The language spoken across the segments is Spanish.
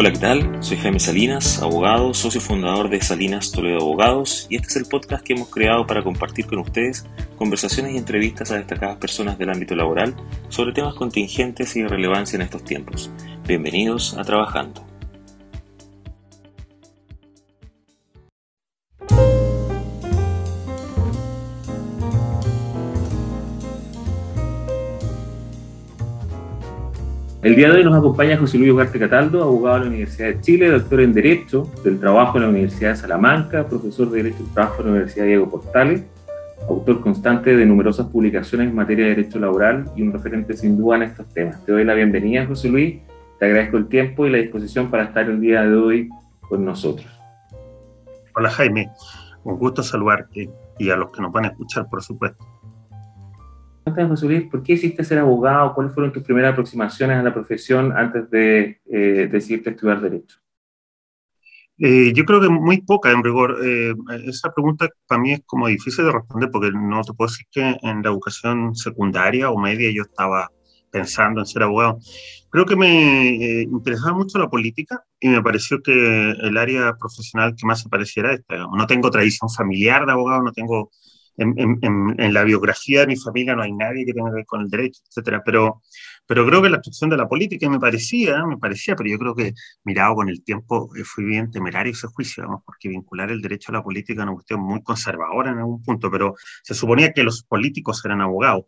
Hola, ¿qué tal? Soy Jaime Salinas, abogado, socio fundador de Salinas Toledo Abogados, y este es el podcast que hemos creado para compartir con ustedes conversaciones y entrevistas a destacadas personas del ámbito laboral sobre temas contingentes y de relevancia en estos tiempos. Bienvenidos a Trabajando. El día de hoy nos acompaña José Luis Ugarte Cataldo, abogado de la Universidad de Chile, doctor en Derecho del Trabajo en la Universidad de Salamanca, profesor de Derecho del Trabajo en la Universidad Diego Portales, autor constante de numerosas publicaciones en materia de derecho laboral y un referente sin duda en estos temas. Te doy la bienvenida, José Luis, te agradezco el tiempo y la disposición para estar el día de hoy con nosotros. Hola Jaime, un gusto saludarte y a los que nos van a escuchar, por supuesto. Cuéntanos, José Luis, ¿por qué hiciste ser abogado? ¿Cuáles fueron tus primeras aproximaciones a la profesión antes de eh, decidirte estudiar Derecho? Eh, yo creo que muy poca, en rigor. Eh, esa pregunta para mí es como difícil de responder porque no te puedo decir que en la educación secundaria o media yo estaba pensando en ser abogado. Creo que me interesaba mucho la política y me pareció que el área profesional que más se pareciera esta. No tengo tradición familiar de abogado, no tengo en, la biografía de mi familia no hay nadie que tenga que ver con el derecho, etcétera, pero, pero creo que la actuación de la política me parecía, me parecía, pero yo creo que mirado con el tiempo eh, fui bien temerario ese juicio, vamos, porque vincular el derecho a la política es una cuestión muy conservadora en algún punto, pero se suponía que los políticos eran abogados.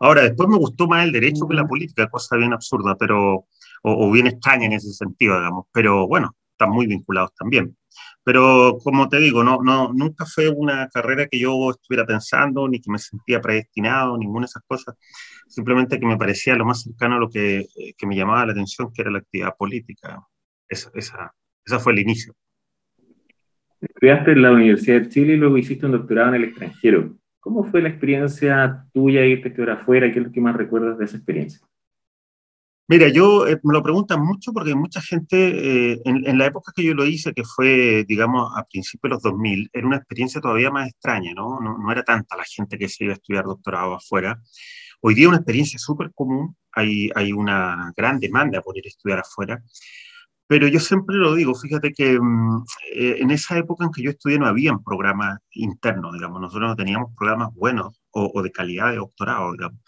Ahora, después me gustó más el derecho que la política, cosa bien absurda, pero, o, o bien extraña en ese sentido, digamos, pero bueno, están muy vinculados también. Pero como te digo, no, no, nunca fue una carrera que yo estuviera pensando, ni que me sentía predestinado, ninguna de esas cosas. Simplemente que me parecía lo más cercano a lo que, eh, que me llamaba la atención, que era la actividad política. Esa, esa, esa fue el inicio. Estudiaste en la Universidad de Chile y luego hiciste un doctorado en el extranjero. ¿Cómo fue la experiencia tuya irte a estudiar afuera? ¿Qué es lo que más recuerdas de esa experiencia? Mira, yo eh, me lo preguntan mucho porque mucha gente, eh, en, la época que yo lo hice, que fue, digamos, a principios de los 2000, era una experiencia todavía más extraña, ¿no? No, no era tanta la gente que se iba a estudiar doctorado afuera. Hoy día es una experiencia súper común, hay, hay una gran demanda por ir a estudiar afuera, pero yo siempre lo digo, fíjate que mm, eh, en esa época en que yo estudié no habían programas internos, digamos, nosotros no teníamos programas buenos o, o de calidad de doctorado, digamos.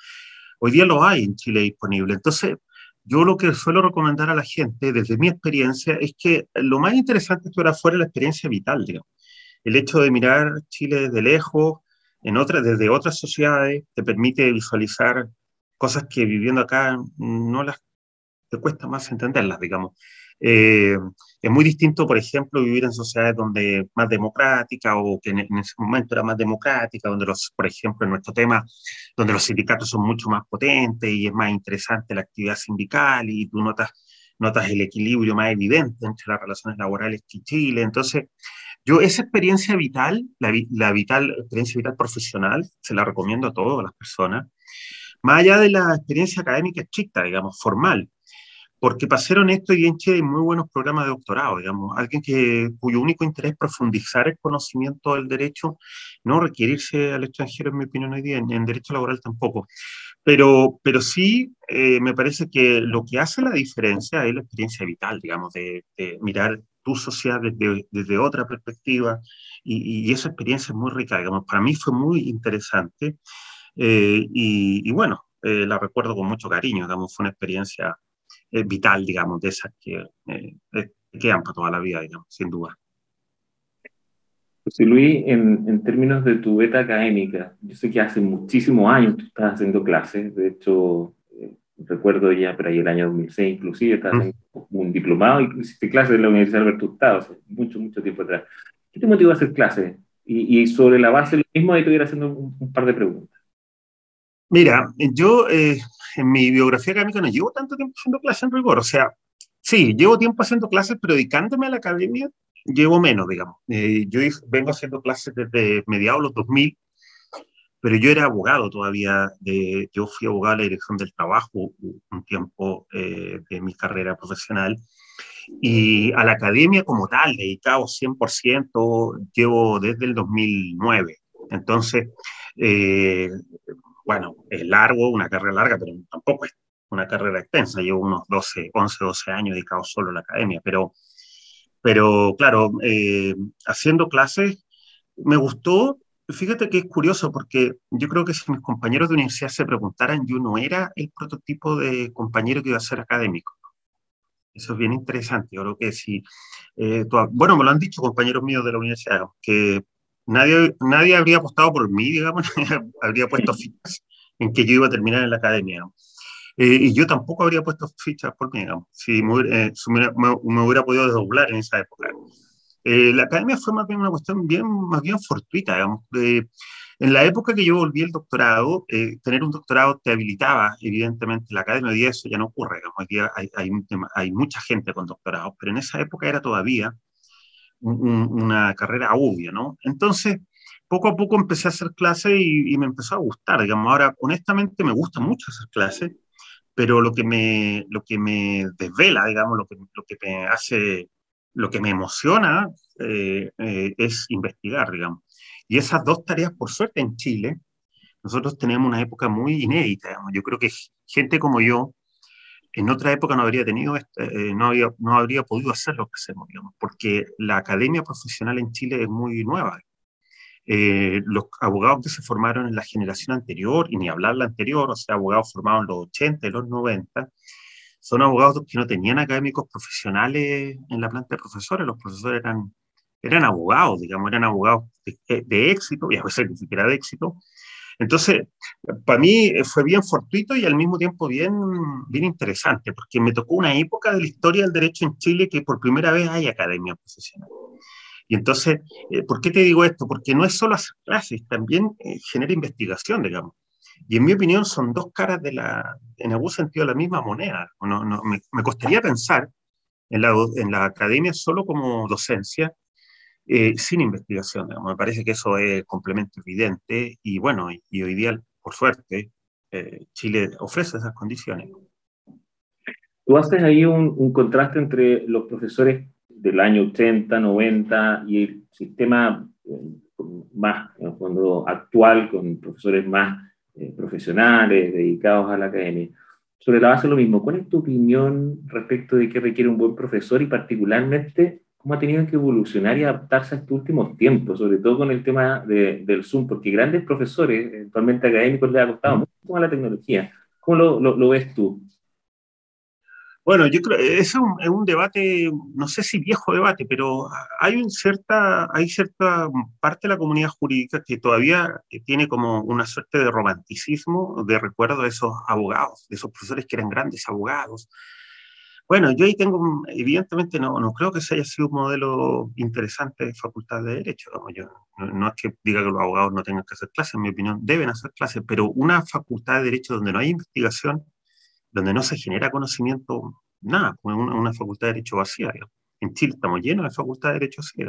Hoy día lo hay en Chile disponible. Entonces, yo lo que suelo recomendar a la gente, desde mi experiencia, es que lo más interesante es afuera es la experiencia vital, digamos. El hecho de mirar Chile desde lejos, en otras, desde otras sociedades, te permite visualizar cosas que viviendo acá no las te cuesta más entenderlas, digamos. Eh, es muy distinto, por ejemplo, vivir en sociedades donde más democrática o que en, ese momento era más democrática, donde los, por ejemplo, en nuestro tema, donde los sindicatos son mucho más potentes y es más interesante la actividad sindical y tú notas, notas el equilibrio más evidente entre las relaciones laborales que Chile. Entonces, yo esa experiencia vital, la, la vital, experiencia vital profesional, se la recomiendo a todas las personas, más allá de la experiencia académica estricta, digamos, formal porque para ser honesto, y en Chile hay muy buenos programas de doctorado, digamos, alguien que, cuyo único interés es profundizar el conocimiento del derecho, no requerirse al extranjero, en mi opinión, hoy día, en, derecho laboral tampoco. Pero, pero sí, eh, me parece que lo que hace la diferencia es la experiencia vital, digamos, de, mirar tu sociedad desde, desde otra perspectiva, y, y, esa experiencia es muy rica, digamos, para mí fue muy interesante, eh, y, y, bueno, eh, la recuerdo con mucho cariño, digamos, fue una experiencia eh, vital, digamos, de esas que eh, eh, quedan para toda la vida, digamos, sin duda. José Luis, en, en, términos de tu beta académica, yo sé que hace muchísimos años tú estás haciendo clases, de hecho, recuerdo ya por ahí el año 2006 inclusive, estás haciendo un diplomado y hiciste clases en la Universidad Alberto Hurtado, hace mucho, mucho tiempo atrás. ¿Qué te motivó a hacer clases? Y, y sobre la base de lo mismo, ahí te voy a ir haciendo un, un par de preguntas. Mira, yo eh, en mi biografía académica no llevo tanto tiempo haciendo clases en rigor. O sea, sí, llevo tiempo haciendo clases, pero dedicándome a la academia llevo menos, digamos. Eh, yo vengo haciendo clases desde mediados de los 2000, pero yo era abogado todavía. De, yo fui abogado de la Dirección del Trabajo un tiempo eh, de mi carrera profesional. Y a la academia como tal, dedicado 100%, llevo desde el 2009. Entonces, eh, bueno, es largo, una carrera larga, pero tampoco es una carrera extensa, llevo unos 12, 11, 12 años dedicado solo a la academia, pero, pero claro, eh, haciendo clases me gustó, fíjate que es curioso porque yo creo que si mis compañeros de universidad se preguntaran, yo no era el prototipo de compañero que iba a ser académico. Eso es bien interesante. Yo creo que si, eh, bueno, me lo han dicho compañeros míos de la universidad, que nadie, nadie habría apostado por mí, digamos, habría puesto fichas en que yo iba a terminar en la academia. Eh, y yo tampoco habría puesto fichas por mí, digamos, si me, hubiera, eh, me, hubiera podido desdoblar en esa época. la academia fue más bien una cuestión bien, más bien fortuita, digamos. En la época que yo volví el doctorado, eh, tener un doctorado te habilitaba, evidentemente, la academia hoy día eso ya no ocurre, hoy día hay, hay, hay, mucha gente con doctorado, pero en esa época era todavía una carrera obvia, ¿no? Entonces, poco a poco empecé a hacer clases y, me empezó a gustar, digamos, ahora honestamente me gusta mucho hacer clases, pero lo que me, lo que me desvela, digamos, lo que, lo que me hace, lo que me emociona eh, eh, es investigar, digamos. Y esas dos tareas, por suerte, en Chile, nosotros tenemos una época muy inédita. Yo creo que gente como yo, en otra época no habría tenido, este, eh, no, había, no habría podido hacer lo que hacemos, digamos, porque la academia profesional en Chile es muy nueva. Eh, los abogados que se formaron en la generación anterior, y ni hablar la anterior, o sea, abogados formados en los 80 y los 90, son abogados que no tenían académicos profesionales en la planta de profesores, los profesores eran eran abogados, digamos, eran abogados de, éxito, y a veces ni siquiera de éxito. Entonces, para mí fue bien fortuito y al mismo tiempo bien, bien interesante, porque me tocó una época de la historia del derecho en Chile que por primera vez hay academia profesional. Y entonces, eh, ¿por qué te digo esto? Porque no es solo hacer clases, también eh, genera investigación, digamos. Y en mi opinión son dos caras de la, en algún sentido, la misma moneda. No, no, me, me, costaría pensar en la, en la academia solo como docencia eh, sin investigación. Me parece que eso es complemento evidente y bueno, y, hoy día, por suerte, eh, Chile ofrece esas condiciones. Tú haces ahí un, un, contraste entre los profesores del año 80, 90 y el sistema eh, más, en el fondo, actual, con profesores más profesionales, dedicados a la academia. Sobre la base lo mismo, ¿cuál es tu opinión respecto de qué requiere un buen profesor y particularmente cómo ha tenido que evolucionar y adaptarse a estos últimos tiempos, sobre todo con el tema de, del Zoom, porque grandes profesores, eventualmente académicos, les ha costado mucho con la tecnología. ¿Cómo lo, lo, ves tú? Bueno, yo creo que es un, es un debate, no sé si viejo debate, pero hay, un cierta, hay cierta parte de la comunidad jurídica que todavía tiene como una suerte de romanticismo, de recuerdo de esos abogados, de esos profesores que eran grandes abogados, bueno, yo ahí tengo, evidentemente no, no creo que se haya sido un modelo interesante de facultad de Derecho. No, es que diga que los abogados no tengan que hacer clases, en mi opinión, deben hacer clases, pero una facultad de Derecho donde no hay investigación, donde no se genera conocimiento, nada, una, una facultad de Derecho vacía. En Chile estamos llenos de facultad de Derecho así.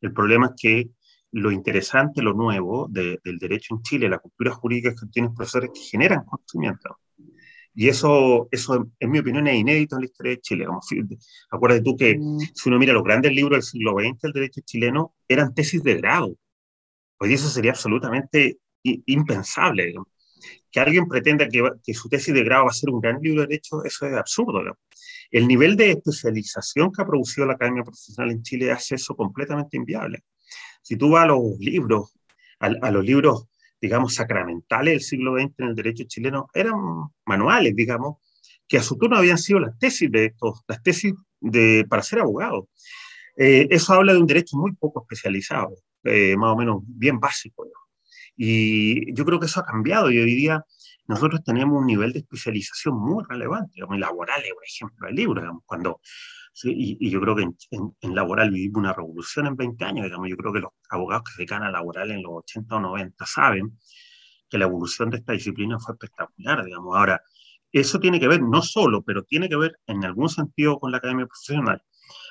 El problema es que lo interesante, lo nuevo del derecho en Chile, la cultura jurídica que tienen profesores que generan conocimiento. Y eso, eso, en mi opinión, es inédito en la historia de Chile. Como, acuérdate tú que mm. si uno mira los grandes libros del siglo XX del derecho chileno, eran tesis de grado. Hoy eso sería absolutamente impensable. Que alguien pretenda que, que, su tesis de grado va a ser un gran libro de derecho, eso es absurdo. El nivel de especialización que ha producido la Academia Profesional en Chile hace eso completamente inviable. Si tú vas a los libros, a, a los libros digamos, sacramentales del siglo XX en el derecho chileno eran manuales, digamos, que a su turno habían sido las tesis de estos, las tesis de, para ser abogado. Eh, eso habla de un derecho muy poco especializado, eh, más o menos bien básico. Y yo creo que eso ha cambiado y hoy día nosotros tenemos un nivel de especialización muy relevante, digamos, en laborales, por ejemplo, el libro, digamos, cuando y, yo creo que en, laboral vivimos una revolución en 20 años. Digamos. Yo creo que los abogados que se dedican a laboral en los 80 o 90 saben que la evolución de esta disciplina fue espectacular. Digamos. Ahora, eso tiene que ver, no solo, pero tiene que ver en algún sentido con la academia profesional.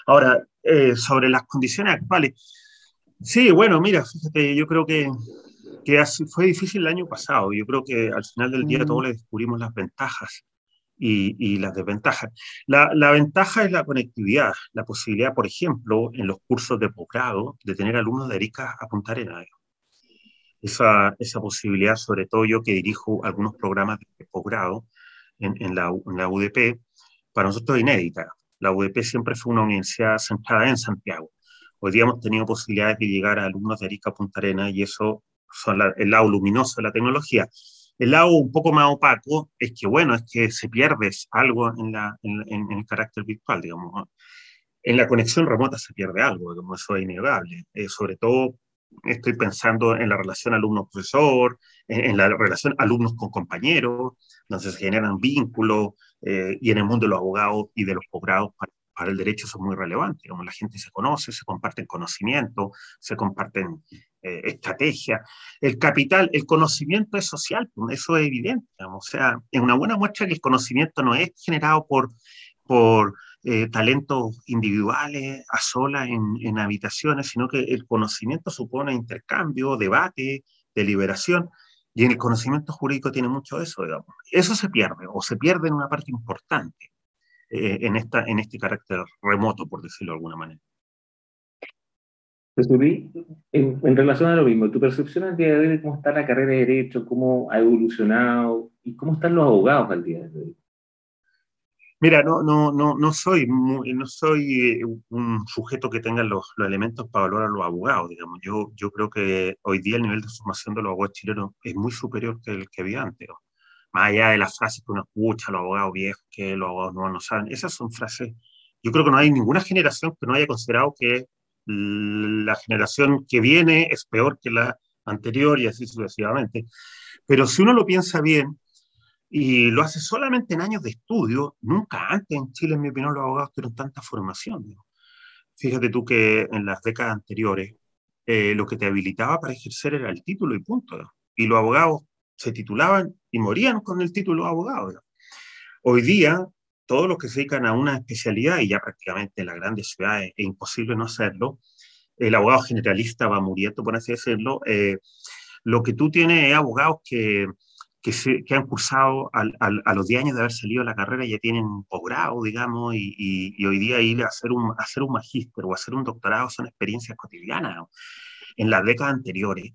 Ahora, eh, sobre las condiciones actuales. Sí, bueno, mira, fíjate, yo creo que, que fue difícil el año pasado. Yo creo que al final del día todos le descubrimos las ventajas y, las desventajas. La, la, ventaja es la conectividad, la posibilidad, por ejemplo, en los cursos de posgrado, de tener alumnos de Erika a Punta Arenas. Esa, esa posibilidad, sobre todo yo que dirijo algunos programas de posgrado, en, la, en la UDP, para nosotros inédita. La UDP siempre fue una universidad centrada en Santiago. Hoy día hemos tenido posibilidades de llegar a alumnos de Arica Punta Arena y eso son el lado luminoso de la tecnología. El lado un poco más opaco es que, bueno, es que se pierde algo en, la, en, el carácter virtual, digamos. En la conexión remota se pierde algo, eso es innegable. Eh, sobre todo estoy pensando en la relación alumno-profesor, en, la relación alumnos con compañeros, donde se generan vínculos, eh, y en el mundo de los abogados y de los posgrados para, el derecho eso es muy relevante. Como la gente se conoce, se comparten conocimiento, se comparten eh, estrategias. El capital, el conocimiento es social, pues, eso es evidente. o sea, es una buena muestra que el conocimiento no es generado por, por eh, talentos individuales a solas en, en, habitaciones, sino que el conocimiento supone intercambio, debate, deliberación, y en el conocimiento jurídico tiene mucho eso, digamos. Eso se pierde, o se pierde en una parte importante eh, en, esta, en este carácter remoto, por decirlo de alguna manera. Pues, en, en relación a lo mismo, tu percepción al día de hoy de cómo está la carrera de Derecho, cómo ha evolucionado y cómo están los abogados al día de hoy. Mira, no, no, no, no soy, no soy eh, un sujeto que tenga los, los, elementos para valorar a los abogados, digamos. Yo, yo creo que hoy día el nivel de formación de los abogados chilenos es muy superior que el que había antes. Más allá de las frases que uno escucha, los abogados viejos, que los abogados nuevos no saben, esas son frases, yo creo que no hay ninguna generación que no haya considerado que la generación que viene es peor que la anterior y así sucesivamente. Pero si uno lo piensa bien, y lo hace solamente en años de estudio. Nunca antes en Chile, en mi opinión, los abogados tuvieron tanta formación. Fíjate tú que en las décadas anteriores eh, lo que te habilitaba para ejercer era el título y punto. Y los abogados se titulaban y morían con el título de abogado. Hoy día, todos los que se dedican a una especialidad, y ya prácticamente en las grandes ciudades es imposible no hacerlo, el abogado generalista va muriendo, por así decirlo. Eh, lo que tú tienes es abogados que que, se, que han cursado a los 10 años de haber salido de la carrera ya tienen posgrado, digamos, y, y, hoy día ir a hacer un, hacer un magíster o hacer un doctorado son experiencias cotidianas. En las décadas anteriores,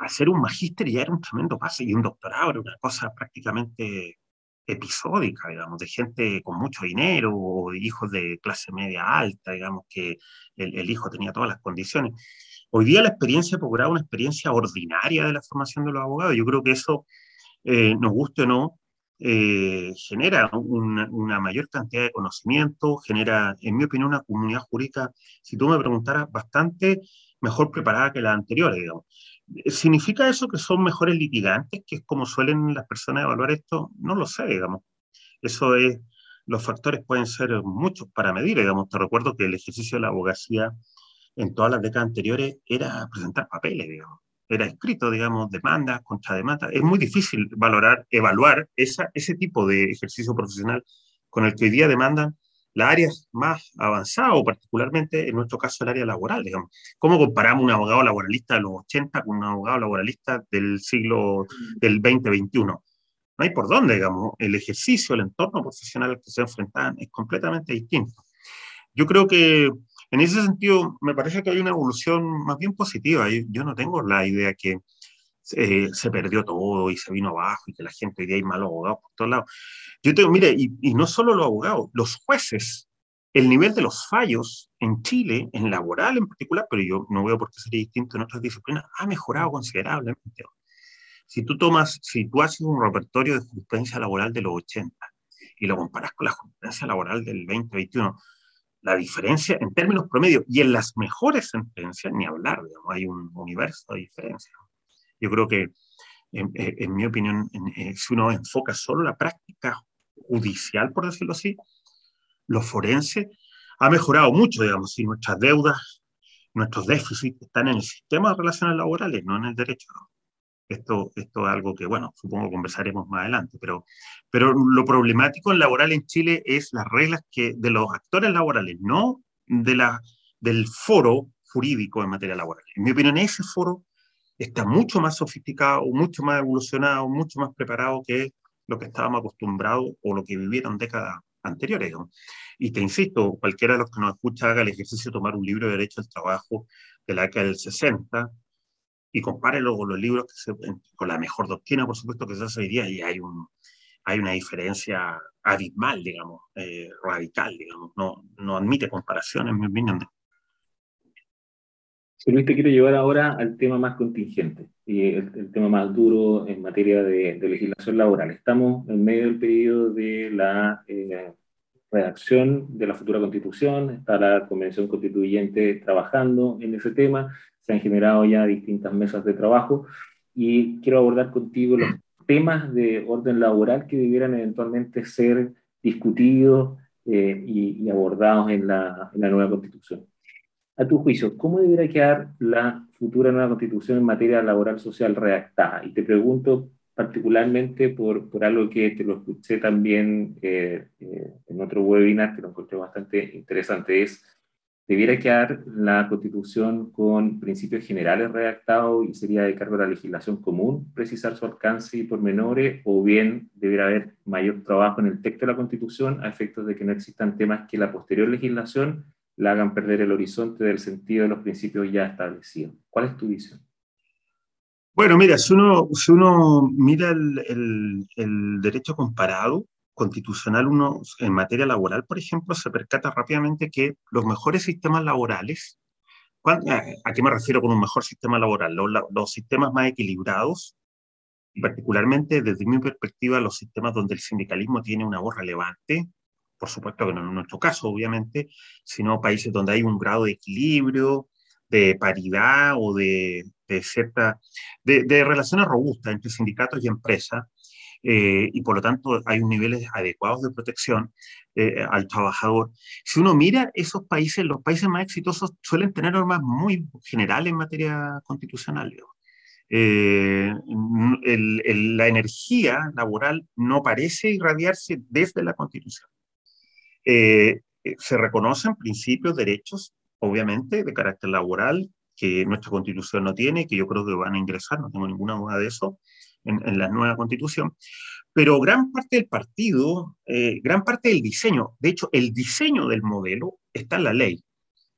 hacer un magíster ya era un tremendo pase y un doctorado era una cosa prácticamente episódica, digamos, de gente con mucho dinero o hijos de clase media alta, digamos, que el, el hijo tenía todas las condiciones. Hoy día la experiencia de una experiencia ordinaria de la formación de los abogados. Yo creo que eso eh, nos guste o no, eh, genera una, mayor cantidad de conocimiento, genera, en mi opinión, una comunidad jurídica, si tú me preguntaras, bastante mejor preparada que la anterior, digamos. ¿Significa eso que son mejores litigantes, que es como suelen las personas evaluar esto? No lo sé, digamos. Eso es, los factores pueden ser muchos para medir, digamos. Te recuerdo que el ejercicio de la abogacía en todas las décadas anteriores era presentar papeles, digamos era escrito, digamos, demandas, contrademandas. Es muy difícil valorar, evaluar esa, ese tipo de ejercicio profesional con el que hoy día demandan las áreas más avanzadas, o particularmente en nuestro caso el área laboral, digamos. ¿Cómo comparamos un abogado laboralista de los 80 con un abogado laboralista del siglo del 2021? No hay por dónde, digamos. El ejercicio, el entorno profesional al que se enfrentan es completamente distinto. Yo creo que en ese sentido, me parece que hay una evolución más bien positiva. Yo, no tengo la idea que eh, se perdió todo y se vino abajo y que la gente hoy día hay malos abogados por todos lados. Yo tengo, mire, y, y no solo los abogados, los jueces, el nivel de los fallos en Chile, en laboral en particular, pero yo no veo por qué sería distinto en otras disciplinas, ha mejorado considerablemente. Si tú tomas, si tú haces un repertorio de jurisprudencia laboral de los 80 y lo comparas con la jurisprudencia laboral del 2021, la diferencia en términos promedio y en las mejores sentencias, ni hablar, digamos, hay un universo de diferencia. Yo creo que, en, eh, mi opinión, eh, si uno enfoca solo la práctica judicial, por decirlo así, lo forense ha mejorado mucho, digamos, si nuestras deudas, nuestros déficits están en el sistema de relaciones laborales, no en el derecho. Esto, esto es algo que, bueno, supongo conversaremos más adelante, pero, pero lo problemático en laboral en Chile es las reglas que, de los actores laborales, no de la, del foro jurídico en materia laboral. En mi opinión, ese foro está mucho más sofisticado, mucho más evolucionado, mucho más preparado que lo que estábamos acostumbrados o lo que vivieron décadas anteriores. Y te insisto, cualquiera de los que nos escucha haga el ejercicio de tomar un libro de Derecho al Trabajo de la década del 60, y compárelo con los libros que se, con la mejor doctrina, por supuesto, que se hace hoy día, y hay un, hay una diferencia abismal, digamos, eh, radical, digamos, no, no admite comparación, en mi opinión. Luis, te quiero llevar ahora al tema más contingente y el, tema más duro en materia de, legislación laboral. Estamos en medio del periodo de la eh, redacción de la futura constitución, está la convención constituyente trabajando en ese tema, se han generado ya distintas mesas de trabajo y quiero abordar contigo los temas de orden laboral que debieran eventualmente ser discutidos eh, y, abordados en la, en la nueva constitución a tu juicio, ¿cómo debería quedar la futura nueva constitución en materia laboral social redactada? Y te pregunto particularmente por, por algo que te lo escuché también eh, eh, en otro webinar que lo encontré bastante interesante, es, ¿debiera quedar la constitución con principios generales redactados y sería de cargo de la legislación común precisar su alcance y pormenores, o bien debería haber mayor trabajo en el texto de la constitución a efectos de que no existan temas que la posterior legislación la hagan perder el horizonte del sentido de los principios ya establecidos. ¿Cuál es tu visión? Bueno, mira, si uno, si uno mira el, derecho comparado constitucional, uno en materia laboral, por ejemplo, se percata rápidamente que los mejores sistemas laborales, ¿a qué me refiero con un mejor sistema laboral? Los, los sistemas más equilibrados, y particularmente desde mi perspectiva, los sistemas donde el sindicalismo tiene una voz relevante, por supuesto que no en nuestro caso, obviamente, sino países donde hay un grado de equilibrio, de paridad o de, de cierta, de, relaciones robustas entre sindicatos y empresas, eh, y por lo tanto hay un niveles adecuados de protección eh, al trabajador. Si uno mira esos países, los países más exitosos suelen tener normas muy generales en materia constitucional. Eh, la energía laboral no parece irradiarse desde la constitución. Eh, eh, se reconocen principios, derechos, obviamente, de carácter laboral, que nuestra constitución no tiene, que yo creo que van a ingresar, no tengo ninguna duda de eso, en, la nueva constitución. Pero gran parte del partido, eh, gran parte del diseño, de hecho, el diseño del modelo está en la ley,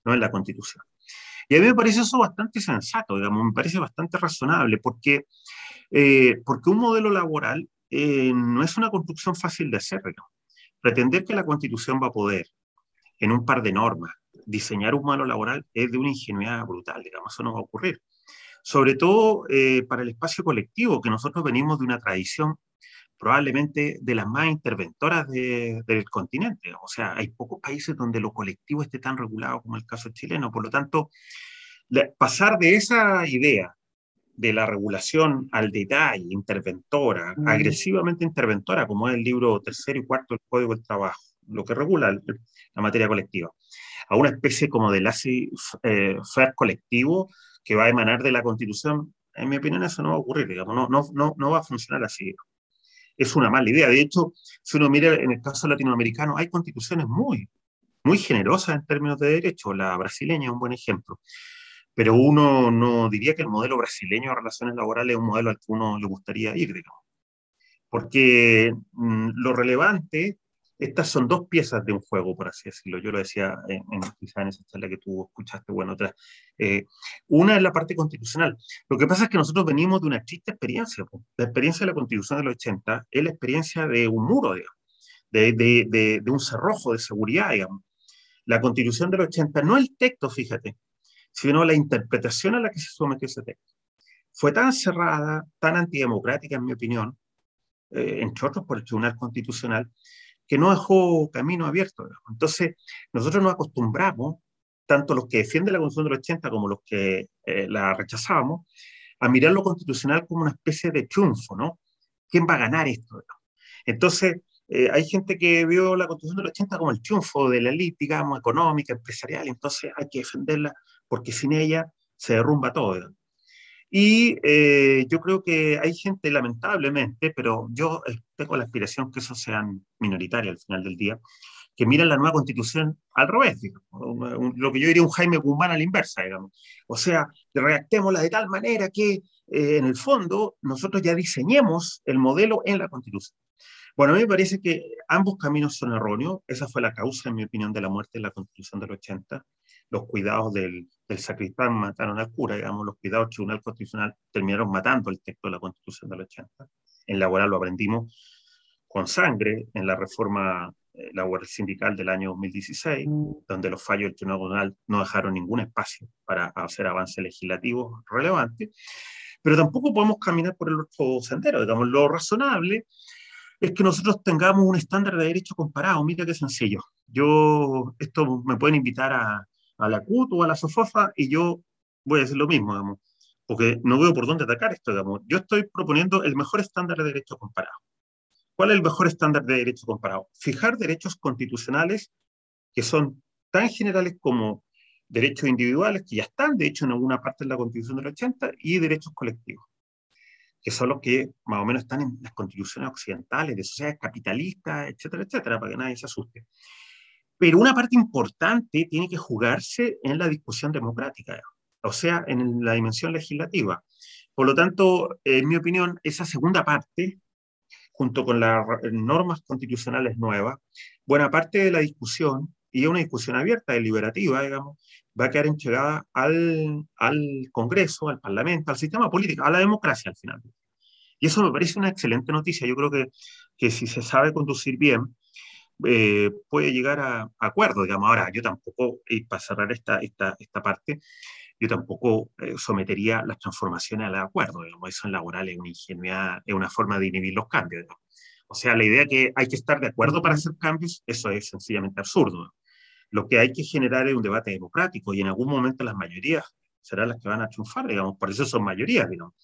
no en la constitución. Y a mí me parece eso bastante sensato, digamos, me parece bastante razonable, porque, porque un modelo laboral no es una construcción fácil de hacer, digamos. Pretender que la Constitución va a poder, en un par de normas, diseñar un modelo laboral es de una ingenuidad brutal, digamos, eso no va a ocurrir. Sobre todo eh, para el espacio colectivo, que nosotros venimos de una tradición probablemente de las más interventoras del continente. O sea, hay pocos países donde lo colectivo esté tan regulado como el caso chileno. Por lo tanto, pasar de esa idea de la regulación al detalle, interventora, mm. agresivamente interventora, como es el libro tercero y cuarto del Código del Trabajo, lo que regula la materia colectiva, a una especie como de laissez-faire colectivo que va a emanar de la Constitución, en mi opinión eso no va a ocurrir, digamos, no, no, no, no va a funcionar así. Es una mala idea. De hecho, si uno mira en el caso latinoamericano, hay constituciones muy, muy generosas en términos de derecho. La brasileña es un buen ejemplo pero uno no diría que el modelo brasileño de relaciones laborales es un modelo al que uno le gustaría ir, digamos. Porque mm, lo relevante, estas son dos piezas de un juego, por así decirlo. Yo lo decía en, en, en esa charla que tú escuchaste, bueno, otra. Eh, una es la parte constitucional. Lo que pasa es que nosotros venimos de una triste experiencia. La experiencia de la constitución del 80 es la experiencia de un muro, digamos, de, de, de, de un cerrojo de seguridad, digamos. La constitución del 80, no el texto, fíjate, sino la interpretación a la que se sometió ese texto. Fue tan cerrada, tan antidemocrática, en mi opinión, eh, entre otros por el Tribunal Constitucional, que no dejó camino abierto. Entonces, nosotros nos acostumbramos, tanto los que defienden la Constitución del 80 como los que eh, la rechazábamos, a mirar lo constitucional como una especie de triunfo, ¿no? ¿Quién va a ganar esto? Entonces, eh, hay gente que vio la Constitución del 80 como el triunfo de la élite, digamos, económica, empresarial, entonces hay que defenderla porque sin ella se derrumba todo. Y eh, yo creo que hay gente, lamentablemente, pero yo tengo la aspiración que eso sean minoritarios al final del día, que miran la nueva constitución al revés, lo que yo diría un Jaime Guzmán a la inversa, digamos. O sea, redactémosla de tal manera que eh, en el fondo nosotros ya diseñemos el modelo en la constitución. Bueno, a mí me parece que ambos caminos son erróneos. Esa fue la causa, en mi opinión, de la muerte de la constitución del 80 los cuidados del, del sacristán mataron al cura, digamos, los cuidados del Tribunal Constitucional terminaron matando el texto de la Constitución del 80. En laboral lo aprendimos con sangre en la reforma eh, laboral sindical del año 2016, mm. donde los fallos del Tribunal no dejaron ningún espacio para hacer avances legislativos relevantes, pero tampoco podemos caminar por el otro sendero. Digamos, lo razonable es que nosotros tengamos un estándar de derecho comparado. Mira qué sencillo. Yo, esto me pueden invitar a, a la CUT o a la SOFOFA y yo voy a hacer lo mismo, digamos, porque no veo por dónde atacar esto, digamos. Yo estoy proponiendo el mejor estándar de derecho comparado. ¿Cuál es el mejor estándar de derecho comparado? Fijar derechos constitucionales que son tan generales como derechos individuales, que ya están, de hecho, en alguna parte de la Constitución del 80, y derechos colectivos, que son los que más o menos están en las constituciones occidentales, de sociedades capitalistas, etcétera, etcétera, para que nadie se asuste. Pero una parte importante tiene que jugarse en la discusión democrática, o sea, en la dimensión legislativa. Por lo tanto, en mi opinión, esa segunda parte, junto con las normas constitucionales nuevas, buena parte de la discusión, y es una discusión abierta, deliberativa, digamos, va a quedar entregada al, al Congreso, al Parlamento, al sistema político, a la democracia al final. Y eso me parece una excelente noticia. Yo creo que, que si se sabe conducir bien, eh, puede llegar a, acuerdos, digamos. Ahora, yo tampoco, y para cerrar esta, esta, esta parte, yo tampoco eh, sometería las transformaciones al acuerdo, digamos. Eso en laboral es una ingenuidad, es una forma de inhibir los cambios, O sea, la idea que hay que estar de acuerdo para hacer cambios, eso es sencillamente absurdo. Lo que hay que generar es un debate democrático y en algún momento las mayorías serán las que van a triunfar, digamos, por eso son mayorías, digamos.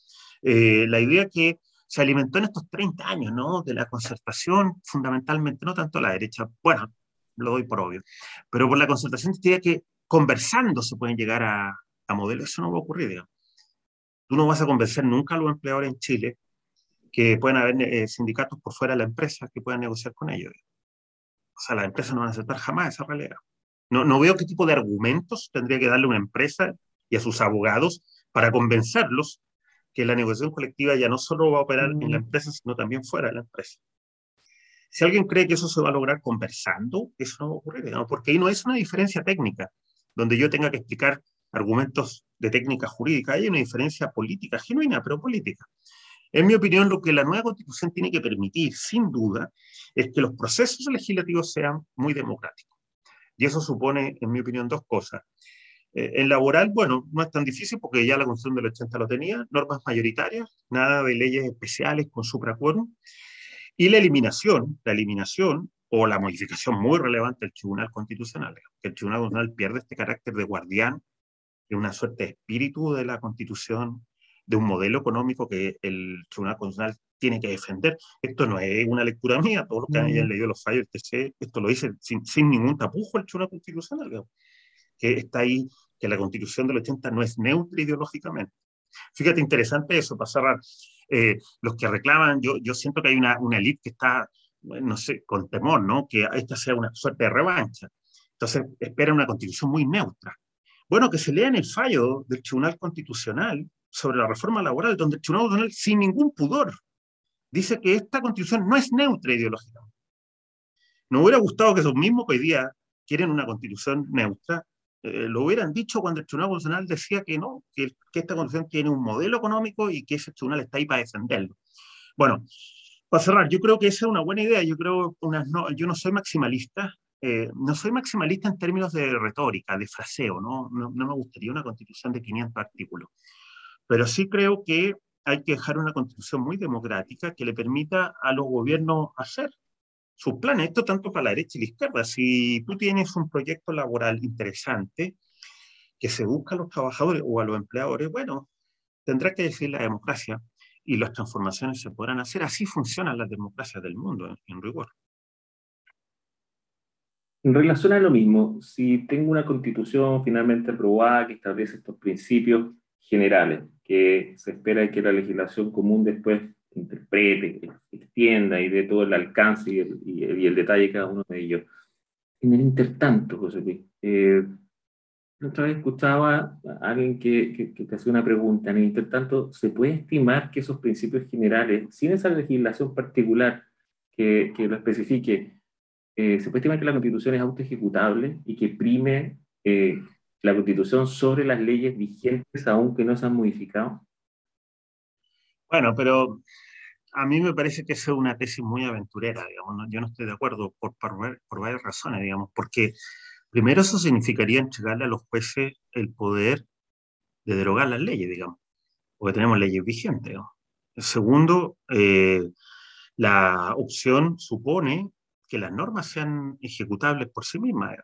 Eh, la idea que se alimentó en estos 30 años, ¿no? De la concertación, fundamentalmente, no tanto la derecha, bueno, lo doy por obvio, pero por la concertación diría que conversando se pueden llegar a, a modelos, eso no va a ocurrir, digamos. Tú no vas a convencer nunca a los empleadores en Chile que pueden haber eh, sindicatos por fuera de la empresa que puedan negociar con ellos. O sea, las empresas no van a aceptar jamás esa realidad. No, no veo qué tipo de argumentos tendría que darle una empresa y a sus abogados para convencerlos que la negociación colectiva ya no solo va a operar en la mm. empresa, sino también fuera de la empresa. Si alguien cree que eso se va a lograr conversando, eso no va a ocurrir, porque ahí no es una diferencia técnica, donde yo tenga que explicar argumentos de técnica jurídica, hay una diferencia política, genuina, pero política. En mi opinión, lo que la nueva constitución tiene que permitir, sin duda, es que los procesos legislativos sean muy democráticos. Y eso supone, en mi opinión, dos cosas. Eh, en laboral, bueno, no es tan difícil porque ya la Constitución del 80 lo tenía, normas mayoritarias, nada de leyes especiales con supraquórum, y la eliminación, la eliminación o la modificación muy relevante del Tribunal Constitucional, que el Tribunal Constitucional pierde este carácter de guardián, de una suerte de espíritu de la Constitución, de un modelo económico que el Tribunal Constitucional tiene que defender. Esto no es una lectura mía, todos los que hayan leído los fallos del TC, esto lo dice sin, sin ningún tapujo el Tribunal Constitucional que está ahí, que la constitución del 80 no es neutra ideológicamente. Fíjate, interesante eso, para cerrar. Eh, los que reclaman, yo, yo siento que hay una, una élite que está, no sé, con temor, ¿no? Que esta sea una suerte de revancha. Entonces, espera una constitución muy neutra. Bueno, que se lean el fallo del Tribunal Constitucional sobre la reforma laboral, donde el Tribunal Constitucional, sin ningún pudor, dice que esta constitución no es neutra ideológicamente. No hubiera gustado que esos mismos que hoy día quieren una constitución neutra eh, lo hubieran dicho cuando el Tribunal Constitucional decía que no, que, esta constitución tiene un modelo económico y que ese tribunal está ahí para defenderlo. Bueno, para cerrar, yo creo que esa es una buena idea. Yo creo, una, no, yo no soy maximalista, eh, no soy maximalista en términos de retórica, de fraseo, ¿no? ¿no? No, me gustaría una constitución de 500 artículos, pero sí creo que hay que dejar una constitución muy democrática que le permita a los gobiernos hacer sus planes. Esto tanto para la derecha y la izquierda. Si tú tienes un proyecto laboral interesante que se busca a los trabajadores o a los empleadores, bueno, tendrá que decir la democracia y las transformaciones se podrán hacer. Así funcionan las democracias del mundo, en rigor. En relación a lo mismo, si tengo una constitución finalmente aprobada que establece estos principios generales, que se espera que la legislación común después interprete, extienda y de todo el alcance y el, y el, detalle de cada uno de ellos. En el intertanto, José Luis, eh, otra vez escuchaba a alguien que, que, que, te hacía una pregunta. En el intertanto, ¿se puede estimar que esos principios generales, sin esa legislación particular que, que lo especifique, eh, se puede estimar que la Constitución es autoejecutable y que prime eh, la Constitución sobre las leyes vigentes, aunque no se han modificado? Bueno, pero a mí me parece que es una tesis muy aventurera, digamos. Yo no estoy de acuerdo por, por, varias razones, digamos. Porque primero eso significaría entregarle a los jueces el poder de derogar las leyes, digamos. Porque tenemos leyes vigentes. Digamos. Segundo, eh, la opción supone que las normas sean ejecutables por sí mismas.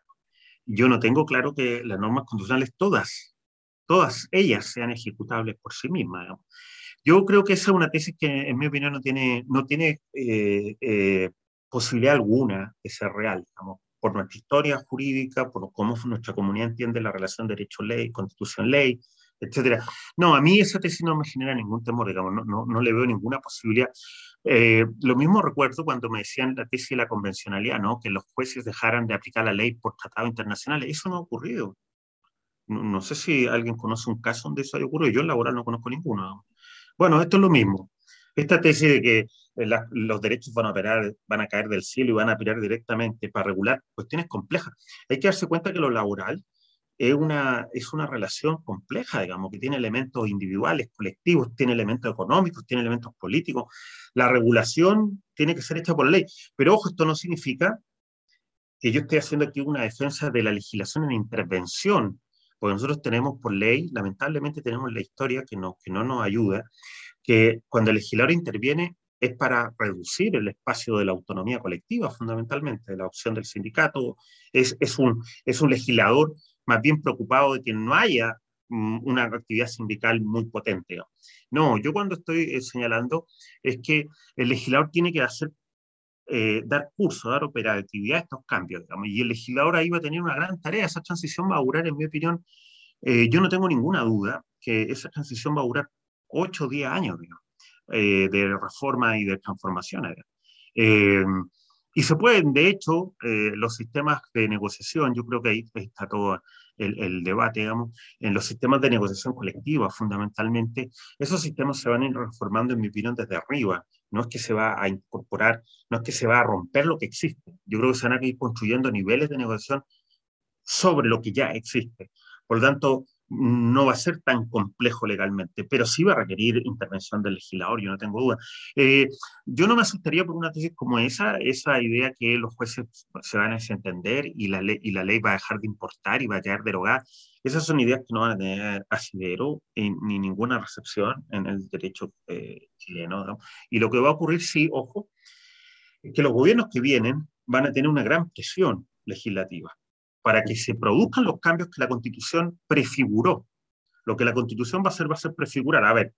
Yo no tengo claro que las normas constitucionales todas, todas ellas sean ejecutables por sí mismas. Yo creo que esa es una tesis que, en mi opinión, no tiene, no tiene eh, eh, posibilidad alguna de ser real, digamos, por nuestra historia jurídica, por cómo nuestra comunidad entiende la relación derecho-ley, constitución-ley, etcétera. No, a mí esa tesis no me genera ningún temor, digamos, no, no, no le veo ninguna posibilidad. Eh, lo mismo recuerdo cuando me decían la tesis de la convencionalidad, ¿no? Que los jueces dejaran de aplicar la ley por tratados internacionales. Eso no ha ocurrido. No, sé si alguien conoce un caso donde eso haya ocurrido. Yo en laboral no conozco ninguno. Bueno, esto es lo mismo. Esta tesis de que eh, los derechos van a, van a caer del cielo y van a operar directamente para regular cuestiones complejas. Hay que darse cuenta que lo laboral es una, es una relación compleja, digamos, que tiene elementos individuales, colectivos, tiene elementos económicos, tiene elementos políticos. La regulación tiene que ser hecha por ley. Pero ojo, esto no significa que yo esté haciendo aquí una defensa de la legislación en intervención, porque nosotros tenemos por ley, lamentablemente tenemos la historia que no, que no nos ayuda, que cuando el legislador interviene es para reducir el espacio de la autonomía colectiva, fundamentalmente, de la opción del sindicato. Es, es, un, es un legislador más bien preocupado de que no haya mm, una actividad sindical muy potente. No, yo cuando estoy eh, señalando es que el legislador tiene que hacer, eh, dar curso, dar operatividad a estos cambios, y el legislador ahí va a tener una gran tarea, esa transición va a durar, en mi opinión, eh, yo no tengo ninguna duda que esa transición va a durar 8 o 10 años de reforma y de transformación. Y se pueden, de hecho, eh, los sistemas de negociación, yo creo que ahí está todo el, debate, digamos, en los sistemas de negociación colectiva, fundamentalmente, esos sistemas se van a ir reformando, en mi opinión, desde arriba. No es que se va a incorporar, no es que se va a romper lo que existe. Yo creo que se van a ir construyendo niveles de negociación sobre lo que ya existe. Por lo tanto, no va a ser tan complejo legalmente, pero sí va a requerir intervención del legislador, yo no tengo duda. Eh, yo no me asustaría por una tesis como esa, esa idea que los jueces se van a desentender y la, ley, y la ley va a dejar de importar y va a quedar derogada. Esas son ideas que no van a tener asidero ni ninguna recepción en el derecho eh, chileno. Y lo que va a ocurrir, sí, ojo, es que los gobiernos que vienen van a tener una gran presión legislativa para que se produzcan los cambios que la Constitución prefiguró. Lo que la Constitución va a hacer va a ser prefigurar. A ver,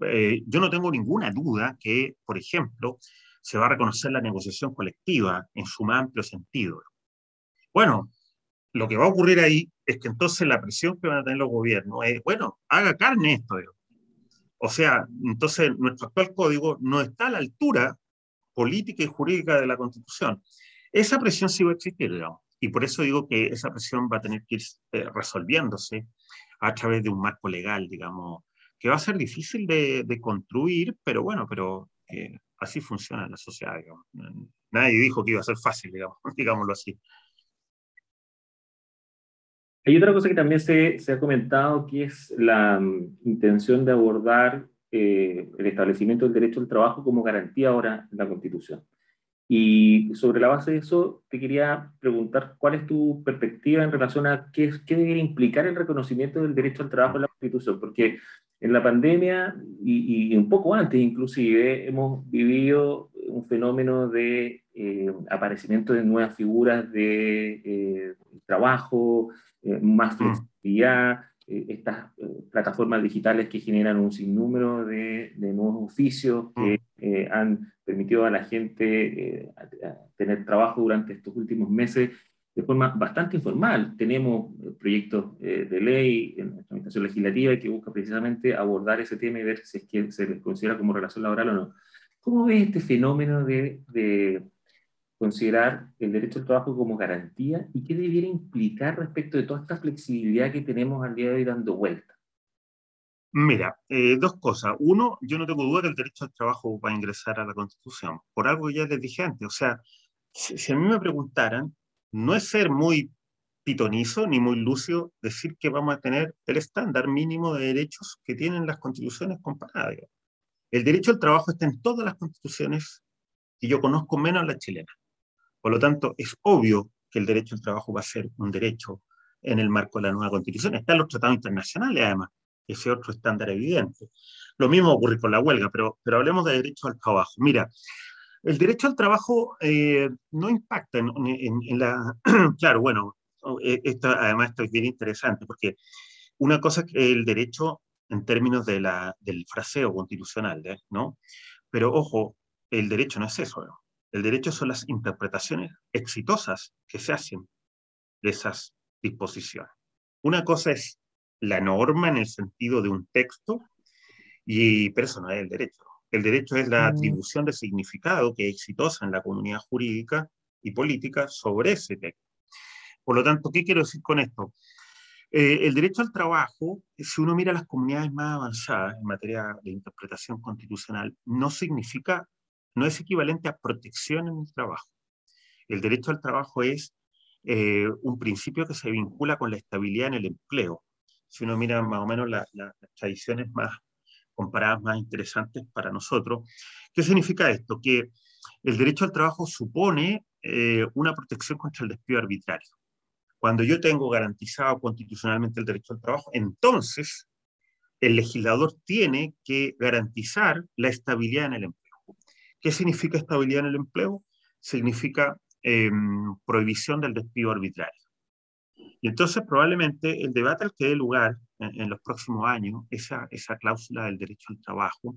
eh, yo no tengo ninguna duda que, por ejemplo, se va a reconocer la negociación colectiva en su más amplio sentido. Bueno, lo que va a ocurrir ahí es que entonces la presión que van a tener los gobiernos es, bueno, haga carne esto. O sea, entonces nuestro actual código no está a la altura política y jurídica de la Constitución. Esa presión sí va a existir, digamos. Y por eso digo que esa presión va a tener que ir eh, resolviéndose a través de un marco legal, digamos, que va a ser difícil de, construir, pero bueno, pero eh, así funciona la sociedad, digamos. Nadie dijo que iba a ser fácil, digamos, digámoslo así. Hay otra cosa que también se, se ha comentado, que es la mm, intención de abordar eh, el establecimiento del derecho al trabajo como garantía ahora en la Constitución. Y sobre la base de eso, te quería preguntar cuál es tu perspectiva en relación a qué, qué debería implicar el reconocimiento del derecho al trabajo en la Constitución, porque en la pandemia y, un poco antes inclusive hemos vivido un fenómeno de eh, aparecimiento de nuevas figuras de eh, trabajo, eh, más mm. flexibilidad, estas plataformas digitales que generan un sinnúmero de, de nuevos oficios que mm. han permitió a la gente eh, tener trabajo durante estos últimos meses de forma bastante informal. Tenemos eh, proyectos eh, de ley en la tramitación legislativa que busca precisamente abordar ese tema y ver si es que se les considera como relación laboral o no. ¿Cómo ves este fenómeno de, de considerar el derecho al trabajo como garantía y qué debiera implicar respecto de toda esta flexibilidad que tenemos al día de hoy dando vuelta? Mira, eh, dos cosas. Uno, yo no tengo duda que el derecho al trabajo va a ingresar a la Constitución, por algo que ya les dije antes. O sea, si, a mí me preguntaran, no es ser muy pitonizo ni muy lucio decir que vamos a tener el estándar mínimo de derechos que tienen las constituciones comparadas. El derecho al trabajo está en todas las constituciones que yo conozco, menos la chilena. Por lo tanto, es obvio que el derecho al trabajo va a ser un derecho en el marco de la nueva constitución. Están los tratados internacionales, además, ese otro estándar evidente. Lo mismo ocurre con la huelga, pero, pero hablemos de derecho al trabajo. Mira, el derecho al trabajo eh, no impacta en, la... claro, bueno, eh, esto, además esto es bien interesante, porque una cosa es el derecho en términos del fraseo constitucional, ¿eh? ¿no? Pero ojo, el derecho no es eso, ¿no? El derecho son las interpretaciones exitosas que se hacen de esas disposiciones. Una cosa es la norma en el sentido de un texto, y, pero eso no es el derecho. El derecho es la mm. atribución de significado que es exitosa en la comunidad jurídica y política sobre ese texto. Por lo tanto, ¿qué quiero decir con esto? Eh, el derecho al trabajo, si uno mira las comunidades más avanzadas en materia de interpretación constitucional, no significa, no es equivalente a protección en el trabajo. El derecho al trabajo es eh, un principio que se vincula con la estabilidad en el empleo. Si uno mira más o menos las tradiciones más comparadas, más interesantes para nosotros, ¿qué significa esto? Que el derecho al trabajo supone eh, una protección contra el despido arbitrario. Cuando yo tengo garantizado constitucionalmente el derecho al trabajo, entonces el legislador tiene que garantizar la estabilidad en el empleo. ¿Qué significa estabilidad en el empleo? Significa em, prohibición del despido arbitrario. Y entonces probablemente el debate al que dé lugar en, los próximos años, esa, esa cláusula del derecho al trabajo,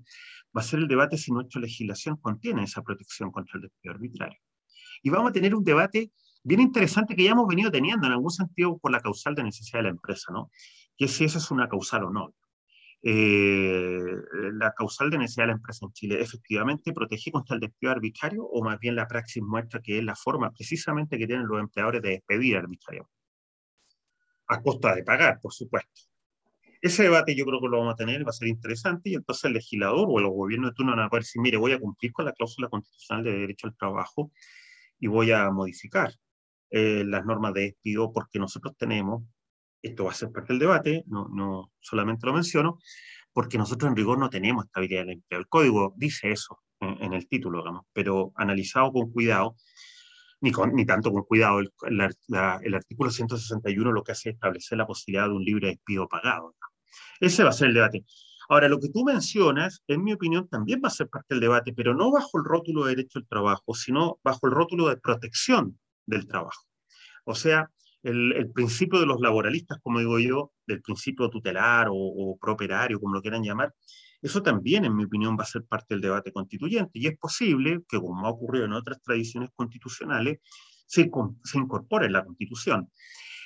va a ser el debate si nuestra legislación contiene esa protección contra el despido arbitrario. Y vamos a tener un debate bien interesante que ya hemos venido teniendo en algún sentido por la causal de necesidad de la empresa, ¿no? Que si esa es una causal o no. Eh, la causal de necesidad de la empresa en Chile efectivamente protege contra el despido arbitrario o más bien la praxis muestra que es la forma precisamente que tienen los empleadores de despedir arbitrario. A costa de pagar, por supuesto. Ese debate yo creo que lo vamos a tener, va a ser interesante, y entonces el legislador o el gobierno de turno van a poder decir, mire, voy a cumplir con la cláusula constitucional de derecho al trabajo y voy a modificar eh, las normas de despido porque nosotros tenemos, esto va a ser parte del debate, no, no solamente lo menciono, porque nosotros en rigor no tenemos estabilidad del empleo. El código dice eso en, el título, digamos, pero analizado con cuidado, ni, con, ni tanto con cuidado, el, el, artículo 161 lo que hace es establecer la posibilidad de un libre despido pagado. Ese va a ser el debate. Ahora, lo que tú mencionas, en mi opinión, también va a ser parte del debate, pero no bajo el rótulo de derecho al trabajo, sino bajo el rótulo de protección del trabajo. O sea, el, principio de los laboralistas, como digo yo, del principio tutelar o, o como lo quieran llamar, eso también, en mi opinión, va a ser parte del debate constituyente. Y es posible que, como ha ocurrido en otras tradiciones constitucionales, se, se incorpore en la Constitución.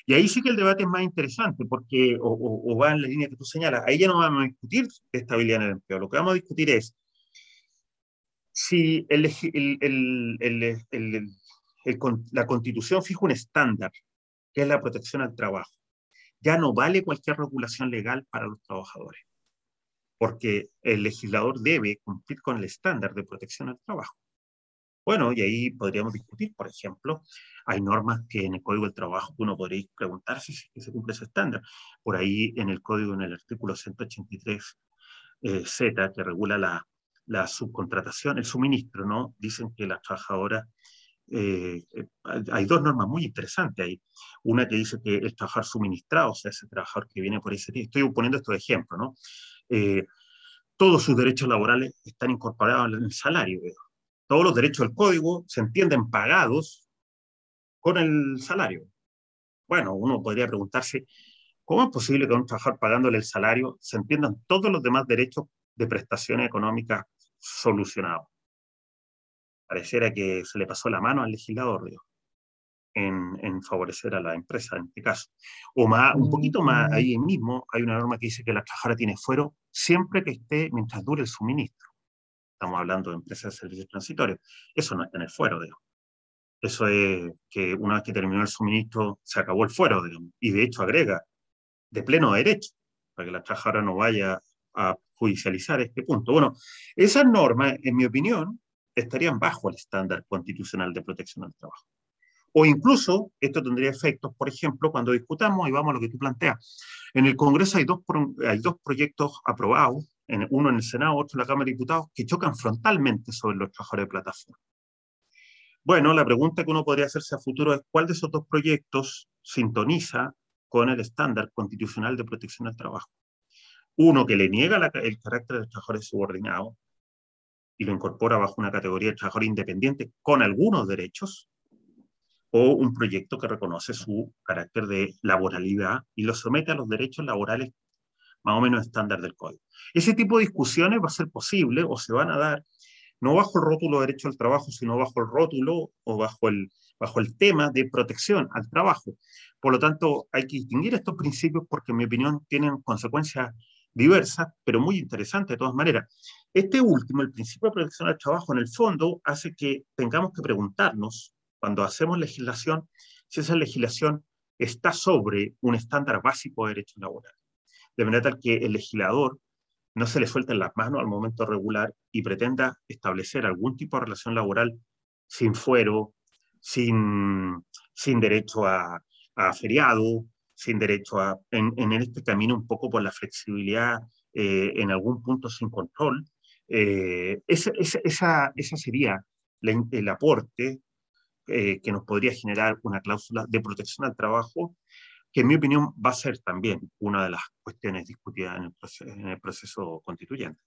Y ahí sí que el debate es más interesante, porque, o, va en la línea que tú señalas, ahí ya no vamos a discutir estabilidad en el empleo. Lo que vamos a discutir es si el, el, el, la constitución fija un estándar, es la protección al trabajo. Ya no vale cualquier regulación legal para los trabajadores, porque el legislador debe cumplir con el estándar de protección al trabajo. Bueno, y ahí podríamos discutir, por ejemplo, hay normas que en el Código del Trabajo uno podría preguntarse si se cumple ese estándar. Por ahí en el Código, en el artículo 183 eh, Z, que regula la, la subcontratación, el suministro, ¿no? Dicen que las trabajadoras eh, eh, hay dos normas muy interesantes ahí. Una que dice que el trabajador suministrado, o sea, ese trabajador que viene por ese estoy poniendo estos ejemplos, ¿no? Eh, todos sus derechos laborales están incorporados en el salario. Todos los derechos del código se entienden pagados con el salario. Bueno, uno podría preguntarse, ¿cómo es posible que un trabajador pagándole el salario se entiendan todos los demás derechos de prestaciones económicas solucionados? Pareciera que se le pasó la mano al legislador, en, favorecer a la empresa en este caso. O más, un poquito más, mm. ahí mismo hay una norma que dice que la trabajadora tiene fuero siempre que esté mientras dure el suministro. Estamos hablando de empresas de servicios transitorios. Eso no es tener fuero, digamos. Eso es que una vez que terminó el suministro, se acabó el fuero, digamos. Y de hecho agrega, de pleno derecho, para que la trabajadora no vaya a judicializar este punto. Bueno, esas normas, en mi opinión, estarían bajo el estándar constitucional de protección al trabajo. O incluso esto tendría efectos, por ejemplo, cuando discutamos, y vamos a lo que tú planteas, en el Congreso hay dos, hay dos proyectos aprobados uno en el Senado, otro en la Cámara de Diputados, que chocan frontalmente sobre los trabajadores de plataforma. Bueno, la pregunta que uno podría hacerse a futuro es cuál de esos dos proyectos sintoniza con el estándar constitucional de protección del trabajo. Uno que le niega el carácter de trabajadores subordinados y lo incorpora bajo una categoría de trabajador independiente con algunos derechos, o un proyecto que reconoce su carácter de laboralidad y lo somete a los derechos laborales más o menos estándar del código. Ese tipo de discusiones va a ser posible o se van a dar no bajo el rótulo de derecho al trabajo, sino bajo el rótulo o bajo el, bajo el tema de protección al trabajo. Por lo tanto, hay que distinguir estos principios porque, en mi opinión, tienen consecuencias diversas, pero muy interesantes de todas maneras. Este último, el principio de protección al trabajo, en el fondo, hace que tengamos que preguntarnos, cuando hacemos legislación, si esa legislación está sobre un estándar básico de derecho laboral de manera tal que el legislador no se le suelten las manos al momento regular y pretenda establecer algún tipo de relación laboral sin fuero, sin, sin derecho a, feriado, sin derecho a, en, este camino un poco por la flexibilidad, eh, en algún punto sin control. Eh, esa, esa, sería el aporte eh, que nos podría generar una cláusula de protección al trabajo que en mi opinión va a ser también una de las cuestiones discutidas en el proceso, en el proceso constituyente.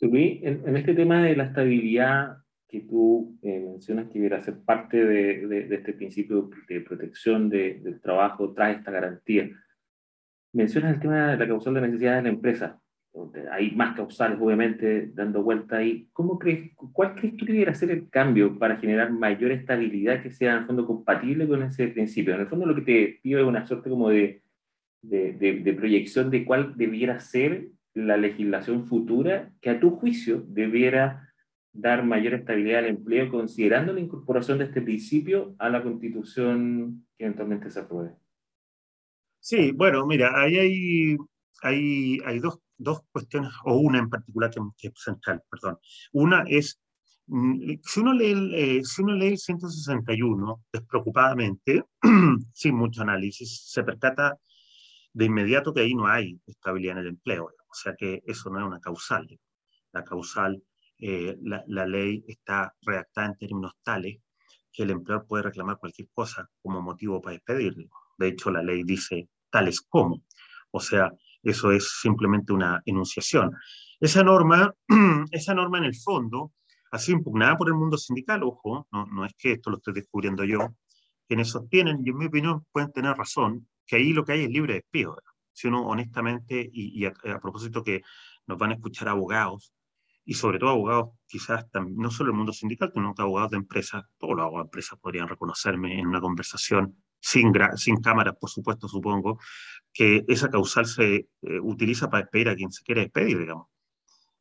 Luis, en, este tema de la estabilidad que tú eh, mencionas que deberá ser parte de, de, este principio de protección de, del trabajo, trae esta garantía. Mencionas el tema de la causal de necesidad de la empresa hay más causales, obviamente, dando vuelta ahí. ¿Cómo crees, ¿Cuál crees que debería ser el cambio para generar mayor estabilidad que sea en el fondo compatible con ese principio? En el fondo lo que te pido es una suerte como de, de, de, proyección de cuál debiera ser la legislación futura que a tu juicio debiera dar mayor estabilidad al empleo considerando la incorporación de este principio a la constitución que eventualmente se apruebe. Sí, bueno, mira, ahí hay, hay, hay dos dos cuestiones, o una en particular que, es central, perdón. Una es, mm, si uno lee eh, si uno lee el 161 despreocupadamente, sin mucho análisis, se percata de inmediato que ahí no hay estabilidad en el empleo, o sea que eso no es una causal. La causal, eh, la, ley está redactada en términos tales que el empleador puede reclamar cualquier cosa como motivo para despedirlo. De hecho, la ley dice tales como. O sea, eso es simplemente una enunciación. Esa norma, esa norma en el fondo ha sido impugnada por el mundo sindical, ojo, no, no es que esto lo estoy descubriendo yo, quienes sostienen, y en mi opinión pueden tener razón, que ahí lo que hay es libre despido. Si uno honestamente, y, a, propósito que nos van a escuchar abogados, y sobre todo abogados, quizás no solo el mundo sindical, sino que abogados de empresas, todos los abogados de empresas podrían reconocerme en una conversación sin, sin cámaras, por supuesto, supongo, que esa causal se eh, utiliza para despedir a quien se quiere despedir, digamos.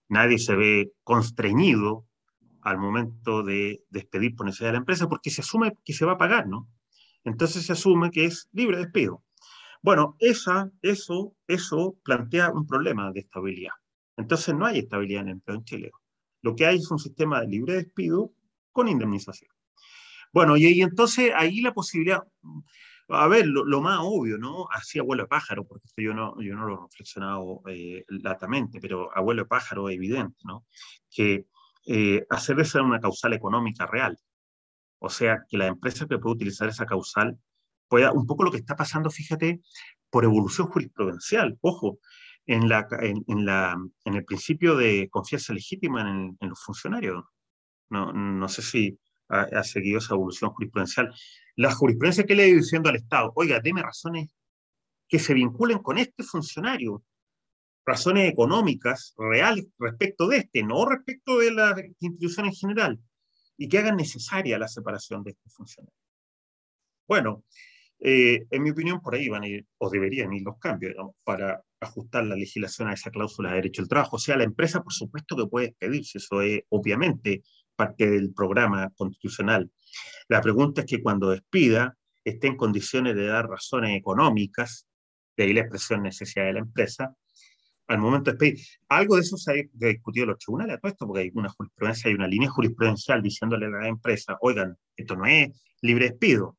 Nadie se ve constreñido al momento de despedir por necesidad de la empresa porque se asume que se va a pagar, ¿no? Entonces se asume que es libre despido. Bueno, esa, eso, eso plantea un problema de estabilidad. Entonces no hay estabilidad en el empleo en Chile. Lo que hay es un sistema de libre despido con indemnización. Bueno, y, entonces ahí la posibilidad, a ver, lo, más obvio, ¿no? Así abuelo de pájaro, porque esto yo no, yo no lo he reflexionado eh, latamente, pero abuelo de pájaro es evidente, ¿no? Que eh, hacer de ser una causal económica real. O sea, que la empresa que puede utilizar esa causal pueda, un poco lo que está pasando, fíjate, por evolución jurisprudencial. Ojo, en, la, en, la, en el principio de confianza legítima en, en los funcionarios. No, no sé si ha, seguido esa evolución jurisprudencial. La jurisprudencia que le he diciendo al Estado, oiga, deme razones que se vinculen con este funcionario, razones económicas reales respecto de este, no respecto de la institución en general, y que hagan necesaria la separación de este funcionario. Bueno, eh, en mi opinión, por ahí van a ir, o deberían ir los cambios, para ajustar la legislación a esa cláusula de derecho al trabajo. O sea, la empresa, por supuesto, que puede pedirse, eso es obviamente parte del programa constitucional. La pregunta es que cuando despida esté en condiciones de dar razones económicas, de ahí la expresión necesidad de la empresa, al momento de despedir. Algo de eso se ha discutido en los tribunales, todo esto, porque hay una jurisprudencia, hay una línea jurisprudencial diciéndole a la empresa, oigan, esto no es libre despido,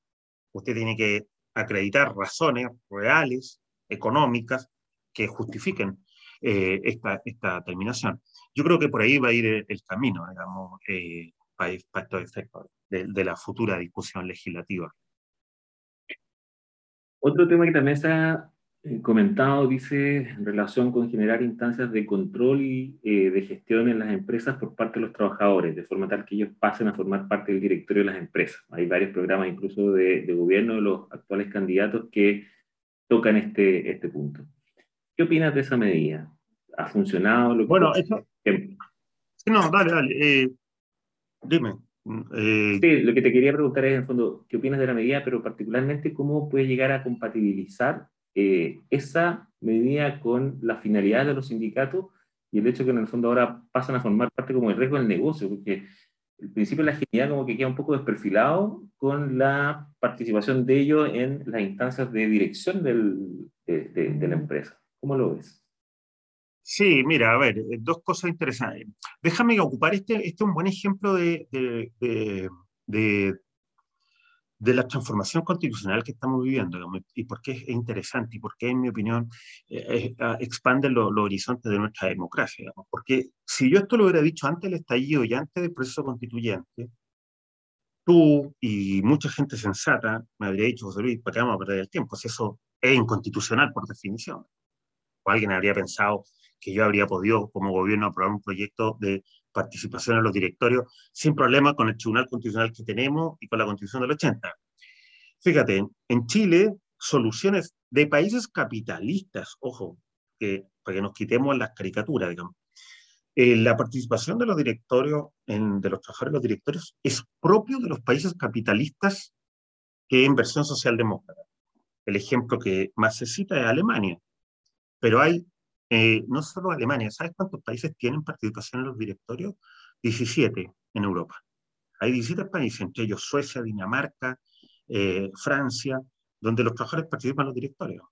usted tiene que acreditar razones reales, económicas, que justifiquen eh, esta, esta terminación. Yo creo que por ahí va a ir el, camino, digamos, eh, para, estos efectos de, la futura discusión legislativa. Otro tema que también se ha eh, comentado, dice, en relación con generar instancias de control y de gestión en las empresas por parte de los trabajadores, de forma tal que ellos pasen a formar parte del directorio de las empresas. Hay varios programas incluso de, de gobierno de los actuales candidatos que tocan este, este punto. ¿Qué opinas de esa medida? ¿Ha funcionado? Lo bueno, eso... no, dale, dale. Eh, dime. Eh, sí, lo que te quería preguntar es, en el fondo, ¿qué opinas de la medida, pero particularmente cómo puede llegar a compatibilizar eh, esa medida con la finalidad de los sindicatos y el hecho que en el fondo ahora pasan a formar parte como el riesgo del negocio? Porque el principio de la agilidad como que queda un poco desperfilado con la participación de ellos en las instancias de dirección del, de, de la empresa. ¿Cómo lo ves? Sí, mira, a ver, eh, dos cosas interesantes. Déjame ocupar este, este es un buen ejemplo de, de, de, la transformación constitucional que estamos viviendo, y por qué es interesante, y por qué, en mi opinión, eh, ah, expande los horizontes de nuestra democracia. Porque si yo esto lo hubiera dicho antes del estallido y antes del proceso constituyente, tú y mucha gente sensata me habría dicho, José Luis, ¿para qué vamos a perder el tiempo? Si eso es inconstitucional por definición o alguien habría pensado que yo habría podido como gobierno aprobar un proyecto de participación en los directorios sin problema con el Tribunal Constitucional que tenemos y con la Constitución del 80. Fíjate, en Chile, soluciones de países capitalistas, ojo, que, para que nos quitemos las caricaturas, digamos. Eh, la participación de los directorios, en, de los trabajadores en los directorios, es propio de los países capitalistas que en versión socialdemócrata. El ejemplo que más se cita es Alemania. Pero hay, eh, no solo Alemania, ¿sabes cuántos países tienen participación en los directorios? 17 en Europa. Hay 17 países, entre ellos Suecia, Dinamarca, eh, Francia, donde los trabajadores participan en los directorios.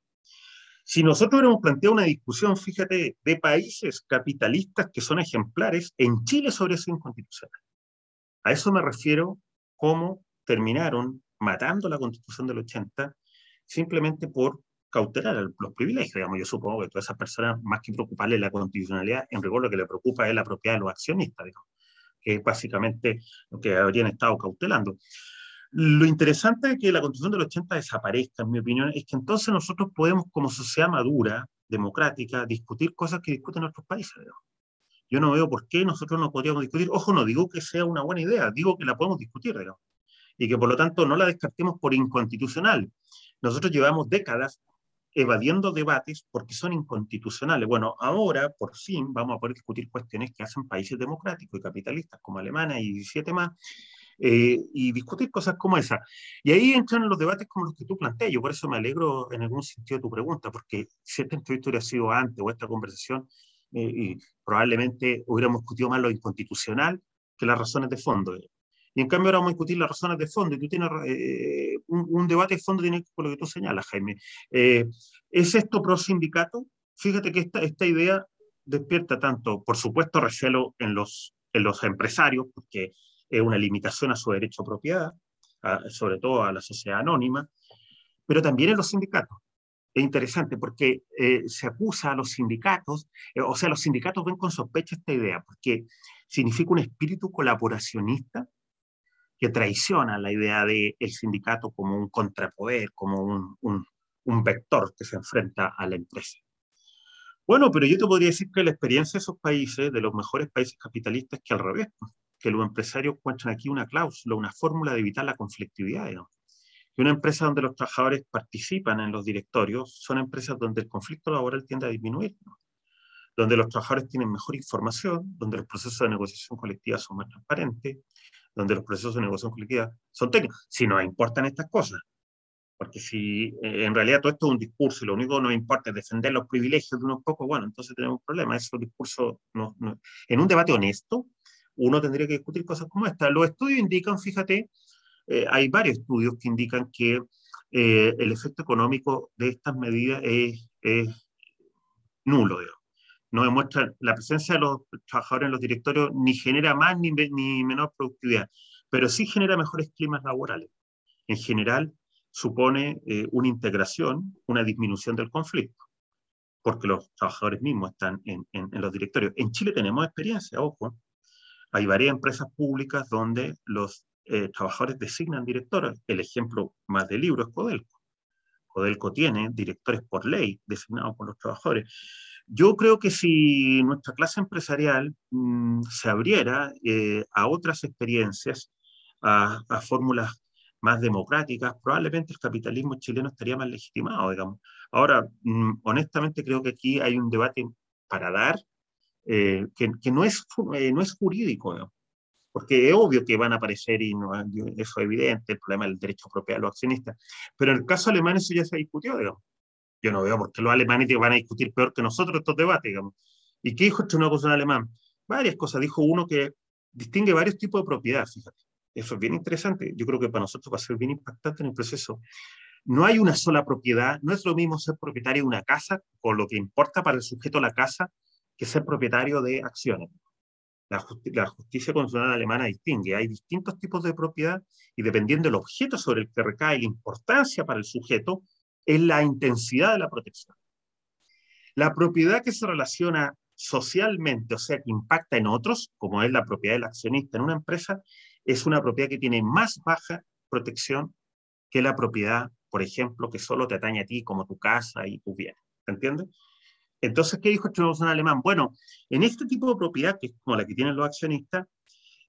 Si nosotros hubiéramos planteado una discusión, fíjate, de países capitalistas que son ejemplares, en Chile sobre eso inconstitucional. A eso me refiero cómo terminaron matando la constitución del 80 simplemente por cautelar los privilegios. Digamos, yo supongo que todas esas personas, más que preocuparle la constitucionalidad, en rigor lo que le preocupa es la propiedad de los accionistas, digamos, que es básicamente lo que habrían estado cautelando. Lo interesante de que la constitución del 80 desaparezca, en mi opinión, es que entonces nosotros podemos, como sociedad madura, democrática, discutir cosas que discuten otros países. Digamos. Yo no veo por qué nosotros no podríamos discutir. Ojo, no digo que sea una buena idea, digo que la podemos discutir, digamos, y que por lo tanto no la descartemos por inconstitucional. Nosotros llevamos décadas evadiendo debates porque son inconstitucionales. Bueno, ahora por fin vamos a poder discutir cuestiones que hacen países democráticos y capitalistas como Alemania y 17 más, eh, y discutir cosas como esa. Y ahí entran los debates como los que tú planteas. Yo por eso me alegro en algún sentido de tu pregunta, porque si esta entrevista hubiera sido antes o esta conversación, eh, y probablemente hubiéramos discutido más lo inconstitucional que las razones de fondo. Y en cambio ahora vamos a discutir las razones de fondo. Y tú tienes eh, un, debate de fondo tiene con lo que tú señalas, Jaime. Eh, ¿Es esto pro sindicato? Fíjate que esta, esta idea despierta tanto, por supuesto, recelo en los, en los empresarios, porque es una limitación a su derecho a propiedad, sobre todo a la sociedad anónima, pero también en los sindicatos. Es interesante porque eh, se acusa a los sindicatos, o sea, los sindicatos ven con sospecha esta idea, porque significa un espíritu colaboracionista que traiciona la idea del el sindicato como un contrapoder, como un, un, un, vector que se enfrenta a la empresa. Bueno, pero yo te podría decir que la experiencia de esos países, de los mejores países capitalistas, que al revés, que los empresarios encuentran aquí una cláusula, una fórmula de evitar la conflictividad. ¿no? Y una empresa donde los trabajadores participan en los directorios son empresas donde el conflicto laboral tiende a disminuir, donde los trabajadores tienen mejor información, donde los procesos de negociación colectiva son más transparentes, donde los procesos de negociación colectiva son técnicos, si nos importan estas cosas. Porque si eh, en realidad todo esto es un discurso y lo único que nos importa es defender los privilegios de unos pocos, bueno, entonces tenemos un problema. Esos discursos, no, en un debate honesto, uno tendría que discutir cosas como esta. Los estudios indican, fíjate, eh, hay varios estudios que indican que eh, el efecto económico de estas medidas es, es nulo. Digamos no demuestra la presencia de los trabajadores en los directorios ni genera más ni, menor productividad, pero sí genera mejores climas laborales. En general, supone eh, una integración, una disminución del conflicto. porque los trabajadores mismos están en, los directorios. En Chile tenemos experiencia, ojo. Hay varias empresas públicas donde los eh, trabajadores designan directores. El ejemplo más del libro es Codelco. Codelco tiene directores por ley designados por los trabajadores. Yo creo que si nuestra clase empresarial mm, se abriera eh, a otras experiencias, a, a fórmulas más democráticas, probablemente el capitalismo chileno estaría más legitimado, digamos. Ahora, mm, honestamente creo que aquí hay un debate para dar eh, que, que, no, es, eh, no es jurídico, porque es obvio que van a aparecer y no, eso es evidente, el problema del derecho propio de los accionistas, pero en el caso alemán eso ya se discutió, digamos. Yo no veo por qué los alemanes van a discutir peor que nosotros estos debates, digamos. ¿Y qué dijo este nuevo en alemán? Varias cosas. Dijo uno que distingue varios tipos de propiedad, fíjate. Eso es bien interesante. Yo creo que para nosotros va a ser bien impactante en el proceso. No hay una sola propiedad, no es lo mismo ser propietario de una casa, con lo que importa para el sujeto la casa, que ser propietario de acciones. La, justicia constitucional alemana distingue, hay distintos tipos de propiedad y dependiendo del objeto sobre el que recae la importancia para el sujeto, es la intensidad de la protección. La propiedad que se relaciona socialmente, o sea, que impacta en otros, como es la propiedad del accionista en una empresa, es una propiedad que tiene más baja protección que la propiedad, por ejemplo, que solo te atañe a ti, como tu casa y tu bien. ¿Entiendes? Entonces, ¿qué dijo este en alemán? Bueno, en este tipo de propiedad, que es como la que tienen los accionistas,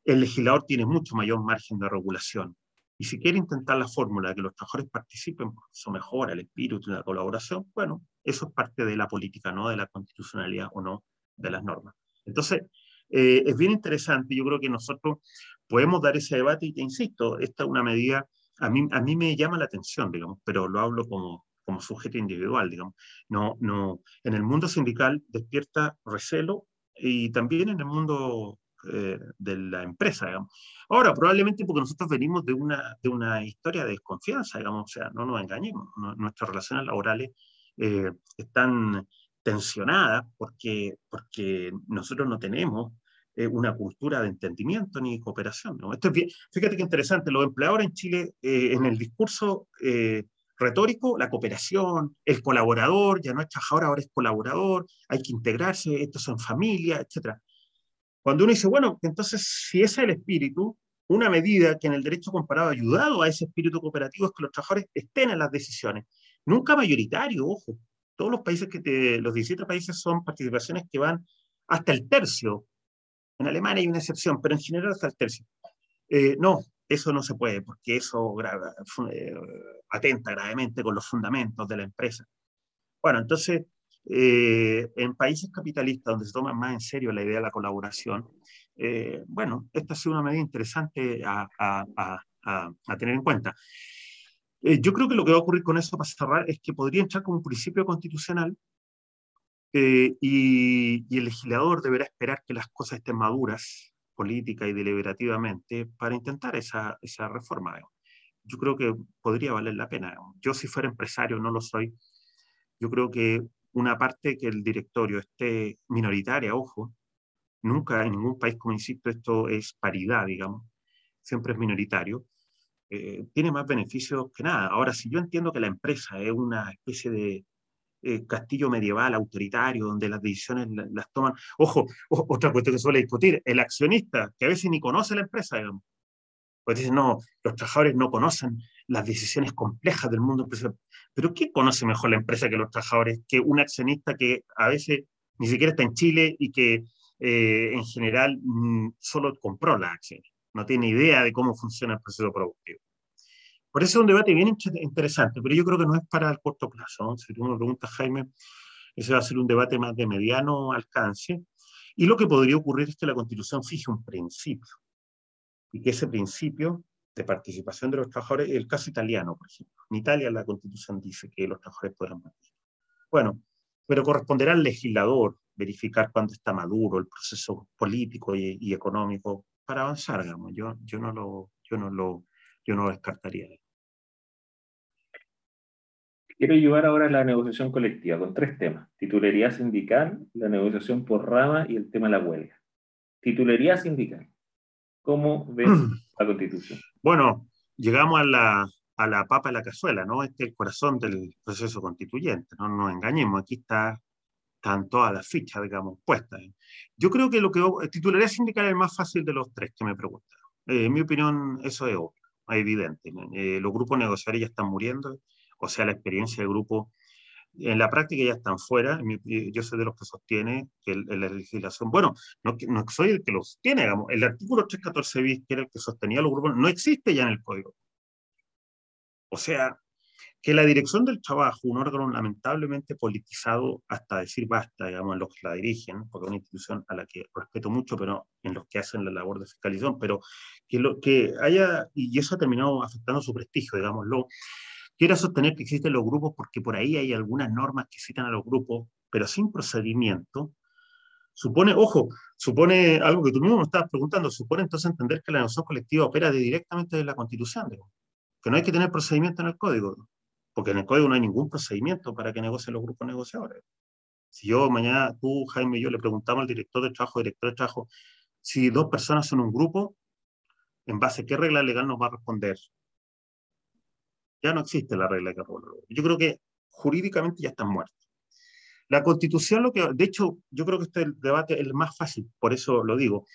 el legislador tiene mucho mayor margen de regulación. Y si quiere intentar la fórmula de que los trabajadores participen, eso mejora el espíritu de la colaboración, bueno, eso es parte de la política, no de la constitucionalidad o no de las normas. Entonces, eh, es bien interesante, yo creo que nosotros podemos dar ese debate y te insisto, esta es una medida, a mí, a mí me llama la atención, digamos, pero lo hablo como, como sujeto individual, digamos. No, no, en el mundo sindical despierta recelo y también en el mundo eh, de la empresa, digamos. Ahora, probablemente porque nosotros venimos de una, de una historia de desconfianza, digamos, o sea, no nos engañemos, nuestras relaciones laborales eh, están tensionadas porque, porque nosotros no tenemos eh, una cultura de entendimiento ni cooperación. ¿no? Esto es fíjate qué interesante, los empleadores en Chile, en el discurso retórico, la cooperación, el colaborador, ya no es trabajador, ahora es colaborador, hay que integrarse, estos son familias, etc. Cuando uno dice, bueno, entonces si ese es el espíritu, una medida que en el derecho comparado ha ayudado a ese espíritu cooperativo es que los trabajadores estén en las decisiones. Nunca mayoritario, ojo. Todos los países que te, los 17 países son participaciones que van hasta el tercio en Alemania hay una excepción, pero en general hasta el tercio. Eh, no, eso no se puede, porque eso eh, atenta gravemente con los fundamentos de la empresa. Bueno, entonces, eh, en países capitalistas donde se toma más en serio la idea de la colaboración, bueno, esta ha sido una medida interesante a, a tener en cuenta. yo creo que lo que va a ocurrir con eso, para cerrar, es que podría entrar como un principio constitucional eh, y, el legislador deberá esperar que las cosas estén maduras, política y deliberativamente, para intentar esa, esa reforma. Yo creo que podría valer la pena. Yo si fuera empresario, no lo soy, yo creo que una parte que el directorio esté minoritaria, ojo, nunca en ningún país, como insisto, esto es paridad, digamos, siempre es minoritario, eh, tiene más beneficios que nada. Ahora, si yo entiendo que la empresa es una especie de, eh, castillo medieval, autoritario, donde las decisiones las, toman. Ojo, otra cuestión que suele discutir, el accionista, que a veces ni conoce la empresa, digamos. Pues dicen, no, los trabajadores no conocen las decisiones complejas del mundo empresarial. Pero ¿quién conoce mejor la empresa que los trabajadores? Que un accionista que a veces ni siquiera está en Chile y que eh, en general mm, solo compró las acciones. No tiene idea de cómo funciona el proceso productivo. Por eso es un debate bien interesante, pero yo creo que no es para el corto plazo. Si tú me preguntas, Jaime, ese va a ser un debate más de mediano alcance. Y lo que podría ocurrir es que la Constitución fije un principio, y que ese principio de participación de los trabajadores, el caso italiano, por ejemplo. En Italia la Constitución dice que los trabajadores podrán participar. Bueno, pero corresponderá al legislador verificar cuándo está maduro el proceso político y, económico para avanzar, digamos. Yo, yo, no lo, yo, no lo, yo no lo descartaría. Quiero llevar ahora la negociación colectiva con tres temas. Titulería sindical, la negociación por rama y el tema de la huelga. Titulería sindical. ¿Cómo ves la constitución? Bueno, llegamos a la, a la papa de la cazuela, ¿no? Este es el corazón del proceso constituyente, no nos engañemos, aquí está están todas las fichas, digamos, puestas. Yo creo que lo que titularía sindical es el más fácil de los tres que me preguntan. Eh, en mi opinión, eso es obvio, evidente. Eh, los grupos negociadores ya están muriendo, o sea, la experiencia de grupo en la práctica ya están fuera. Yo soy de los que sostiene que la legislación, bueno, no, no soy el que los sostiene, digamos, el artículo 314 bis, que era el que sostenía los grupos, no existe ya en el código. O sea, que la dirección del trabajo, un órgano lamentablemente politizado hasta decir basta, digamos, en los que la dirigen, porque es una institución a la que respeto mucho, pero en los que hacen la labor de fiscalización, pero que, lo, que haya, y eso ha terminado afectando su prestigio, digámoslo, quiera sostener que existen los grupos porque por ahí hay algunas normas que citan a los grupos, pero sin procedimiento, supone, ojo, supone algo que tú mismo me estabas preguntando, supone entonces entender que la negociación colectiva opera directamente de la Constitución, que no hay que tener procedimiento en el código porque en el código no hay ningún procedimiento para que negocien los grupos negociadores. Si yo mañana, tú, Jaime y yo le preguntamos al director de trabajo, director de trabajo, si dos personas son un grupo, ¿en base a qué regla legal nos va a responder? Ya no existe la regla que Yo creo que jurídicamente ya están muertos. La constitución, lo que, de hecho, yo creo que este debate es el más fácil, por eso lo digo.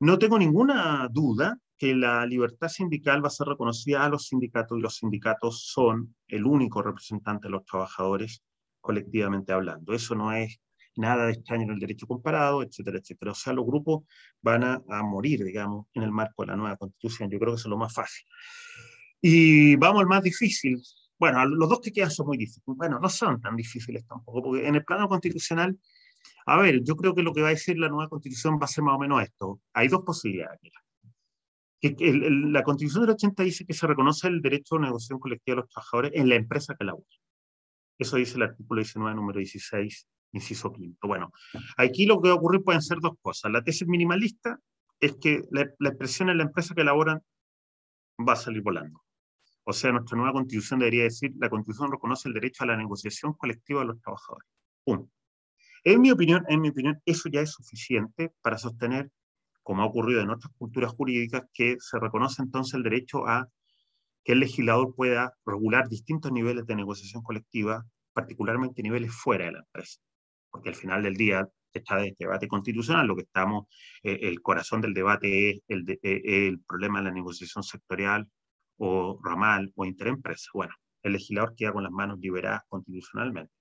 No tengo ninguna duda que la libertad sindical va a ser reconocida a los sindicatos y los sindicatos son el único representante de los trabajadores colectivamente hablando. Eso no es nada de extraño en el derecho comparado, etcétera, etcétera. O sea, los grupos van a, morir, digamos, en el marco de la nueva constitución. Yo creo que eso es lo más fácil. Y vamos al más difícil. Bueno, los dos que quedan son muy difíciles. Bueno, no son tan difíciles tampoco, porque en el plano constitucional, a ver, yo creo que lo que va a decir la nueva constitución va a ser más o menos esto. Hay dos posibilidades que la Constitución del 80 dice que se reconoce el derecho a negociación colectiva de los trabajadores en la empresa que labora. Eso dice el artículo 19, número 16, inciso quinto. Bueno, aquí lo que va a ocurrir pueden ser dos cosas. La tesis minimalista es que la, expresión en la empresa que elaboran va a salir volando. O sea, nuestra nueva constitución debería decir, la constitución reconoce el derecho a la negociación colectiva de los trabajadores. Uno. En mi opinión, en mi opinión, eso ya es suficiente para sostener como ha ocurrido en otras culturas jurídicas, que se reconoce entonces el derecho a que el legislador pueda regular distintos niveles de negociación colectiva, particularmente niveles fuera de la empresa. Porque al final del día está el debate constitucional, lo que estamos, eh, el corazón del debate es el, eh, el problema de la negociación sectorial o ramal o interempresa. Bueno, el legislador queda con las manos liberadas constitucionalmente.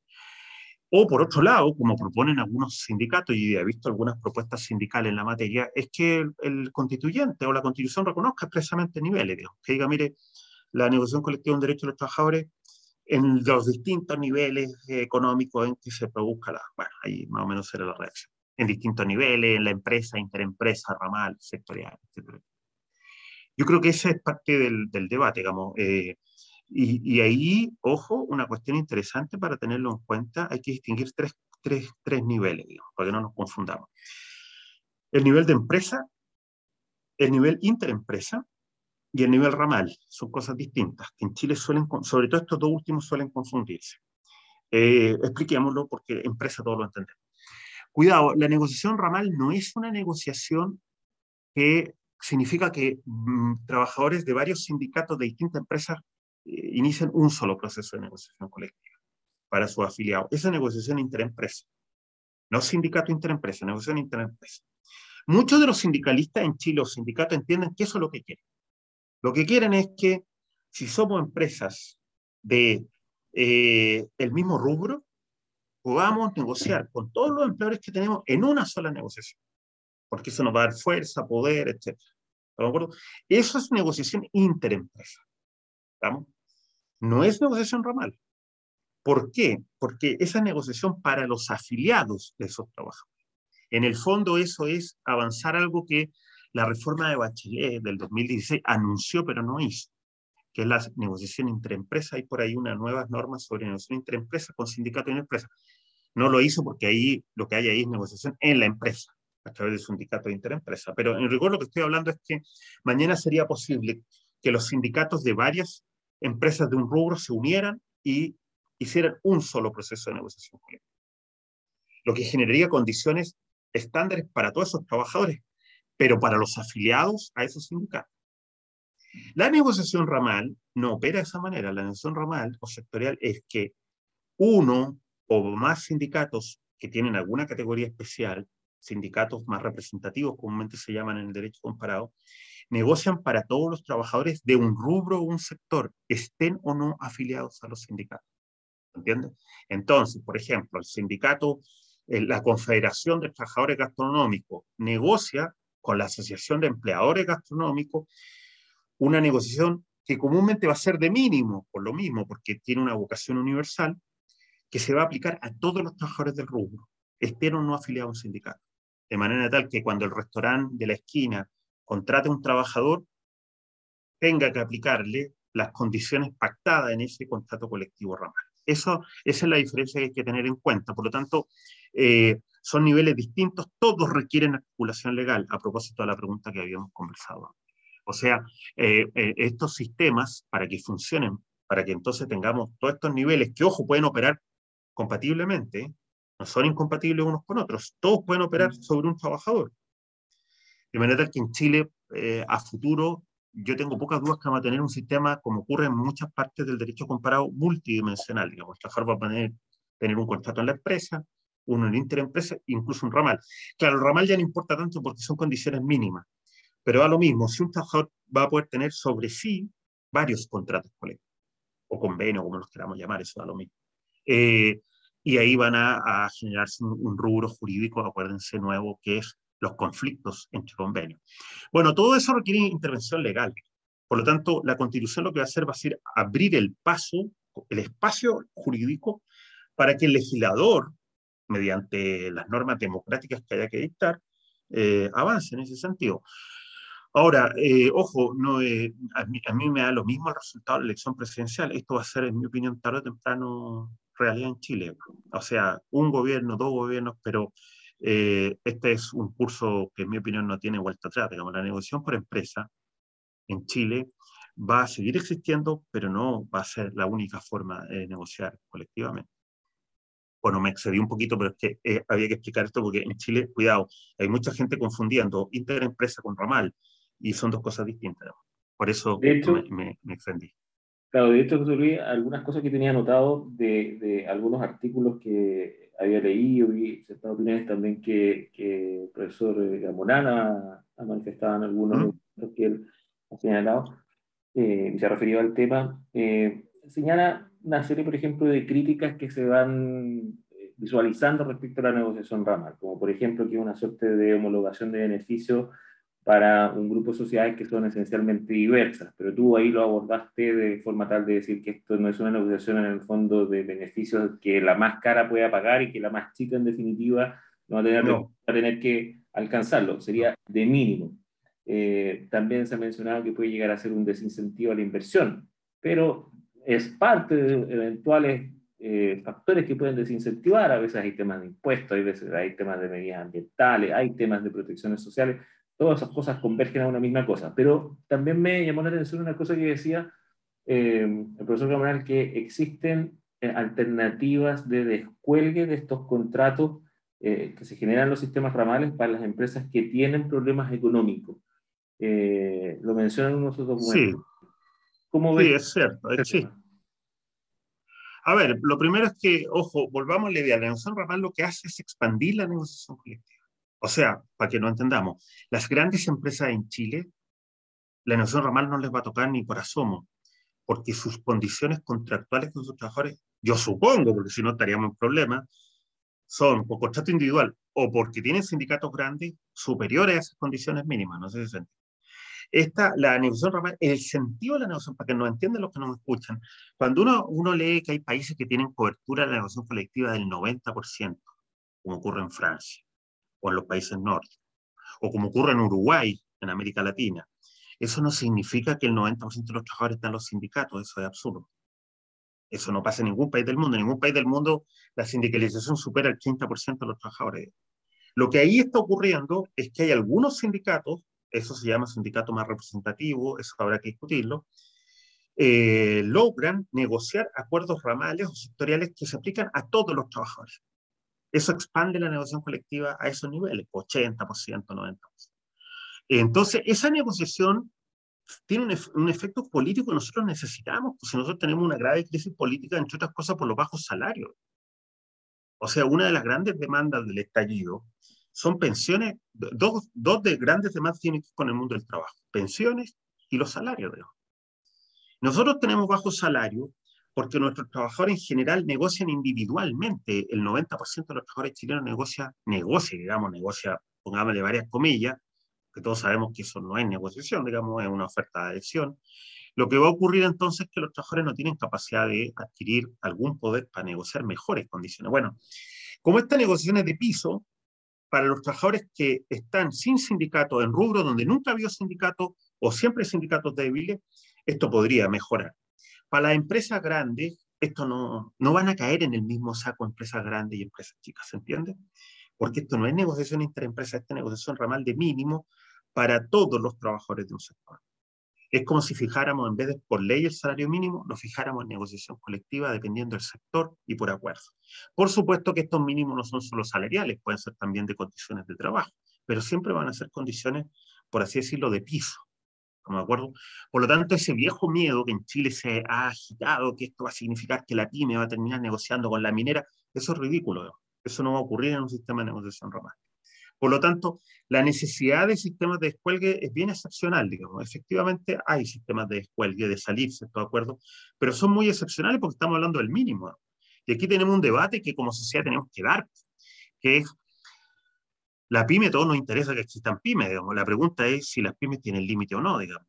O por otro lado, como proponen algunos sindicatos, y he visto algunas propuestas sindicales en la materia, es que el, constituyente o la constitución reconozca expresamente niveles, que diga, mire, la negociación colectiva es un derecho de los trabajadores en los distintos niveles económicos en que se produzca la... Bueno, ahí más o menos será la reacción. En distintos niveles, en la empresa, interempresa, ramal, sectorial, etc. Yo creo que esa es parte del, del debate, digamos. Eh, y, ahí, ojo, una cuestión interesante para tenerlo en cuenta, hay que distinguir tres, tres, tres niveles, digamos, para que no nos confundamos. El nivel de empresa, el nivel interempresa y el nivel ramal. Son cosas distintas, que en Chile suelen, sobre todo estos dos últimos suelen confundirse. Eh, expliquémoslo porque empresa todo lo entendemos. Cuidado, la negociación ramal no es una negociación que significa que mm, trabajadores de varios sindicatos de distintas empresas inician un solo proceso de negociación colectiva para su afiliado. Esa negociación interempresa, no sindicato interempresa, negociación interempresa. Muchos de los sindicalistas en Chile, los sindicatos, entienden que eso es lo que quieren. Lo que quieren es que si somos empresas de eh, mismo rubro, podamos negociar con todos los empleadores que tenemos en una sola negociación, porque eso nos va a dar fuerza, poder, etc. ¿Estamos de acuerdo? Eso es negociación interempresa. ¿Estamos? no es negociación ramal. ¿Por qué? Porque esa negociación para los afiliados de esos trabajadores. En el fondo eso es avanzar algo que la reforma de Bachelet del 2016 anunció pero no hizo, que es la negociación entre empresas. Hay por ahí unas nuevas normas sobre negociación entre empresas con sindicato y empresa. No lo hizo porque ahí lo que hay ahí es negociación en la empresa, a través de sindicato de interempresa. Pero en rigor lo que estoy hablando es que mañana sería posible que los sindicatos de varias empresas de un rubro se unieran y hicieran un solo proceso de negociación. Lo que generaría condiciones estándares para todos esos trabajadores, pero para los afiliados a esos sindicatos. La negociación ramal no opera de esa manera. La negociación ramal o sectorial es que uno o más sindicatos que tienen alguna categoría especial, sindicatos más representativos, comúnmente se llaman en el derecho comparado, negocian para todos los trabajadores de un rubro o un sector, estén o no afiliados a los sindicatos. ¿Entiendes? Entonces, por ejemplo, el sindicato, eh, la Confederación de Trabajadores Gastronómicos negocia con la Asociación de Empleadores Gastronómicos una negociación que comúnmente va a ser de mínimo, por lo mismo, porque tiene una vocación universal, que se va a aplicar a todos los trabajadores del rubro, estén o no afiliados a un sindicato. De manera tal que cuando el restaurante de la esquina contrate a un trabajador, tenga que aplicarle las condiciones pactadas en ese contrato colectivo ramal. Eso, esa es la diferencia que hay que tener en cuenta. Por lo tanto, eh, son niveles distintos, todos requieren articulación legal, a propósito de la pregunta que habíamos conversado. O sea, eh, eh, estos sistemas, para que funcionen, para que entonces tengamos todos estos niveles, que ojo, pueden operar compatiblemente, no son incompatibles unos con otros, todos pueden operar sobre un trabajador. De manera que en Chile, eh, a futuro, yo tengo pocas dudas que vamos a tener un sistema, como ocurre en muchas partes del derecho comparado, multidimensional. Digamos, el trabajador va a tener, tener un contrato en la empresa, uno en interempresa, incluso un ramal. Claro, el ramal ya no importa tanto porque son condiciones mínimas, pero a lo mismo, si un trabajador va a poder tener sobre sí varios contratos colectivos, o convenios, como los queramos llamar, eso da lo mismo. Eh, y ahí van a, a generarse un, rubro jurídico, acuérdense, nuevo, que es los conflictos entre convenios. Bueno, todo eso requiere intervención legal. Por lo tanto, la Constitución lo que va a hacer va a ser abrir el paso, el espacio jurídico para que el legislador, mediante las normas democráticas que haya que dictar, eh, avance en ese sentido. Ahora, eh, ojo, no, eh, a, mí, a, mí, me da lo mismo el resultado de la elección presidencial. Esto va a ser, en mi opinión, tarde o temprano realidad en Chile. O sea, un gobierno, dos gobiernos, pero eh, este es un curso que en mi opinión no tiene vuelta atrás. Digamos, la negociación por empresa en Chile va a seguir existiendo, pero no va a ser la única forma de negociar colectivamente. Bueno, me excedí un poquito, pero es que eh, había que explicar esto porque en Chile, cuidado, hay mucha gente confundiendo interempresa con ramal y son dos cosas distintas. Por eso me, me, me extendí. Claro, de hecho, Luis, algunas cosas que tenía anotado de, de algunos artículos que había leído y ciertas opiniones también que, que el profesor Gamorana ha manifestado en algunos de que él ha señalado eh, y se ha referido al tema. Eh, señala una serie, por ejemplo, de críticas que se van eh, visualizando respecto a la negociación ramal, como por ejemplo que una suerte de homologación de beneficios para un grupo de sociedades que son esencialmente diversas, pero tú ahí lo abordaste de forma tal de decir que esto no es una negociación en el fondo de beneficios que la más cara pueda pagar y que la más chica en definitiva no va a tener, no. Va a tener que alcanzarlo, sería de mínimo. Eh, también se ha mencionado que puede llegar a ser un desincentivo a la inversión, pero es parte de eventuales eh, factores que pueden desincentivar, a veces hay temas de impuestos, a veces hay temas de medidas ambientales, hay temas de protecciones sociales, todas esas cosas convergen a una misma cosa. Pero también me llamó la atención una cosa que decía eh, el profesor Cameral, que existen eh, alternativas de descuelgue de estos contratos eh, que se generan en los sistemas ramales para las empresas que tienen problemas económicos. Lo mencionan en unos documentos. Sí, ¿Cómo sí es cierto. Sí. A ver, lo primero es que, ojo, volvamos a la idea. La negociación ramal lo que hace es expandir la negociación colectiva. O sea, para que no entendamos, las grandes empresas en Chile, la negociación ramal no les va a tocar ni por asomo, porque sus condiciones contractuales con sus trabajadores, yo supongo, porque si no estaríamos en problemas, son por contrato individual o porque tienen sindicatos grandes superiores a esas condiciones mínimas, no sé si se entiende. Esta, la negociación ramal, el sentido de la negociación, para que nos entiendan los que nos escuchan, cuando uno, uno lee que hay países que tienen cobertura de la negociación colectiva del 90%, como ocurre en Francia, o en los países norte, o como ocurre en Uruguay, en América Latina. Eso no significa que el 90% de los trabajadores están en los sindicatos, eso es absurdo. Eso no pasa en ningún país del mundo. En ningún país del mundo la sindicalización supera el 30% de los trabajadores. Lo que ahí está ocurriendo es que hay algunos sindicatos, eso se llama sindicato más representativo, eso habrá que discutirlo, eh, logran negociar acuerdos ramales o sectoriales que se aplican a todos los trabajadores. Eso expande la negociación colectiva a esos niveles, 80%, 90%. Entonces, esa negociación tiene un, un, efecto político que nosotros necesitamos, pues si nosotros tenemos una grave crisis política, entre otras cosas, por los bajos salarios. O sea, una de las grandes demandas del estallido son pensiones, dos, dos de grandes demandas tienen que ver con el mundo del trabajo, pensiones y los salarios. De Nosotros tenemos bajos salarios porque nuestros trabajadores en general negocian individualmente. El 90% de los trabajadores chilenos negocia, negocia, digamos, negocia, pongámosle varias comillas, que todos sabemos que eso no es negociación, digamos, es una oferta de adhesión. Lo que va a ocurrir entonces es que los trabajadores no tienen capacidad de adquirir algún poder para negociar mejores condiciones. Bueno, como esta negociación es de piso, para los trabajadores que están sin sindicato, en rubro donde nunca ha habido sindicato o siempre sindicatos débiles, esto podría mejorar. Para las empresas grandes, esto no, no van a caer en el mismo saco empresas grandes y empresas chicas, ¿se entiende? Porque esto no es negociación interempresa, esta es negociación ramal de mínimo para todos los trabajadores de un sector. Es como si fijáramos, en vez de por ley el salario mínimo, lo fijáramos en negociación colectiva dependiendo del sector y por acuerdo. Por supuesto que estos mínimos no son solo salariales, pueden ser también de condiciones de trabajo, pero siempre van a ser condiciones, por así decirlo, de piso. ¿De acuerdo? Por lo tanto, ese viejo miedo que en Chile se ha agitado, que esto va a significar que la pyme va a terminar negociando con la minera, eso es ridículo. Eso no va a ocurrir en un sistema de negociación romano. Por lo tanto, la necesidad de sistemas de descuelgue es bien excepcional, digamos. Efectivamente, hay sistemas de descuelgue, de salirse, ¿de acuerdo? Pero son muy excepcionales porque estamos hablando del mínimo. Y aquí tenemos un debate que como sociedad tenemos que dar, que es la pyme, todo nos interesa que existan pymes. La pregunta es si las pymes tienen límite o no, digamos.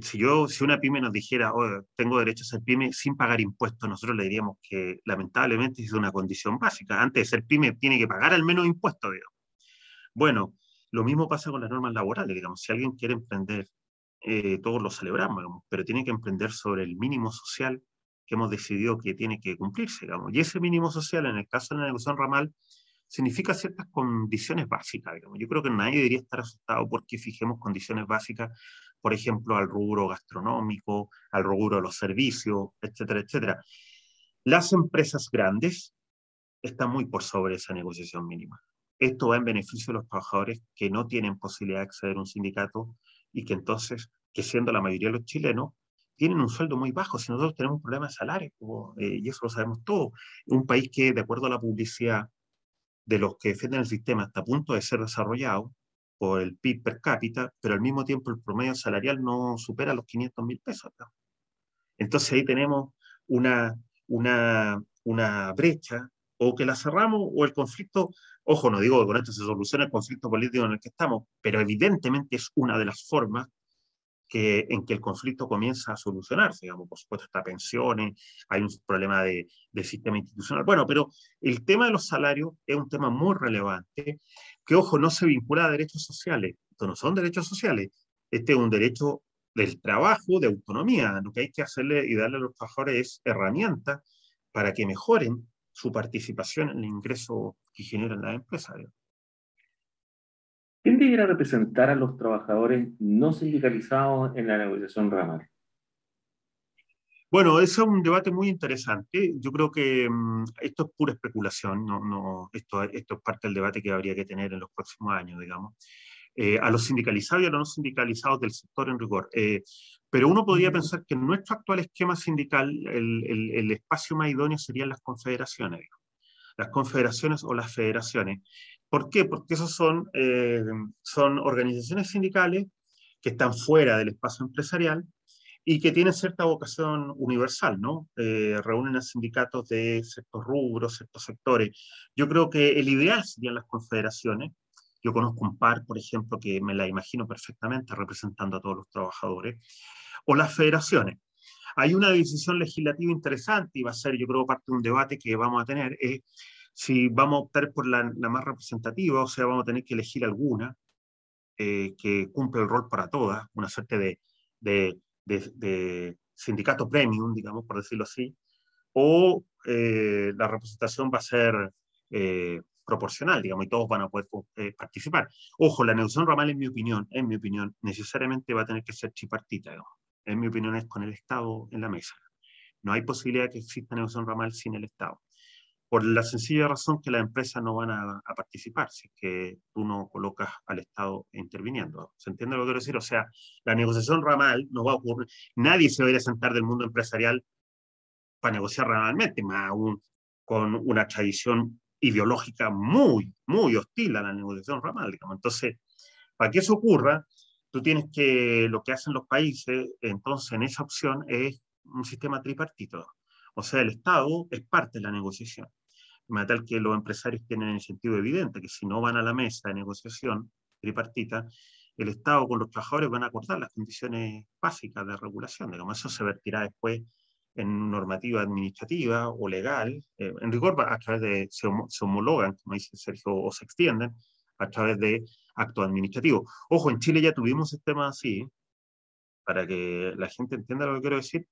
Si yo, si una pyme nos dijera, oh, tengo derecho a ser pyme sin pagar impuestos, nosotros le diríamos que lamentablemente es una condición básica. Antes de ser pyme tiene que pagar al menos impuestos. Bueno, lo mismo pasa con las normas laborales, digamos. Si alguien quiere emprender, eh, todos lo celebramos, pero tiene que emprender sobre el mínimo social que hemos decidido que tiene que cumplirse, digamos. Y ese mínimo social, en el caso de la negociación ramal, significa ciertas condiciones básicas. Yo creo que nadie debería estar asustado porque fijemos condiciones básicas, por ejemplo, al rubro gastronómico, al rubro de los servicios, etcétera, etcétera. Las empresas grandes están muy por sobre esa negociación mínima. Esto va en beneficio de los trabajadores que no tienen posibilidad de acceder a un sindicato y que entonces, que siendo la mayoría de los chilenos, tienen un sueldo muy bajo. Si nosotros tenemos un problema de eh, y eso lo sabemos todos, un país que, de acuerdo a la publicidad, de los que defienden el sistema está a punto de ser desarrollado por el PIB per cápita, pero al mismo tiempo el promedio salarial no supera los 500 mil pesos. Entonces ahí tenemos una, una, una brecha, o que la cerramos, o el conflicto, ojo, no digo que con esto se solucione el conflicto político en el que estamos, pero evidentemente es una de las formas que, en que el conflicto comienza a solucionarse. Digamos, por supuesto, está pensiones, hay un problema de, de, sistema institucional. Bueno, pero el tema de los salarios es un tema muy relevante, que, ojo, no se vincula a derechos sociales. Estos no son derechos sociales. Este es un derecho del trabajo, de autonomía. Lo que hay que hacerle y darle a los trabajadores es herramientas para que mejoren su participación en el ingreso que generan las empresas. ¿Quién debiera representar a los trabajadores no sindicalizados en la negociación ramal? Bueno, ese es un debate muy interesante. Yo creo que um, esto es pura especulación, no, no, esto, esto es parte del debate que habría que tener en los próximos años, digamos. Eh, a los sindicalizados y a los no sindicalizados del sector en rigor. Eh, pero uno podría pensar que en nuestro actual esquema sindical el, el, el espacio más idóneo serían las confederaciones, las confederaciones o las federaciones. ¿Por qué? Porque esos son, eh, son organizaciones sindicales que están fuera del espacio empresarial y que tienen cierta vocación universal, ¿no? Eh, reúnen a sindicatos de ciertos rubros, ciertos sectores. Yo creo que el ideal serían las confederaciones. Yo conozco un par, por ejemplo, que me la imagino perfectamente representando a todos los trabajadores, o las federaciones. Hay una decisión legislativa interesante y va a ser, yo creo, parte de un debate que vamos a tener, es si vamos a optar por la, más representativa, o sea, vamos a tener que elegir alguna eh, que cumple el rol para todas, una suerte de, de, de, sindicato premium, digamos, por decirlo así, o eh, la representación va a ser eh, proporcional, digamos, y todos van a poder participar. Ojo, la negociación ramal, en mi opinión, en mi opinión, necesariamente va a tener que ser tripartita, digamos. En mi opinión, es con el Estado en la mesa. No hay posibilidad de que exista negociación ramal sin el Estado por la sencilla razón que las empresas no van a, participar si es que tú no colocas al Estado interviniendo. ¿Se entiende lo que quiero decir? O sea, la negociación ramal no va a ocurrir, nadie se va a ir a sentar del mundo empresarial para negociar ramalmente, más aún con una tradición ideológica muy, muy hostil a la negociación ramal. Digamos. Entonces, para que eso ocurra, tú tienes que, lo que hacen los países, entonces en esa opción es un sistema tripartito. O sea, el Estado es parte de la negociación. De tal que los empresarios tienen el sentido evidente que si no van a la mesa de negociación tripartita, el Estado con los trabajadores van a acordar las condiciones básicas de regulación. Digamos, eso se vertirá después en normativa administrativa o legal. Eh, en rigor, a través de, se, homologan, como dice Sergio, o se extienden a través de actos administrativos. Ojo, en Chile ya tuvimos sistemas así, para que la gente entienda lo que quiero decir.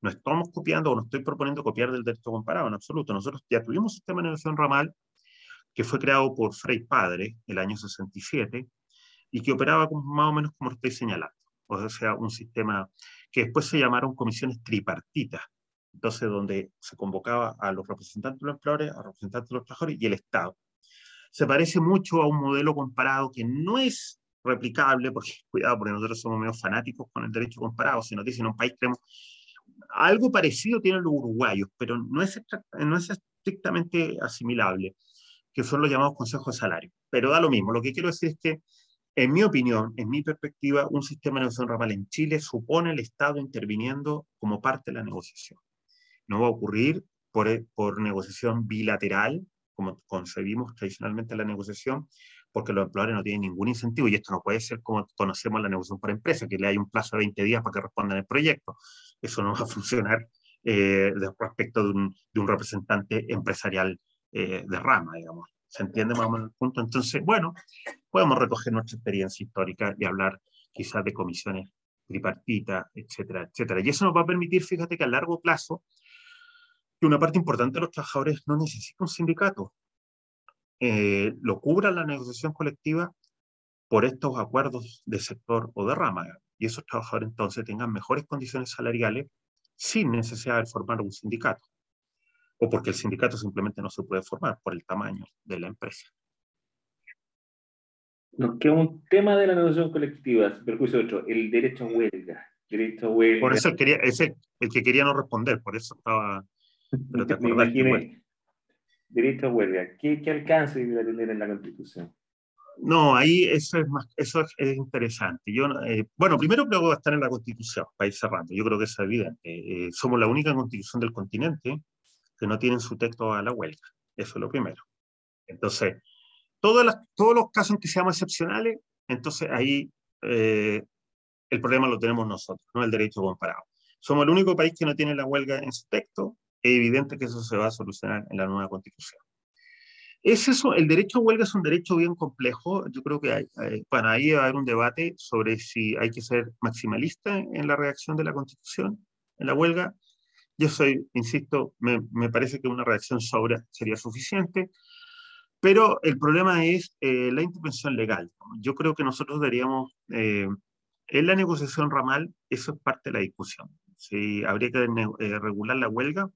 No estamos copiando o no estoy proponiendo copiar del derecho comparado en absoluto. Nosotros ya tuvimos un sistema de negociación ramal que fue creado por Frei Padre el año 67 y que operaba más o menos como estoy señalando. O sea, un sistema que después se llamaron comisiones tripartitas, entonces donde se convocaba a los representantes de los empleadores, a los representantes de los trabajadores y el Estado. Se parece mucho a un modelo comparado que no es replicable, porque cuidado, porque nosotros somos medio fanáticos con el derecho comparado, si nos dicen un país creemos, algo parecido tienen los uruguayos, pero no es, no es estrictamente asimilable, que son los llamados consejos de salario. Pero da lo mismo, lo que quiero decir es que en mi opinión, en mi perspectiva, un sistema de negociación ramal en Chile supone el Estado interviniendo como parte de la negociación. No va a ocurrir por, por negociación bilateral, como concebimos tradicionalmente la negociación, porque los empleadores no tienen ningún incentivo, y esto no puede ser como conocemos la negociación por empresa, que le hay un plazo de 20 días para que respondan el proyecto. Eso no va a funcionar eh, respecto de un, de un, representante empresarial eh, de rama, digamos. ¿Se entiende más o menos el punto? Entonces, bueno, podemos recoger nuestra experiencia histórica y hablar quizás de comisiones tripartitas, etcétera, etcétera. Y eso nos va a permitir, fíjate que a largo plazo, que una parte importante de los trabajadores no necesita un sindicato. Eh, lo cubra la negociación colectiva por estos acuerdos de sector o de rama. Y esos trabajadores entonces tengan mejores condiciones salariales sin necesidad de formar un sindicato o porque el sindicato simplemente no se puede formar por el tamaño de la empresa. Nos queda un tema de la negociación colectiva, perjuicio otro, el derecho a huelga. Derecho a huelga. Por eso quería, ese el que quería no responder, por eso estaba... Pero te Me derecho a huelga, ¿qué, qué alcance debe tener en la Constitución? No, ahí eso es, más, eso es, interesante. Yo, eh, bueno, primero creo que va a estar en la Constitución, para ir cerrando. Yo creo que es evidente. Eh, somos la única constitución del continente que no tienen su texto a la huelga. Eso es lo primero. Entonces, todos los casos en que seamos excepcionales, entonces ahí eh, el problema lo tenemos nosotros, no el derecho comparado. Somos el único país que no tiene la huelga en su texto, es evidente que eso se va a solucionar en la nueva constitución. Es eso, el derecho a huelga es un derecho bien complejo. Yo creo que hay, bueno, ahí va a haber un debate sobre si hay que ser maximalista en la reacción de la constitución en la huelga yo soy, insisto, me, me parece que una reacción sobra sería suficiente, pero el problema es eh, la intervención legal. Yo creo que nosotros deberíamos, eh, en la negociación ramal, eso es parte de la discusión. Si habría que eh, regular la huelga,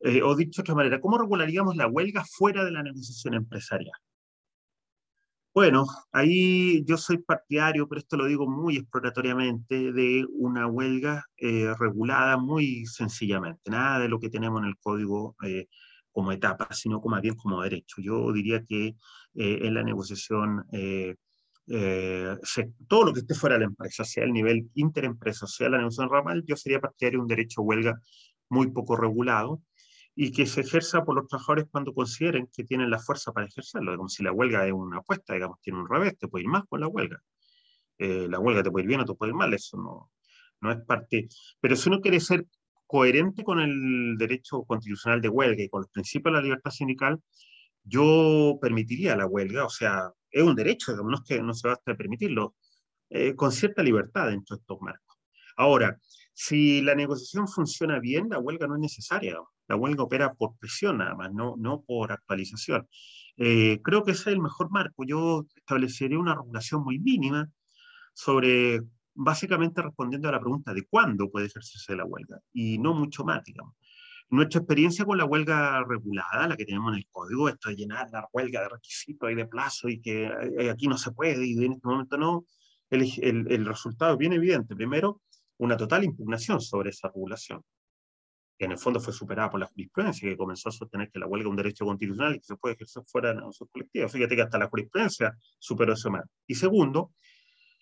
o dicho de otra manera, ¿cómo regularíamos la huelga fuera de la negociación empresarial? Bueno, ahí yo soy partidario, pero esto lo digo muy exploratoriamente, de una huelga eh, regulada muy sencillamente, nada de lo que tenemos en el código eh, como etapa, sino como, bien como derecho. Yo diría que eh, en la negociación, todo lo que esté fuera de la empresa, sea el nivel interempresa, sea la negociación ramal, yo sería partidario de un derecho a huelga muy poco regulado, y que se ejerza por los trabajadores cuando consideren que tienen la fuerza para ejercerlo. Como si la huelga es una apuesta, digamos, tiene un revés, te puede ir más con la huelga. Eh, la huelga te puede ir bien o te puede ir mal, eso no, no es parte. Pero si uno quiere ser coherente con el derecho constitucional de huelga y con los principios de la libertad sindical, yo permitiría la huelga, o sea, es un derecho, digamos, no es que no se basta permitirlo, eh, con cierta libertad dentro de estos marcos. Ahora, si la negociación funciona bien, la huelga no es necesaria. La huelga opera por presión nada más, no, no por actualización. Eh, creo que ese es el mejor marco. Yo establecería una regulación muy mínima sobre, básicamente respondiendo a la pregunta de cuándo puede ejercerse la huelga, y no mucho más, digamos. Nuestra experiencia con la huelga regulada, la que tenemos en el código, esto de llenar la huelga de requisitos y de plazo y que eh, aquí no se puede y en este momento no, el, el, el resultado es bien evidente. Primero, una total impugnación sobre esa regulación. En el fondo fue superada por la jurisprudencia, que comenzó a sostener que la huelga es un derecho constitucional y que se puede ejercer fuera de la negociación colectiva. Fíjate que hasta la jurisprudencia superó ese marco. Y segundo,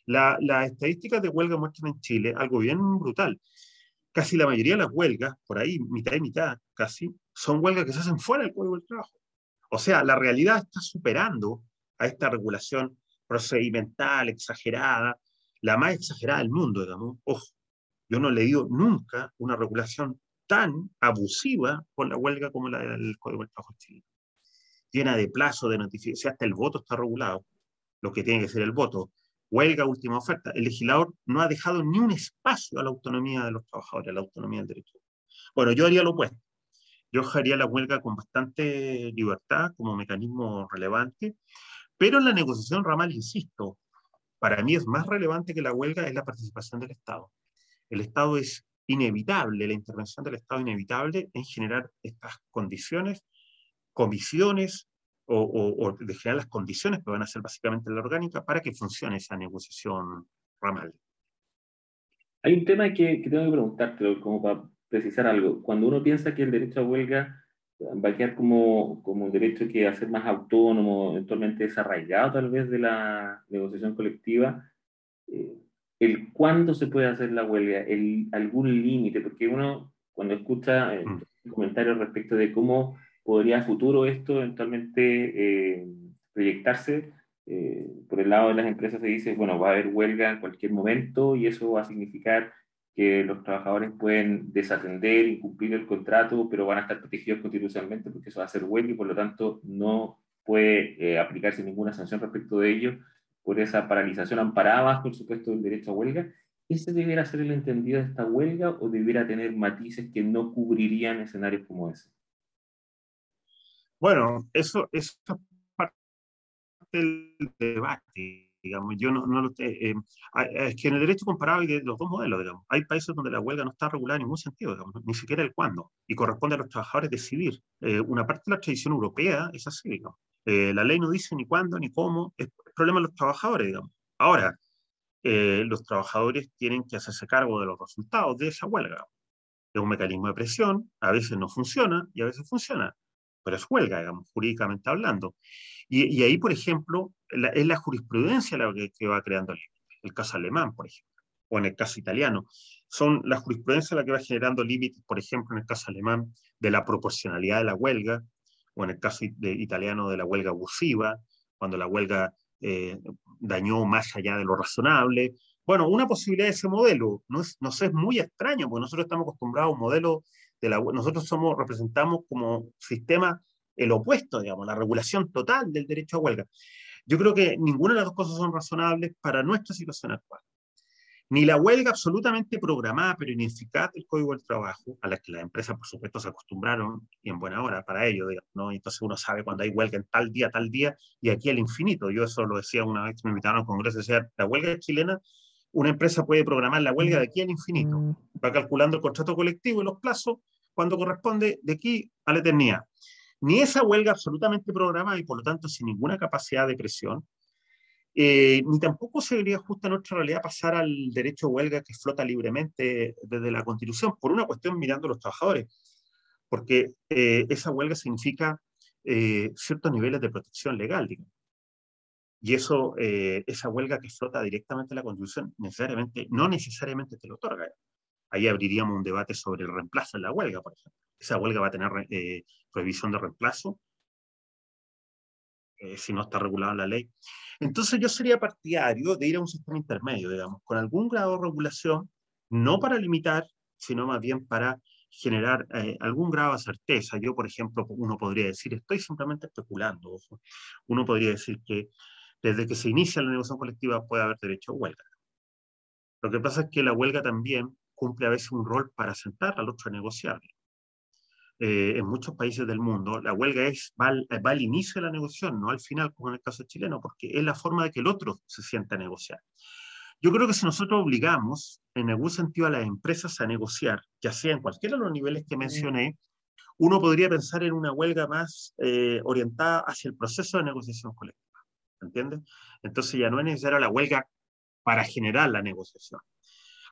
las estadísticas de huelga muestran en Chile algo bien brutal. Casi la mayoría de las huelgas, por ahí mitad y mitad casi, son huelgas que se hacen fuera del Código del Trabajo. O sea, la realidad está superando a esta regulación procedimental, exagerada, la más exagerada del mundo, digamos. Ojo, yo no he leído nunca una regulación tan abusiva con la huelga como la del Código del Trabajo chileno. Llena de plazo, de notificación, hasta el voto está regulado, lo que tiene que ser el voto. Huelga, última oferta. El legislador no ha dejado ni un espacio a la autonomía de los trabajadores, a la autonomía del derecho. Bueno, yo haría lo opuesto. Yo haría la huelga con bastante libertad como mecanismo relevante, pero en la negociación ramal, insisto, para mí es más relevante que la huelga es la participación del Estado. El Estado es inevitable, la intervención del Estado inevitable en generar estas condiciones, comisiones o, de generar las condiciones que van a ser básicamente la orgánica para que funcione esa negociación ramal. Hay un tema que, que tengo que preguntarte, como para precisar algo. Cuando uno piensa que el derecho a huelga va a quedar como, como un derecho que va a ser más autónomo, eventualmente desarraigado tal vez de la negociación colectiva, eh, el cuándo se puede hacer la huelga, el, algún límite, porque uno cuando escucha eh, mm. comentarios respecto de cómo podría a futuro esto eventualmente eh, proyectarse, eh, por el lado de las empresas se dice, bueno, va a haber huelga en cualquier momento y eso va a significar que los trabajadores pueden desatender, incumplir el contrato, pero van a estar protegidos constitucionalmente porque eso va a ser huelga y por lo tanto no puede aplicarse ninguna sanción respecto de ello por esa paralización amparada por supuesto, el derecho a huelga. ¿Ese debiera ser el entendido de esta huelga o debiera tener matices que no cubrirían escenarios como ese? Bueno, eso, es parte del debate, digamos. Yo no, no lo eh, es que en el derecho comparado hay los dos modelos, digamos. Hay países donde la huelga no está regulada en ningún sentido, digamos, ni siquiera el cuándo, y corresponde a los trabajadores decidir. Eh, una parte de la tradición europea es así, digamos. Eh, la ley no dice ni cuándo ni cómo, es problema de los trabajadores, digamos. Ahora, eh, los trabajadores tienen que hacerse cargo de los resultados de esa huelga. Es un mecanismo de presión, a veces no funciona y a veces funciona, pero es huelga, digamos, jurídicamente hablando. Y, ahí, por ejemplo, es la jurisprudencia la que, va creando el, el caso alemán, por ejemplo, o en el caso italiano. Son la jurisprudencia la que va generando límites, por ejemplo, en el caso alemán, de la proporcionalidad de la huelga, o en el caso italiano de la huelga abusiva, cuando la huelga eh, dañó más allá de lo razonable. Bueno, una posibilidad de ese modelo no es, nos es muy extraño, porque nosotros estamos acostumbrados a un modelo de la nosotros somos, representamos como sistema el opuesto, digamos, la regulación total del derecho a huelga. Yo creo que ninguna de las dos cosas son razonables para nuestra situación actual ni la huelga absolutamente programada pero ineficaz del Código del Trabajo, a la que las empresas, por supuesto, se acostumbraron, y en buena hora para ello, digamos, ¿no? entonces uno sabe cuando hay huelga en tal día, tal día, y aquí al infinito. Yo eso lo decía una vez que me invitaron al Congreso, decía, la huelga chilena, una empresa puede programar la huelga de aquí al infinito, mm. va calculando el contrato colectivo y los plazos cuando corresponde de aquí a la eternidad. Ni esa huelga absolutamente programada y por lo tanto sin ninguna capacidad de presión, eh, ni tampoco se debería justa nuestra realidad pasar al derecho a huelga que flota libremente desde la Constitución, por una cuestión mirando a los trabajadores, porque eh, esa huelga significa eh, ciertos niveles de protección legal, digamos. Y eso, esa huelga que flota directamente en la Constitución, necesariamente, no necesariamente te lo otorga. Ahí abriríamos un debate sobre el reemplazo en la huelga, por ejemplo. Esa huelga va a tener prohibición de reemplazo si no está regulada en la ley. Entonces yo sería partidario de ir a un sistema intermedio, digamos, con algún grado de regulación, no para limitar, sino más bien para generar eh, algún grado de certeza. Yo, por ejemplo, uno podría decir, estoy simplemente especulando. Uno podría decir que desde que se inicia la negociación colectiva puede haber derecho a huelga. Lo que pasa es que la huelga también cumple a veces un rol para sentar al otro a negociar. Eh, en muchos países del mundo, la huelga es, va al, inicio de la negociación, no al final, como en el caso chileno, porque es la forma de que el otro se sienta a negociar. Yo creo que si nosotros obligamos, en algún sentido, a las empresas a negociar, ya sea en cualquiera de los niveles que mencioné, uno podría pensar en una huelga más eh, orientada hacia el proceso de negociación colectiva. ¿Entiendes? Entonces ya no es necesaria la huelga para generar la negociación.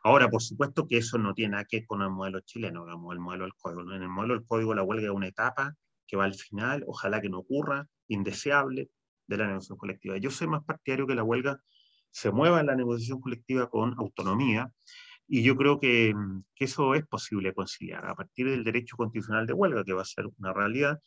Ahora, por supuesto que eso no tiene nada que ver con el modelo chileno, digamos, el modelo del código. En el modelo del código la huelga es una etapa que va al final, ojalá que no ocurra, indeseable, de la negociación colectiva. Yo soy más partidario que la huelga se mueva en la negociación colectiva con autonomía, y yo creo que, eso es posible conciliar. A partir del derecho constitucional de huelga, que va a ser una realidad,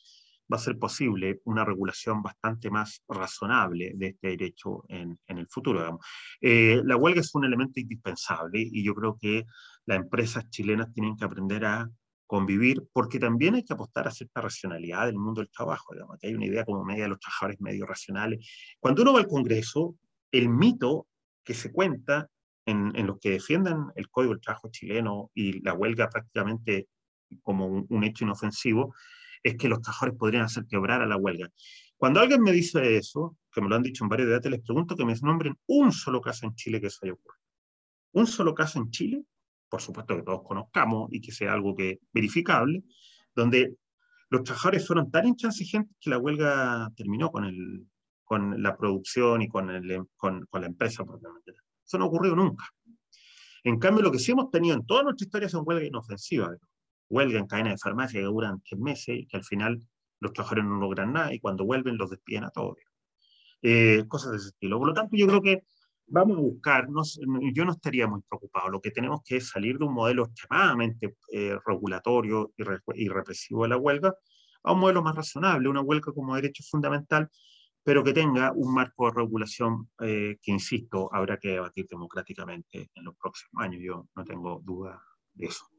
va a ser posible una regulación bastante más razonable de este derecho en, en el futuro. Eh, la huelga es un elemento indispensable y yo creo que las empresas chilenas tienen que aprender a convivir, porque también hay que apostar a cierta racionalidad del mundo del trabajo, digamos, hay una idea como media de los trabajadores medio racionales. Cuando uno va al Congreso, el mito que se cuenta en, en los que defienden el Código del Trabajo chileno y la huelga prácticamente como un, un hecho inofensivo, es que los trabajadores podrían hacer quebrar a la huelga. Cuando alguien me dice eso, que me lo han dicho en varios debates, les pregunto que me nombren un solo caso en Chile que eso haya ocurrido. Un solo caso en Chile, por supuesto que todos conozcamos y que sea algo que verificable, donde los trabajadores fueron tan intransigentes que la huelga terminó con, el, con la producción y con, el, con, con la empresa. Eso no ha ocurrido nunca. En cambio, lo que sí hemos tenido en toda nuestra historia son huelgas inofensivas huelga en cadena de farmacia que duran tres meses y que al final los trabajadores no logran nada y cuando vuelven los despiden a todos. Eh, cosas de ese estilo. Por lo tanto, yo creo que vamos a buscar, no, yo no estaría muy preocupado, lo que tenemos que es salir de un modelo extremadamente eh, regulatorio y, re, y, represivo de la huelga a un modelo más razonable, una huelga como derecho fundamental, pero que tenga un marco de regulación eh, que, insisto, habrá que debatir democráticamente en los próximos años. Yo no tengo duda de eso.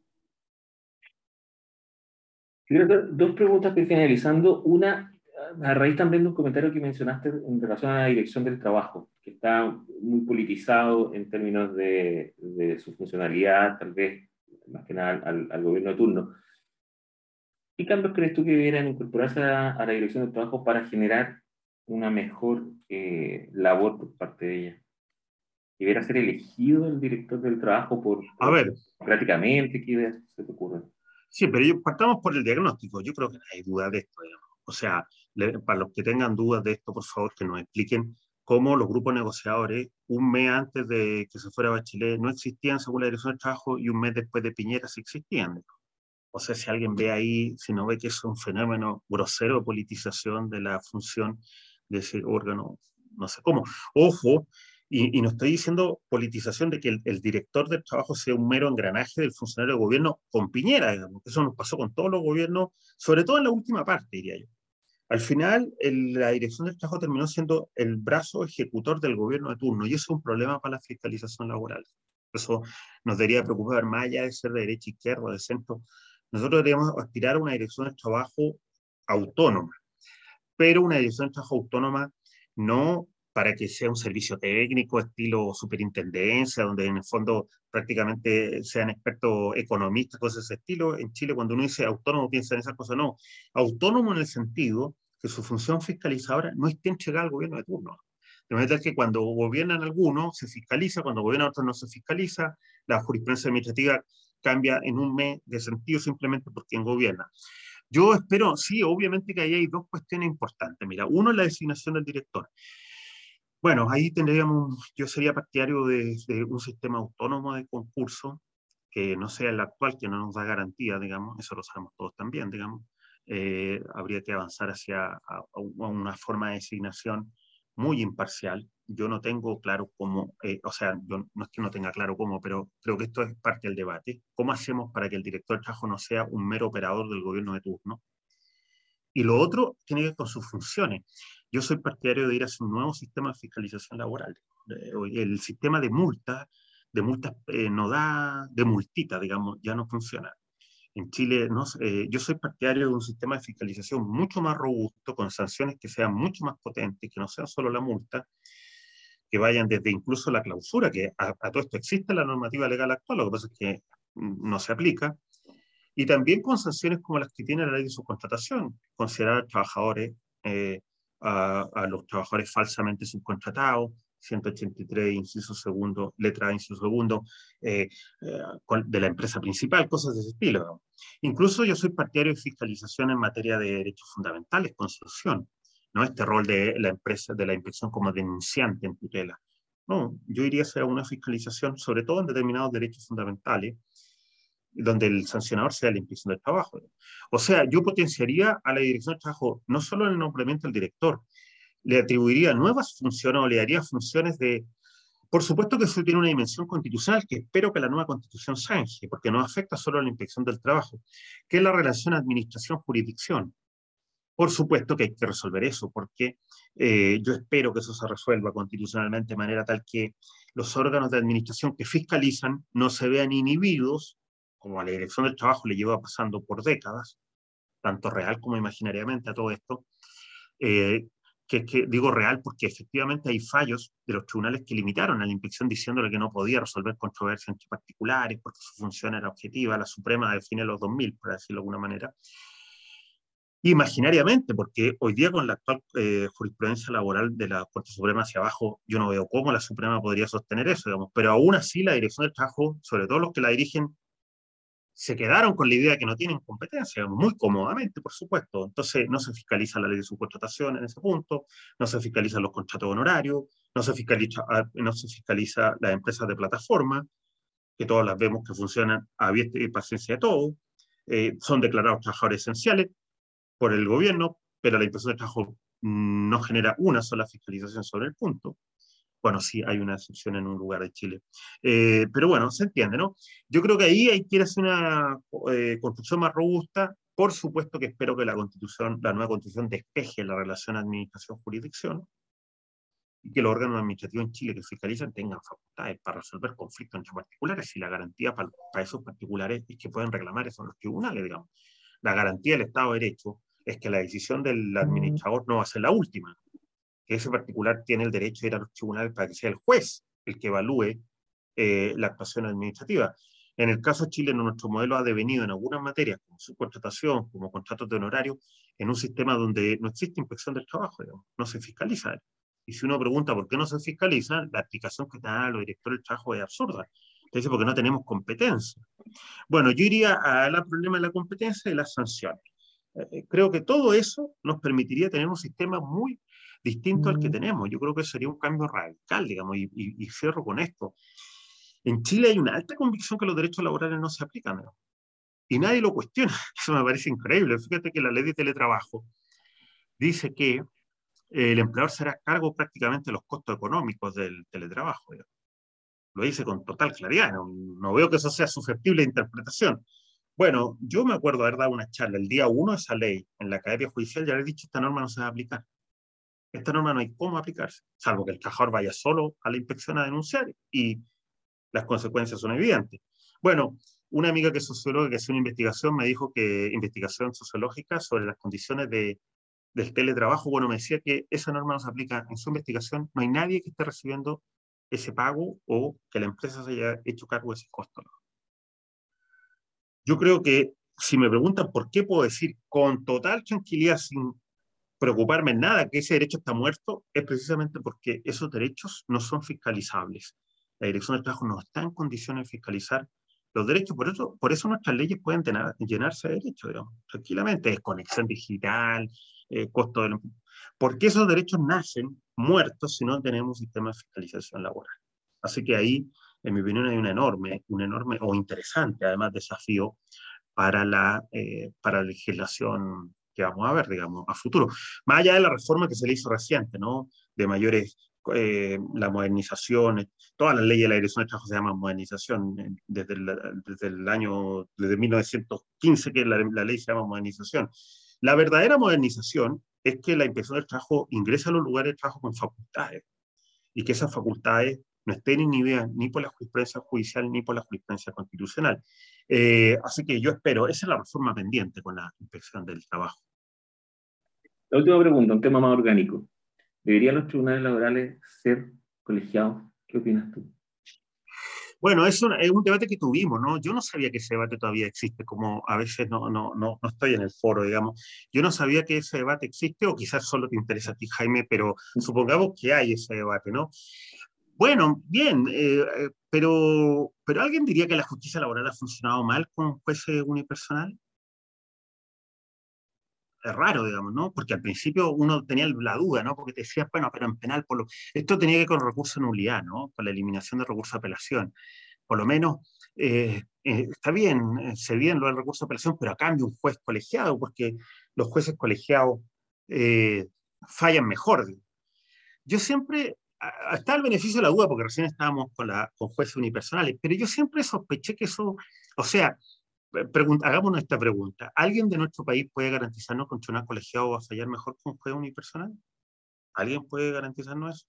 Dos preguntas que finalizando. Una, a raíz también de un comentario que mencionaste en relación a la dirección del trabajo, que está muy politizado en términos de, de su funcionalidad, tal vez más que nada al, al, gobierno de turno. ¿Qué cambios crees tú que debieran incorporarse a, a la dirección del trabajo para generar una mejor eh, labor por parte de ella? ¿Debiera ser elegido el director del trabajo por, a ver. prácticamente? ¿Qué ideas se te ocurren? Sí, pero yo, partamos por el diagnóstico. Yo creo que hay duda de esto. Digamos. O sea, le, para los que tengan dudas de esto, por favor, que nos expliquen cómo los grupos negociadores, un mes antes de que se fuera Bachelet, no existían según la Dirección del Trabajo y un mes después de Piñera sí existían. Digamos. O sea, si alguien ve ahí, si no ve que es un fenómeno grosero de politización de la función de ese órgano, no sé cómo. Ojo, y, y, no estoy diciendo politización de que el, el, director del trabajo sea un mero engranaje del funcionario de gobierno con Piñera, digamos. Eso nos pasó con todos los gobiernos, sobre todo en la última parte, diría yo. Al final, el, la dirección del trabajo terminó siendo el brazo ejecutor del gobierno de turno, y eso es un problema para la fiscalización laboral. Eso nos debería preocupar más allá de ser de derecha, izquierda, de centro. Nosotros deberíamos aspirar a una dirección del trabajo autónoma, pero una dirección del trabajo autónoma no para que sea un servicio técnico, estilo superintendencia, donde en el fondo prácticamente sean expertos economistas, cosas de ese estilo. En Chile, cuando uno dice autónomo, piensa en esas cosas. No, autónomo en el sentido que su función fiscalizadora no esté entregada al gobierno de turno. De manera que cuando gobiernan algunos se fiscaliza, cuando gobiernan otros no se fiscaliza, la jurisprudencia administrativa cambia en un mes de sentido simplemente por quien gobierna. Yo espero, sí, obviamente que ahí hay dos cuestiones importantes. Mira, uno es la designación del director. Bueno, ahí tendríamos, yo sería partidario de, de, un sistema autónomo de concurso que no sea el actual, que no nos da garantía, digamos, eso lo sabemos todos también, digamos. Eh, habría que avanzar hacia a, a una forma de designación muy imparcial. Yo no tengo claro cómo, eh, o sea, yo no es que no tenga claro cómo, pero creo que esto es parte del debate. ¿Cómo hacemos para que el director de trabajo no sea un mero operador del gobierno de turno? Y lo otro tiene que ver con sus funciones. Yo soy partidario de ir hacia un nuevo sistema de fiscalización laboral. El sistema de multas, de multas eh, no da, de multita, digamos, ya no funciona. En Chile, no, eh, yo soy partidario de un sistema de fiscalización mucho más robusto, con sanciones que sean mucho más potentes, que no sean solo la multa, que vayan desde incluso la clausura, que a, a todo esto existe la normativa legal actual, lo que pasa es que no se aplica, y también con sanciones como las que tiene la ley de subcontratación, considerar a trabajadores, eh, a, a, los trabajadores falsamente subcontratados, 183, inciso segundo, letra inciso segundo, de la empresa principal, cosas de ese estilo. Incluso yo soy partidario de fiscalización en materia de derechos fundamentales, construcción, ¿no? Este rol de la empresa, de la inspección como denunciante en tutela. No, yo iría hacia una fiscalización, sobre todo en determinados derechos fundamentales, donde el sancionador sea la inspección del trabajo. O sea, yo potenciaría a la dirección del trabajo no solo el nombramiento del director, le atribuiría nuevas funciones o le daría funciones de... Por supuesto que eso tiene una dimensión constitucional que espero que la nueva constitución zanje, porque no afecta solo a la inspección del trabajo, que es la relación administración-jurisdicción. Por supuesto que hay que resolver eso, porque eh, yo espero que eso se resuelva constitucionalmente de manera tal que los órganos de administración que fiscalizan no se vean inhibidos, como a la dirección del trabajo le lleva pasando por décadas, tanto real como imaginariamente a todo esto, eh, que, que, digo real porque efectivamente hay fallos de los tribunales que limitaron a la inspección diciéndole que no podía resolver controversias entre particulares porque su función era objetiva, la Suprema define los 2000, por decirlo de alguna manera, imaginariamente, porque hoy día con la actual eh, jurisprudencia laboral de la Corte Suprema hacia abajo, yo no veo cómo la Suprema podría sostener eso, digamos, pero aún así la dirección del trabajo, sobre todo los que la dirigen, se quedaron con la idea de que no tienen competencia, muy cómodamente, por supuesto. Entonces, no se fiscaliza la ley de subcontratación en ese punto, no se fiscalizan los contratos honorarios, no se fiscaliza, ah, no se fiscaliza las empresas de plataforma, que todas las vemos que funcionan a y paciencia de todo, eh, son declarados trabajadores esenciales, por el gobierno, pero la inspección de trabajo no genera una sola fiscalización sobre el punto. Bueno, sí, hay una excepción en un lugar de Chile. Eh, pero bueno, se entiende, ¿no? Yo creo que ahí hay que hacer una eh, construcción más robusta. Por supuesto que espero que la constitución, la nueva constitución despeje la relación administración-jurisdicción y que los órganos administrativos en Chile que fiscalizan tengan facultades para resolver conflictos entre particulares y la garantía para, para esos particulares es que pueden reclamar eso en los tribunales, digamos. La garantía del Estado de Derecho es que la decisión del administrador no va a ser la última, que ese particular tiene el derecho de ir a los tribunales para que sea el juez el que evalúe eh, la actuación administrativa. En el caso chileno, nuestro modelo ha devenido en algunas materias, como subcontratación, como contratos de honorario, en un sistema donde no existe inspección del trabajo, no se fiscaliza. Y si uno pregunta por qué no se fiscaliza, la explicación que da los directores del trabajo es absurda. Dice porque no tenemos competencia. Bueno, yo iría al problema de la competencia y las sanciones. Eh, creo que todo eso nos permitiría tener un sistema muy distinto al que mm. tenemos. Yo creo que sería un cambio radical, digamos, y, cierro con esto. En Chile hay una alta convicción que los derechos laborales no se aplican, y nadie lo cuestiona. Eso me parece increíble. Fíjate que la ley de teletrabajo dice que el empleador será cargo prácticamente de los costos económicos del teletrabajo. Lo dice con total claridad. No, no, veo que eso sea susceptible de interpretación. Bueno, yo me acuerdo haber dado una charla el día uno de esa ley en la Academia Judicial, le he dicho, esta norma no se va a aplicar. Esta norma no hay cómo aplicarse, salvo que el trabajador vaya solo a la inspección a denunciar y las consecuencias son evidentes. Bueno, una amiga que es socióloga que hace una investigación me dijo que, investigación sociológica sobre las condiciones de, del teletrabajo, bueno, me decía que esa norma no se aplica en su investigación, no hay nadie que esté recibiendo ese pago o que la empresa se haya hecho cargo de ese costo. Yo creo que si me preguntan por qué puedo decir con total tranquilidad, sin preocuparme en nada, que ese derecho está muerto, es precisamente porque esos derechos no son fiscalizables. La Dirección del Trabajo no está en condiciones de fiscalizar los derechos, por eso, por eso nuestras leyes pueden llenarse de derechos, tranquilamente, desconexión digital, eh, costo de... Porque esos derechos nacen muertos si no tenemos sistema de fiscalización laboral. Así que ahí en mi opinión, hay un enorme, un enorme o interesante, además, desafío para la, eh, para la legislación que vamos a ver, digamos, a futuro. Más allá de la reforma que se le hizo reciente, ¿no? De mayores, eh, la modernización, todas las leyes de la dirección de trabajo se llaman modernización, eh, desde el, desde el año, desde 1915 que la, la ley se llama modernización. La verdadera modernización es que la inspección del trabajo ingresa a los lugares de trabajo con facultades y que esas facultades no estén inhibidas ni por la jurisprudencia judicial ni por la jurisprudencia constitucional. Eh, así que yo espero, esa es la reforma pendiente con la inspección del trabajo. La última pregunta, un tema más orgánico. ¿Deberían los tribunales laborales ser colegiados? ¿Qué opinas tú? Bueno, es un, es un, debate que tuvimos, ¿no? Yo no sabía que ese debate todavía existe, como a veces no, no, no, no estoy en el foro, digamos. Yo no sabía que ese debate existe, o quizás solo te interesa a ti, Jaime, pero supongamos que hay ese debate, ¿no? Bueno, bien, eh, eh, pero, pero ¿alguien diría que la justicia laboral ha funcionado mal con jueces unipersonal? es raro, digamos, ¿no? Porque al principio uno tenía la duda, ¿no? Porque te decías, bueno, pero en penal, por lo... esto tenía que ver con recurso de nulidad, ¿no? Con la eliminación de recurso de apelación. Por lo menos, eh, está bien, se bien lo del recurso de apelación, pero a cambio un juez colegiado, porque los jueces colegiados fallan mejor. Yo siempre, está el beneficio de la duda, porque recién estábamos con, la, con jueces unipersonales, pero yo siempre sospeché que eso, o sea, hagámonos esta pregunta. ¿Alguien de nuestro país puede garantizarnos que un tribunal colegiado va a fallar mejor que un juez unipersonal? ¿Alguien puede garantizarnos eso?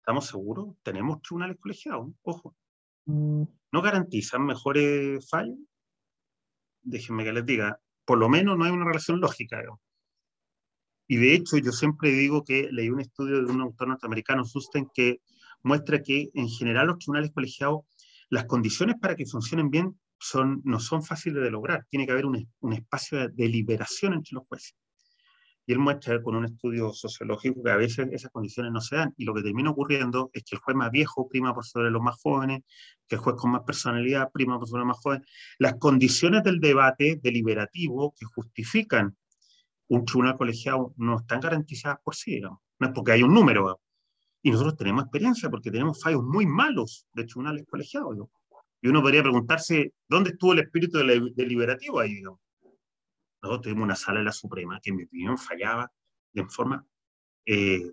¿Estamos seguros? ¿Tenemos tribunales colegiados? Ojo. Mm. ¿No garantizan mejores fallos? Déjenme que les diga. Por lo menos no hay una relación lógica. Y de hecho, yo siempre digo que leí un estudio de un autor norteamericano, Susten, que muestra que en general los tribunales colegiados, las condiciones para que funcionen bien son, no son fáciles de lograr. Tiene que haber un, un espacio de deliberación entre los jueces. Y él muestra con un estudio sociológico que a veces esas condiciones no se dan. Y lo que termina ocurriendo es que el juez más viejo prima por sobre los más jóvenes, que el juez con más personalidad prima por sobre los más jóvenes. Las condiciones del debate deliberativo que justifican un tribunal colegiado no están garantizadas por sí, no es porque hay un número. Y nosotros tenemos experiencia porque tenemos fallos muy malos de tribunales colegiados. Y uno podría preguntarse, ¿dónde estuvo el espíritu deliberativo ahí? Nosotros tuvimos una sala de la Suprema que, en mi opinión, fallaba de forma eh,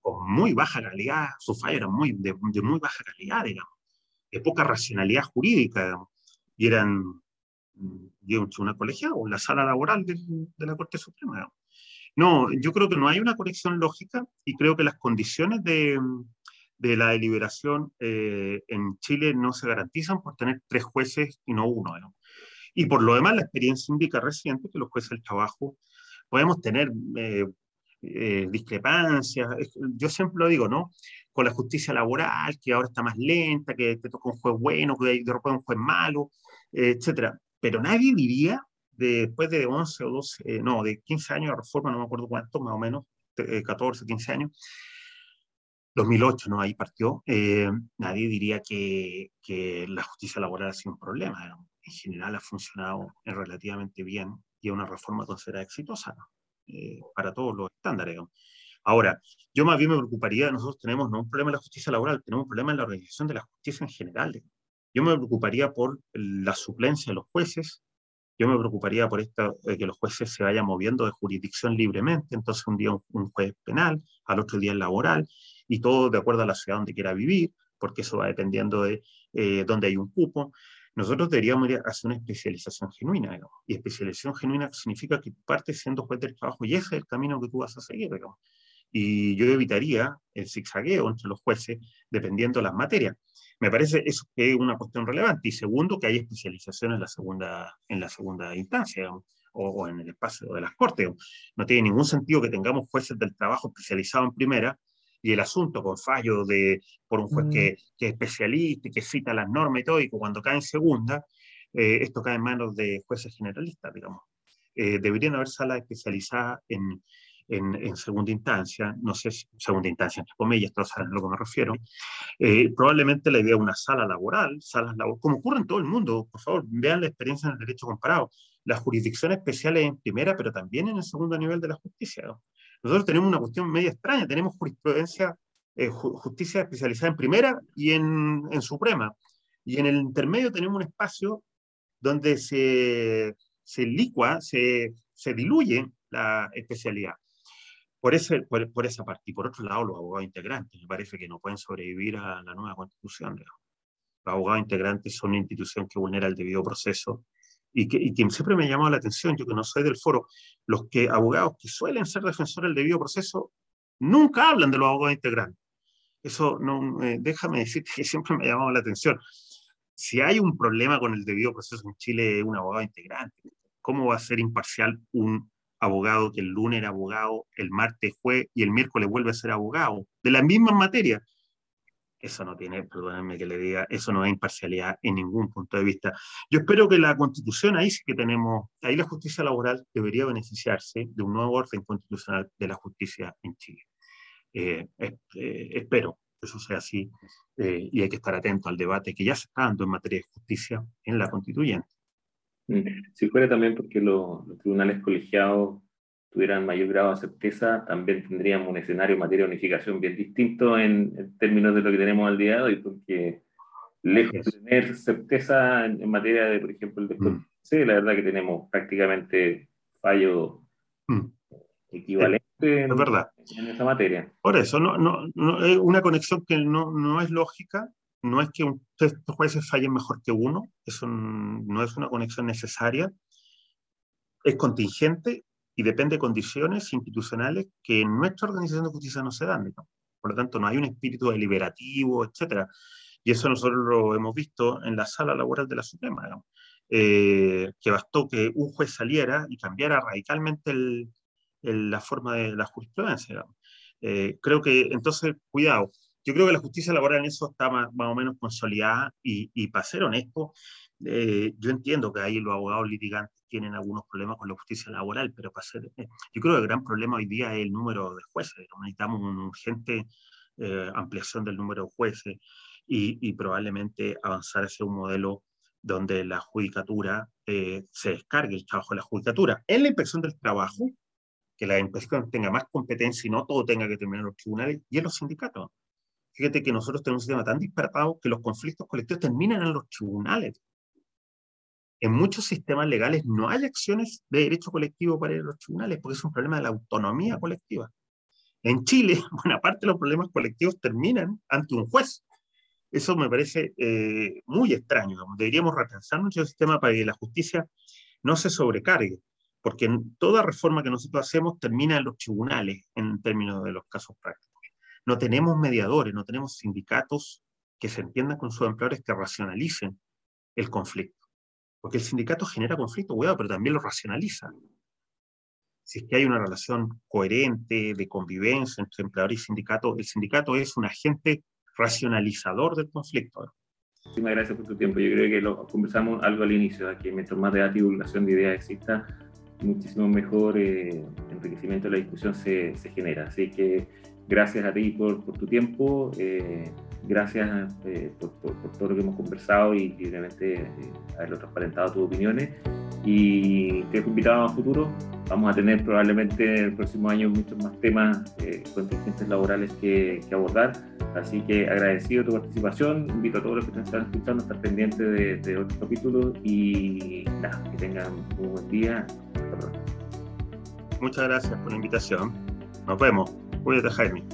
con muy baja calidad, sus fallos eran muy, de, muy baja calidad, digamos, de poca racionalidad jurídica, digamos, y eran de un tribunal colegiado, la sala laboral de, de la Corte Suprema. No, yo creo que no hay una conexión lógica y creo que las condiciones de, de la deliberación eh, en Chile no se garantizan por tener tres jueces y no uno. Y por lo demás, la experiencia indica reciente que los jueces del trabajo podemos tener eh, eh, discrepancias. Yo siempre lo digo, ¿no? Con la justicia laboral, que ahora está más lenta, que te toca un juez bueno, que de repente un juez malo, etcétera. Pero nadie diría, después de 11 o 12, no, de 15 años de reforma, no me acuerdo cuánto, más o menos, 14, 15 años, 2008, ¿no? Ahí partió. Eh, nadie diría que, que, la justicia laboral ha sido un problema. En general ha funcionado relativamente bien y es una reforma considerada exitosa eh, para todos los estándares. Ahora, yo más bien me preocuparía, nosotros tenemos no un problema en la justicia laboral, tenemos un problema en la organización de la justicia en general. Yo me preocuparía por la suplencia de los jueces, yo me preocuparía por esto, de que los jueces se vayan moviendo de jurisdicción libremente, entonces un día un, juez penal, al otro día el laboral, y todo de acuerdo a la ciudad donde quiera vivir, porque eso va dependiendo de eh, dónde hay un cupo. Nosotros deberíamos hacer una especialización genuina, y especialización genuina significa que partes siendo juez del trabajo y ese es el camino que tú vas a seguir, digamos. Y yo evitaría el zigzagueo entre los jueces dependiendo de las materias. Me parece eso que es una cuestión relevante. Y segundo, que hay especialización en la segunda, en la segunda instancia o, o, en el espacio de las cortes. No tiene ningún sentido que tengamos jueces del trabajo especializados en primera y el asunto con fallo de, por un juez mm. que, que, es especialista y que cita las normas y todo, y cuando cae en segunda, eh, esto cae en manos de jueces generalistas, digamos. Eh, deberían haber salas especializadas en, en, en, segunda instancia, no sé si segunda instancia, entre comillas, todos saben a lo que me refiero. Eh, probablemente la idea de una sala laboral, salas laborales, como ocurre en todo el mundo, por favor, vean la experiencia en el derecho comparado. Las jurisdicciones especiales en primera, pero también en el segundo nivel de la justicia. ¿no? Nosotros tenemos una cuestión media extraña, tenemos jurisprudencia, eh, justicia especializada en primera y en, en, suprema. Y en el intermedio tenemos un espacio donde se, se licua, se, se diluye la especialidad. Por, ese, por, por, esa parte. Y por otro lado, los abogados integrantes, me parece que no pueden sobrevivir a la nueva constitución. Digamos. Los abogados integrantes son una institución que vulnera el debido proceso y que, y que siempre me ha llamado la atención, yo que no soy del foro, los que abogados que suelen ser defensores del debido proceso nunca hablan de los abogados integrantes. Eso no, eh, déjame decirte que siempre me ha llamado la atención. Si hay un problema con el debido proceso en Chile, un abogado integrante, ¿cómo va a ser imparcial un abogado que el lunes era abogado, el martes fue y el miércoles vuelve a ser abogado de la misma materia? eso no tiene, perdónenme que le diga, eso no es imparcialidad en ningún punto de vista. Yo espero que la constitución, ahí sí que tenemos, ahí la justicia laboral debería beneficiarse de un nuevo orden constitucional de la justicia en Chile. Eh, eh, espero que eso sea así eh, y hay que estar atento al debate que ya se está dando en materia de justicia en la constituyente. Si fuera también porque los, tribunales colegiados tuvieran mayor grado de certeza, también tendríamos un escenario en materia de unificación bien distinto en, términos de lo que tenemos al día de hoy, porque lejos de tener certeza en, materia de, por ejemplo, el después, mm. la verdad que tenemos prácticamente fallo mm. equivalente en, verdad. en esa materia. Por eso, no, no, no, es una conexión que no, no es lógica, no es que un, tres jueces fallen mejor que uno, eso no es una conexión necesaria, es contingente y depende de condiciones institucionales que en nuestra organización de justicia no se dan. Por lo tanto, no hay un espíritu deliberativo, etc. Y eso nosotros lo hemos visto en la sala laboral de la Suprema, eh, que bastó que un juez saliera y cambiara radicalmente la forma de la jurisprudencia. Eh, creo que entonces, cuidado, yo creo que la justicia laboral en eso está más, o menos consolidada y, y para ser honesto, eh, yo entiendo que ahí los abogados litigantes tienen algunos problemas con la justicia laboral, pero para ser, eh, yo creo que el gran problema hoy día es el número de jueces. Necesitamos una urgente ampliación del número de jueces y, y, probablemente avanzar hacia un modelo donde la judicatura se descargue el trabajo de la judicatura. En la inspección del trabajo, que la inspección tenga más competencia y no todo tenga que terminar en los tribunales, y en los sindicatos. Fíjate que nosotros tenemos un sistema tan dispersado que los conflictos colectivos terminan en los tribunales. En muchos sistemas legales no hay acciones de derecho colectivo para ir a los tribunales porque es un problema de la autonomía colectiva. En Chile, buena parte de los problemas colectivos terminan ante un juez. Eso me parece eh, muy extraño. Deberíamos repensar nuestro sistema para que la justicia no se sobrecargue porque toda reforma que nosotros hacemos termina en los tribunales en términos de los casos prácticos. No tenemos mediadores, no tenemos sindicatos que se entiendan con sus empleadores que racionalicen el conflicto. Porque el sindicato genera conflicto, cuidado, pero también lo racionaliza. Si es que hay una relación coherente de convivencia entre empleador y sindicato, el sindicato es un agente racionalizador del conflicto. Muchísimas gracias por tu tiempo. Yo creo que lo conversamos algo al inicio, de que mientras más de divulgación de ideas exista, muchísimo mejor eh, enriquecimiento de la discusión se, se, genera. Así que gracias a ti por, por tu tiempo, eh, gracias eh, por, por, todo lo que hemos conversado y, obviamente haberlo transparentado tus opiniones. Y te he invitado a futuro. Vamos a tener probablemente el próximo año muchos más temas contingentes laborales que, que, abordar. Así que agradecido tu participación. Invito a todos los que te están escuchando a estar pendientes de, de otros capítulos y nada, que tengan un buen día Muchas gracias por la invitación. Nos vemos. Cuídate, Jaime.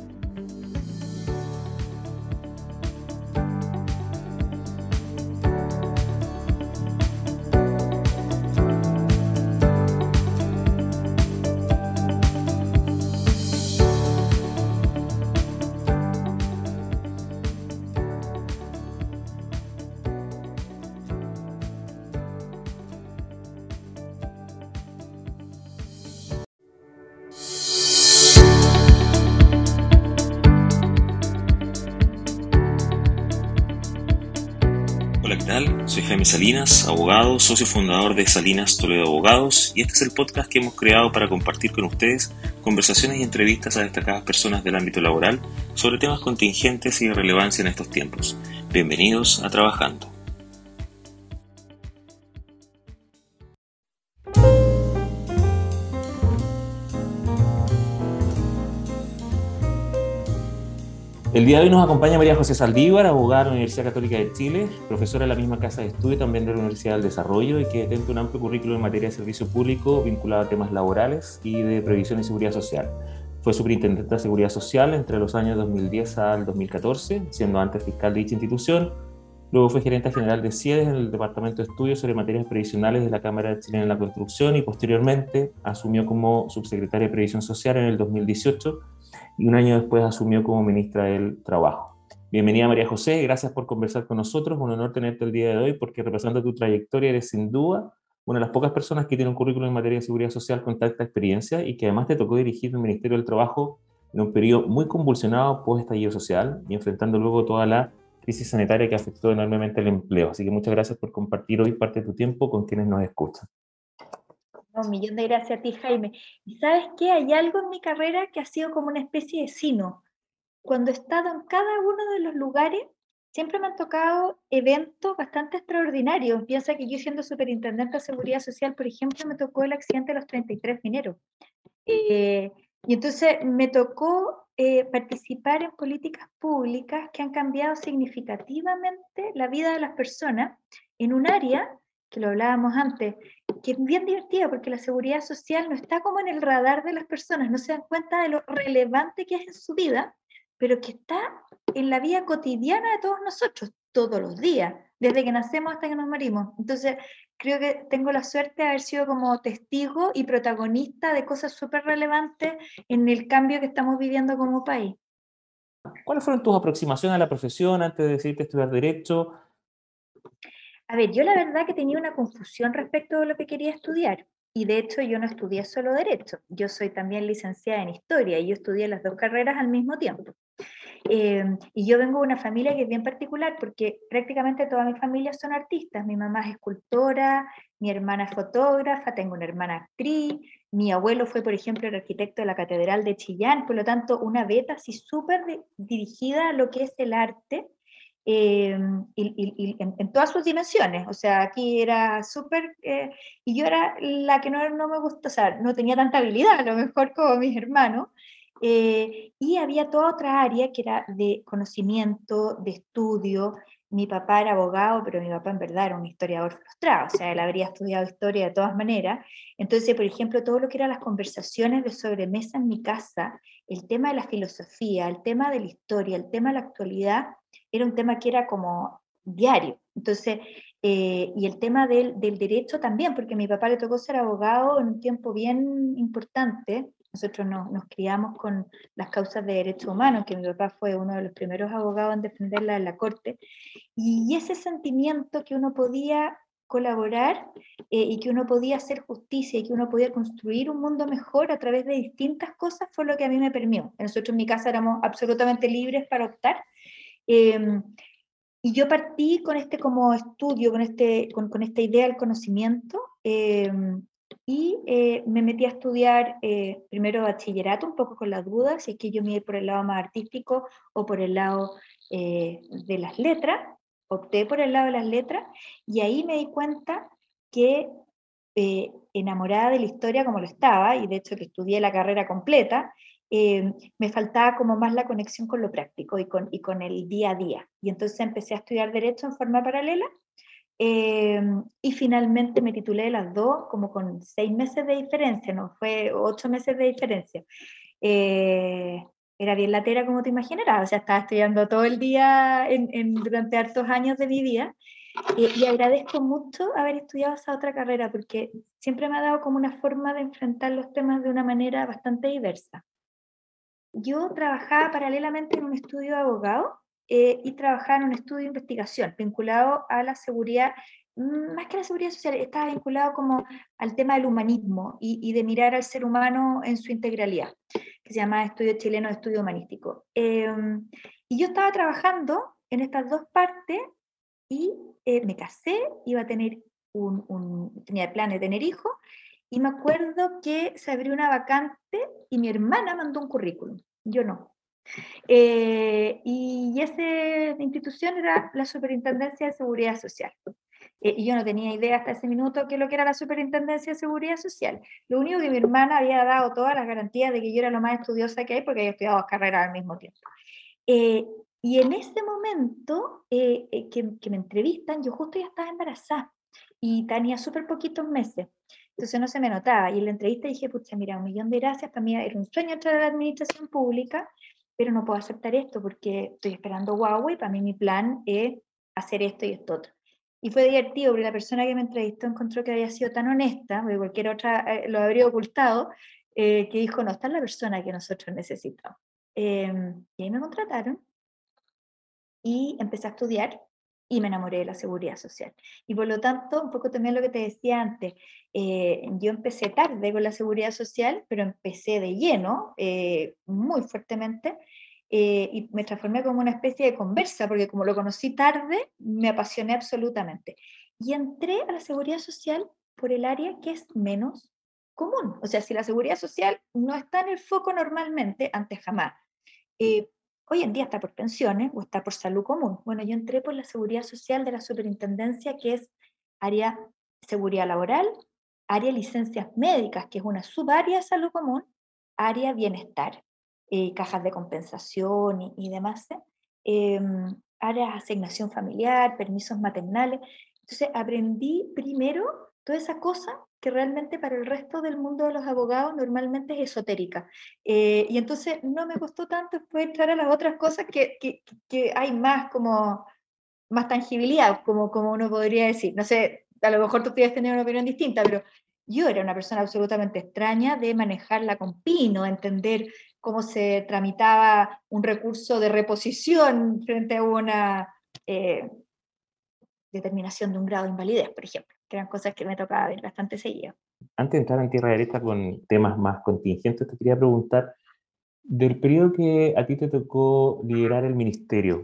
Salinas, abogado, socio fundador de Salinas Toledo Abogados, y este es el podcast que hemos creado para compartir con ustedes conversaciones y entrevistas a destacadas personas del ámbito laboral sobre temas contingentes y de relevancia en estos tiempos. Bienvenidos a Trabajando. El día de hoy nos acompaña María José Saldívar, abogada de la Universidad Católica de Chile, profesora de la misma casa de estudio también de la Universidad del Desarrollo y que tiene un amplio currículo en materia de servicio público vinculado a temas laborales y de previsión y seguridad social. Fue superintendente de Seguridad Social entre los años 2010 al 2014, siendo antes fiscal de dicha institución. Luego fue gerente general de CIEDES en el Departamento de Estudios sobre Materias Previsionales de la Cámara de Chile en la Construcción y posteriormente asumió como subsecretaria de Previsión Social en el 2018 y un año después asumió como ministra del Trabajo. Bienvenida María José, gracias por conversar con nosotros, un honor tenerte el día de hoy porque representando tu trayectoria eres sin duda una de las pocas personas que tiene un currículum en materia de seguridad social con tanta experiencia y que además te tocó dirigir el Ministerio del Trabajo en un periodo muy convulsionado post estallido social y enfrentando luego toda la crisis sanitaria que afectó enormemente el empleo. Así que muchas gracias por compartir hoy parte de tu tiempo con quienes nos escuchan. Un millón de gracias a ti, Jaime. Y sabes qué, hay algo en mi carrera que ha sido como una especie de sino. Cuando he estado en cada uno de los lugares, siempre me han tocado eventos bastante extraordinarios. Piensa que yo siendo superintendente de Seguridad Social, por ejemplo, me tocó el accidente de los 33 mineros. Eh, y entonces me tocó eh, participar en políticas públicas que han cambiado significativamente la vida de las personas en un área, que lo hablábamos antes, que es bien divertida porque la seguridad social no está como en el radar de las personas, no se dan cuenta de lo relevante que es en su vida, pero que está en la vida cotidiana de todos nosotros, todos los días, desde que nacemos hasta que nos morimos. Entonces, creo que tengo la suerte de haber sido como testigo y protagonista de cosas súper relevantes en el cambio que estamos viviendo como país. ¿Cuáles fueron tus aproximaciones a la profesión antes de decidirte estudiar Derecho? A ver, yo la verdad que tenía una confusión respecto de lo que quería estudiar. Y de hecho yo no estudié solo Derecho, yo soy también licenciada en Historia y yo estudié las dos carreras al mismo tiempo. Em, y yo vengo de una familia que es bien particular porque prácticamente toda mi familia son artistas. Mi mamá es escultora, mi hermana es fotógrafa, tengo una hermana actriz, mi abuelo fue, por ejemplo, el arquitecto de la Catedral de Chillán, por lo tanto, una beta así súper dirigida a lo que es el arte. Em, y, en, todas sus dimensiones, o sea, aquí era súper, eh, y yo era la que no, no me gusta, o sea, no tenía tanta habilidad, a lo mejor como mis hermanos, eh, y había toda otra área que era de conocimiento, de estudio. Mi papá era abogado, pero mi papá en verdad era un historiador frustrado, o sea, él habría estudiado historia de todas maneras. Entonces, por ejemplo, todo lo que eran las conversaciones de sobremesa en mi casa, el tema de la filosofía, el tema de la historia, el tema de la actualidad, era un tema que era como diario. Entonces, eh, y el tema del, del, derecho también, porque a mi papá le tocó ser abogado en un tiempo bien importante, nosotros nos criamos con las causas de derechos humanos, que mi papá fue uno de los primeros abogados en defenderla en la corte, y ese sentimiento que uno podía colaborar eh, y que uno podía hacer justicia y que uno podía construir un mundo mejor a través de distintas cosas fue lo que a mí me permitió. Nosotros en mi casa éramos absolutamente libres para optar. Em, y yo partí con este como estudio, con, este, con, con esta idea del conocimiento, em, y eh, me metí a estudiar eh, primero bachillerato, un poco con las dudas, si es que yo me iba por el lado más artístico o por el lado eh, de las letras. Opté por el lado de las letras y ahí me di cuenta que enamorada de la historia como lo estaba, y de hecho que estudié la carrera completa, me faltaba como más la conexión con lo práctico y con, y con el día a día. Y entonces empecé a estudiar derecho en forma paralela Em, y finalmente me titulé las dos como con seis meses de diferencia, no fue ocho meses de diferencia. Eh, era bien latera como te imaginarás, o sea, estaba estudiando todo el día en, durante hartos años de mi vida eh, y agradezco mucho haber estudiado esa otra carrera porque siempre me ha dado como una forma de enfrentar los temas de una manera bastante diversa. Yo trabajaba paralelamente en un estudio de abogado eh, y trabajaba en un estudio de investigación vinculado a la seguridad, mm, más que la seguridad social, estaba vinculado como al tema del humanismo y, de mirar al ser humano en su integralidad, que se llama Estudio Chileno de Estudio Humanístico. Em, y yo estaba trabajando en estas dos partes y eh, me casé, iba a tener un, un, tenía el plan de tener hijos, y me acuerdo que se abrió una vacante y mi hermana mandó un currículum, yo no. Eh, y esa institución era la Superintendencia de Seguridad Social. Eh, y yo no tenía idea hasta ese minuto qué lo que era la Superintendencia de Seguridad Social. Lo único que mi hermana había dado todas las garantías de que yo era lo más estudiosa que hay porque había estudiado dos carreras al mismo tiempo. Eh, y en ese momento que, que, me entrevistan, yo justo ya estaba embarazada y tenía súper poquitos meses. Entonces no se me notaba. Y en la entrevista dije, pucha, mira, un millón de gracias. Para mí era un sueño entrar a la administración pública pero no puedo aceptar esto porque estoy esperando Huawei, para mí mi plan es hacer esto y esto otro. Y fue divertido porque la persona que me entrevistó encontró que había sido tan honesta, porque cualquier otra eh, lo habría ocultado, eh, que dijo, no, esta es la persona que nosotros necesitamos. Em, y ahí me contrataron y empecé a estudiar y me enamoré de la seguridad social. Y por lo tanto, un poco también lo que te decía antes, eh, yo empecé tarde con la seguridad social, pero empecé de lleno, eh, muy fuertemente, eh, y me transformé como una especie de conversa, porque como lo conocí tarde, me apasioné absolutamente. Y entré a la seguridad social por el área que es menos común. O sea, si la seguridad social no está en el foco normalmente, antes jamás, hoy en día está por pensiones o está por salud común. Bueno, yo entré por la seguridad social de la superintendencia, que es área seguridad laboral, área licencias médicas, que es una subárea de salud común, área bienestar, eh, cajas de compensación y, demás, eh, área asignación familiar, permisos maternales. Entonces aprendí primero toda esa cosa que realmente para el resto del mundo de los abogados normalmente es esotérica. Eh, y entonces no me costó tanto después entrar a las otras cosas que, que, hay más como más tangibilidad, como, como uno podría decir. No sé, a lo mejor tú podías tener una opinión distinta, pero yo era una persona absolutamente extraña de manejarla con pino, entender cómo se tramitaba un recurso de reposición frente a una eh, determinación de un grado de invalidez, por ejemplo eran cosas que me tocaba ver bastante seguido. Antes de entrar en Tierra Derecha con temas más contingentes, te quería preguntar, del periodo que a ti te tocó liderar el ministerio,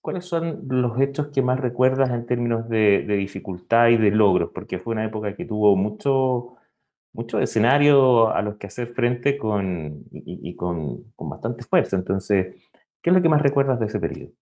¿cuáles son los hechos que más recuerdas en términos de, dificultad y de logros? Porque fue una época que tuvo mucho, mucho escenario a los que hacer frente con, y, con, con bastante fuerza. Entonces, ¿qué es lo que más recuerdas de ese periodo?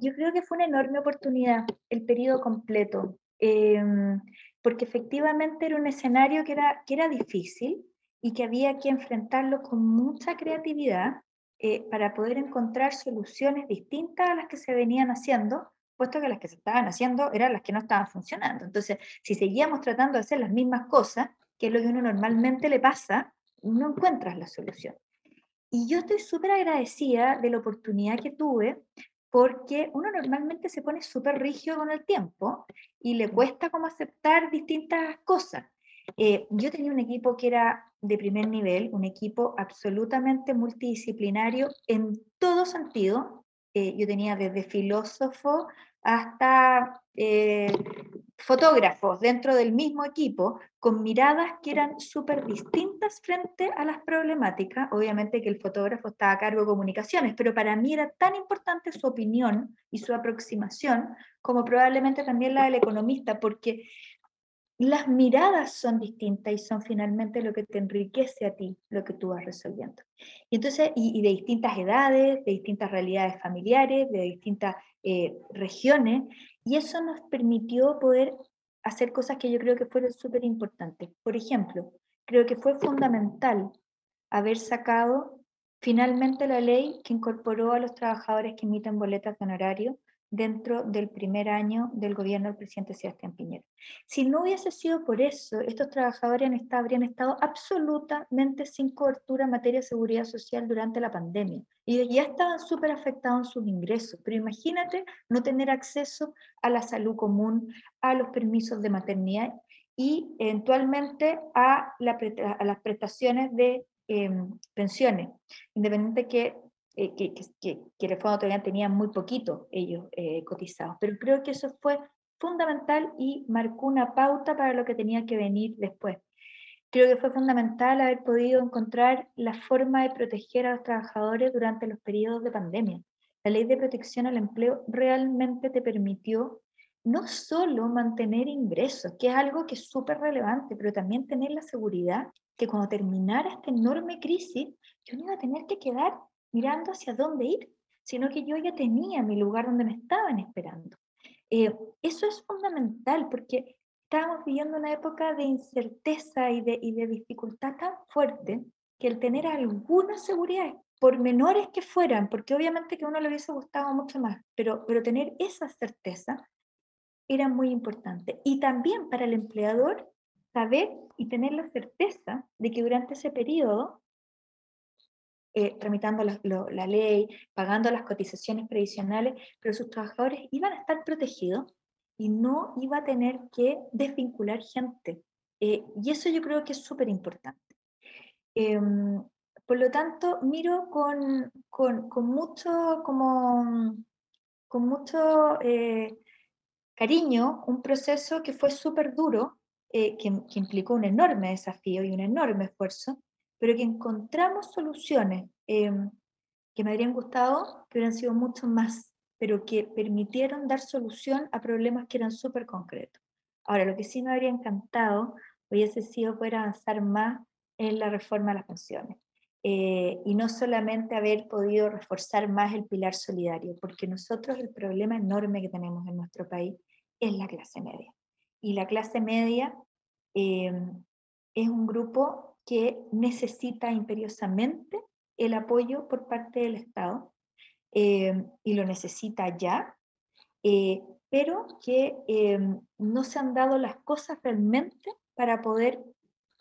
Yo creo que fue una enorme oportunidad el periodo completo. Em, porque efectivamente era un escenario que era, que era difícil y que había que enfrentarlo con mucha creatividad eh, para poder encontrar soluciones distintas a las que se venían haciendo, puesto que las que se estaban haciendo eran las que no estaban funcionando. Entonces, si seguíamos tratando de hacer las mismas cosas, que es lo que uno normalmente le pasa, no encuentras la solución. Y yo estoy súper agradecida de la oportunidad que tuve porque uno normalmente se pone súper rígido con el tiempo y le cuesta como aceptar distintas cosas. Eh, yo tenía un equipo que era de primer nivel, un equipo absolutamente multidisciplinario en todo sentido. Eh, yo tenía desde filósofo hasta eh, fotógrafos dentro del mismo equipo con miradas que eran súper distintas frente a las problemáticas. Obviamente que el fotógrafo estaba a cargo de comunicaciones, pero para mí era tan importante su opinión y su aproximación como probablemente también la del economista, porque las miradas son distintas y son finalmente lo que te enriquece a ti, lo que tú vas resolviendo. Y entonces, y, de distintas edades, de distintas realidades familiares, de distintas eh, regiones, y eso nos permitió poder hacer cosas que yo creo que fueron súper importantes. Por ejemplo, creo que fue fundamental haber sacado finalmente la ley que incorporó a los trabajadores que emiten boletas de honorario dentro del primer año del gobierno del presidente Sebastián Piñera. Si no hubiese sido por eso, estos trabajadores habrían estado absolutamente sin cobertura en materia de seguridad social durante la pandemia y ya estaban súper afectados en sus ingresos. Pero imagínate no tener acceso a la salud común, a los permisos de maternidad y eventualmente a, las prestaciones de em, pensiones, independiente que eh, que, que, que, el fondo todavía tenían muy poquito ellos eh, cotizados. Pero creo que eso fue fundamental y marcó una pauta para lo que tenía que venir después. Creo que fue fundamental haber podido encontrar la forma de proteger a los trabajadores durante los periodos de pandemia. La ley de protección al empleo realmente te permitió no solo mantener ingresos, que es algo que es súper relevante, pero también tener la seguridad que cuando terminara esta enorme crisis, yo no iba a tener que quedar mirando hacia dónde ir, sino que yo ya tenía mi lugar donde me estaban esperando. Eh, eso es fundamental porque estábamos viviendo una época de incerteza y de, y dificultad tan fuerte que el tener alguna seguridad, por menores que fueran, porque obviamente que a uno le hubiese gustado mucho más, pero, pero tener esa certeza era muy importante. Y también para el empleador saber y tener la certeza de que durante ese periodo eh, tramitando la, ley, pagando las cotizaciones previsionales, pero sus trabajadores iban a estar protegidos y no iba a tener que desvincular gente. Eh, y eso yo creo que es súper importante. Em, por lo tanto, miro con, con, con mucho, como, con mucho eh, cariño un proceso que fue súper duro, que, que implicó un enorme desafío y un enorme esfuerzo, pero que encontramos soluciones em, que me habrían gustado, que hubieran sido mucho más, pero que permitieron dar solución a problemas que eran súper concretos. Ahora, lo que sí me habría encantado hubiese sido poder avanzar más en la reforma de las pensiones. eh, y no solamente haber podido reforzar más el pilar solidario, porque nosotros el problema enorme que tenemos en nuestro país es la clase media. Y la clase media eh, es un grupo que necesita imperiosamente el apoyo por parte del Estado eh, y lo necesita ya, pero que no se han dado las cosas realmente para poder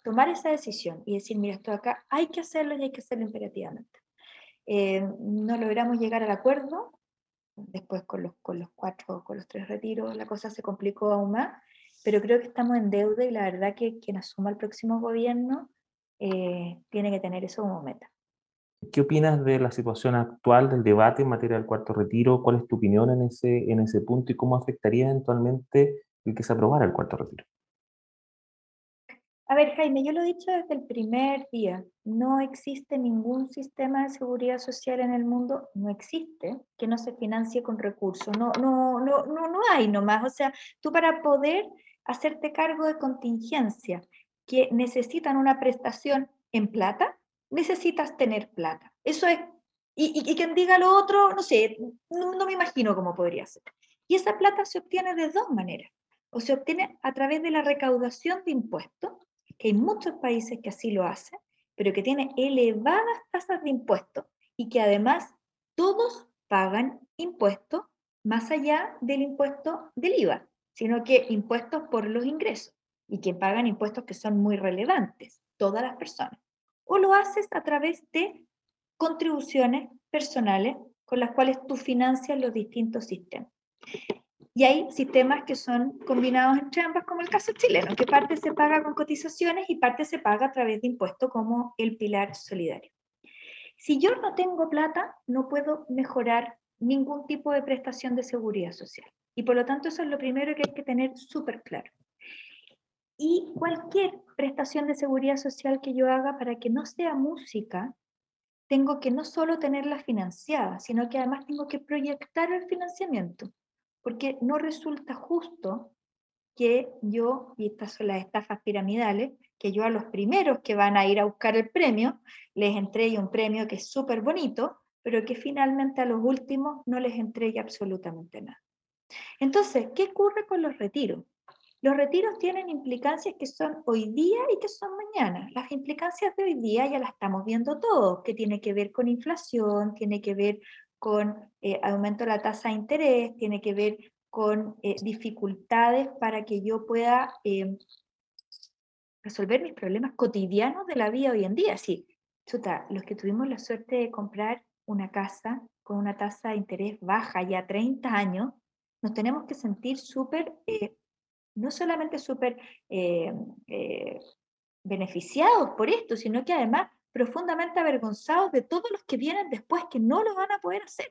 tomar esa decisión y decir, mira, esto acá hay que hacerlo y hay que hacerlo imperativamente. Eh, no logramos llegar al acuerdo, después con los, con los cuatro, con los tres retiros, la cosa se complicó aún más, pero creo que estamos en deuda y la verdad que quien asuma el próximo gobierno eh, tiene que tener eso como meta. ¿Qué opinas de la situación actual del debate en materia del cuarto retiro? ¿Cuál es tu opinión en ese, en ese punto y cómo afectaría eventualmente el que se aprobara el cuarto retiro? A ver, Jaime, yo lo he dicho desde el primer día, no existe ningún sistema de seguridad social en el mundo, no existe, que no se financie con recursos, no, no, no, no, no hay nomás. O sea, tú para poder hacerte cargo de contingencia que necesitan una prestación en plata, necesitas tener plata. Eso es, y, quien diga lo otro, no sé, no, no me imagino cómo podría ser. Y esa plata se obtiene de dos maneras. O se obtiene a través de la recaudación de impuestos, que hay muchos países que así lo hacen, pero que tiene elevadas tasas de impuestos y que además todos pagan impuestos más allá del impuesto del IVA, sino que impuestos por los ingresos y que pagan impuestos que son muy relevantes, todas las personas. O lo haces a través de contribuciones personales con las cuales tú financias los distintos sistemas. Y hay sistemas que son combinados entre ambas, como el caso chileno, que parte se paga con cotizaciones y parte se paga a través de impuestos como el pilar solidario. Si yo no tengo plata, no puedo mejorar ningún tipo de prestación de seguridad social. Y por lo tanto eso es lo primero que hay que tener súper claro. Y cualquier prestación de seguridad social que yo haga para que no sea música, tengo que no solo tenerla financiada, sino que además tengo que proyectar el financiamiento porque no resulta justo que yo, y estas son las estafas piramidales, que yo a los primeros que van a ir a buscar el premio les entregue un premio que es súper bonito, pero que finalmente a los últimos no les entregue absolutamente nada. Entonces, ¿qué ocurre con los retiros? Los retiros tienen implicancias que son hoy día y que son mañana. Las implicancias de hoy día ya las estamos viendo todos, que tiene que ver con inflación, tiene que ver con eh, aumento de la tasa de interés, tiene que ver con eh, dificultades para que yo pueda em, resolver mis problemas cotidianos de la vida hoy en día. Sí, chuta, los que tuvimos la suerte de comprar una casa con una tasa de interés baja ya 30 años, nos tenemos que sentir súper, eh, no solamente súper beneficiados por esto, sino que además profundamente avergonzados de todos los que vienen después que no lo van a poder hacer.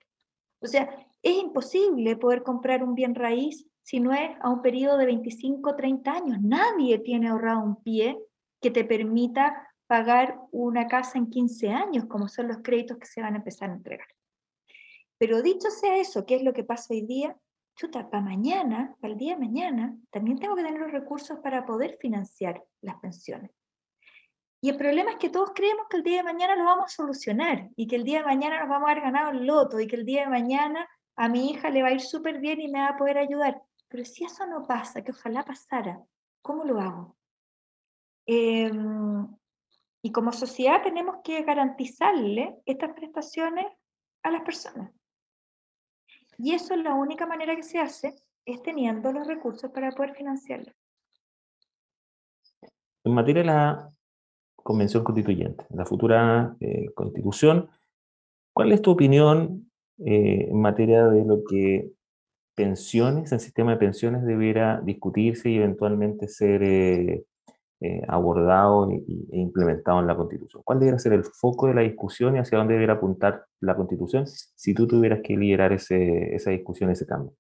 O sea, es imposible poder comprar un bien raíz si no es a un periodo de 25, 30 años. Nadie tiene ahorrado un pie que te permita pagar una casa en 15 años, como son los créditos que se van a empezar a entregar. Pero dicho sea eso, ¿qué es lo que pasa hoy día? Chuta, para mañana, para el día de mañana, también tengo que tener los recursos para poder financiar las pensiones. Y el problema es que todos creemos que el día de mañana lo vamos a solucionar y que el día de mañana nos vamos a haber ganado el loto y que el día de mañana a mi hija le va a ir súper bien y me va a poder ayudar. Pero si eso no pasa, que ojalá pasara, ¿cómo lo hago? Em, y como sociedad tenemos que garantizarle estas prestaciones a las personas. Y eso es la única manera que se hace, es teniendo los recursos para poder financiarlo. En materia de la convención constituyente, la futura eh, constitución. ¿Cuál es tu opinión eh, en materia de lo que pensiones, el sistema de pensiones debiera discutirse y eventualmente ser eh, abordado e, implementado en la constitución? ¿Cuál debería ser el foco de la discusión y hacia dónde debería apuntar la constitución si tú tuvieras que liderar ese, esa discusión, ese cambio?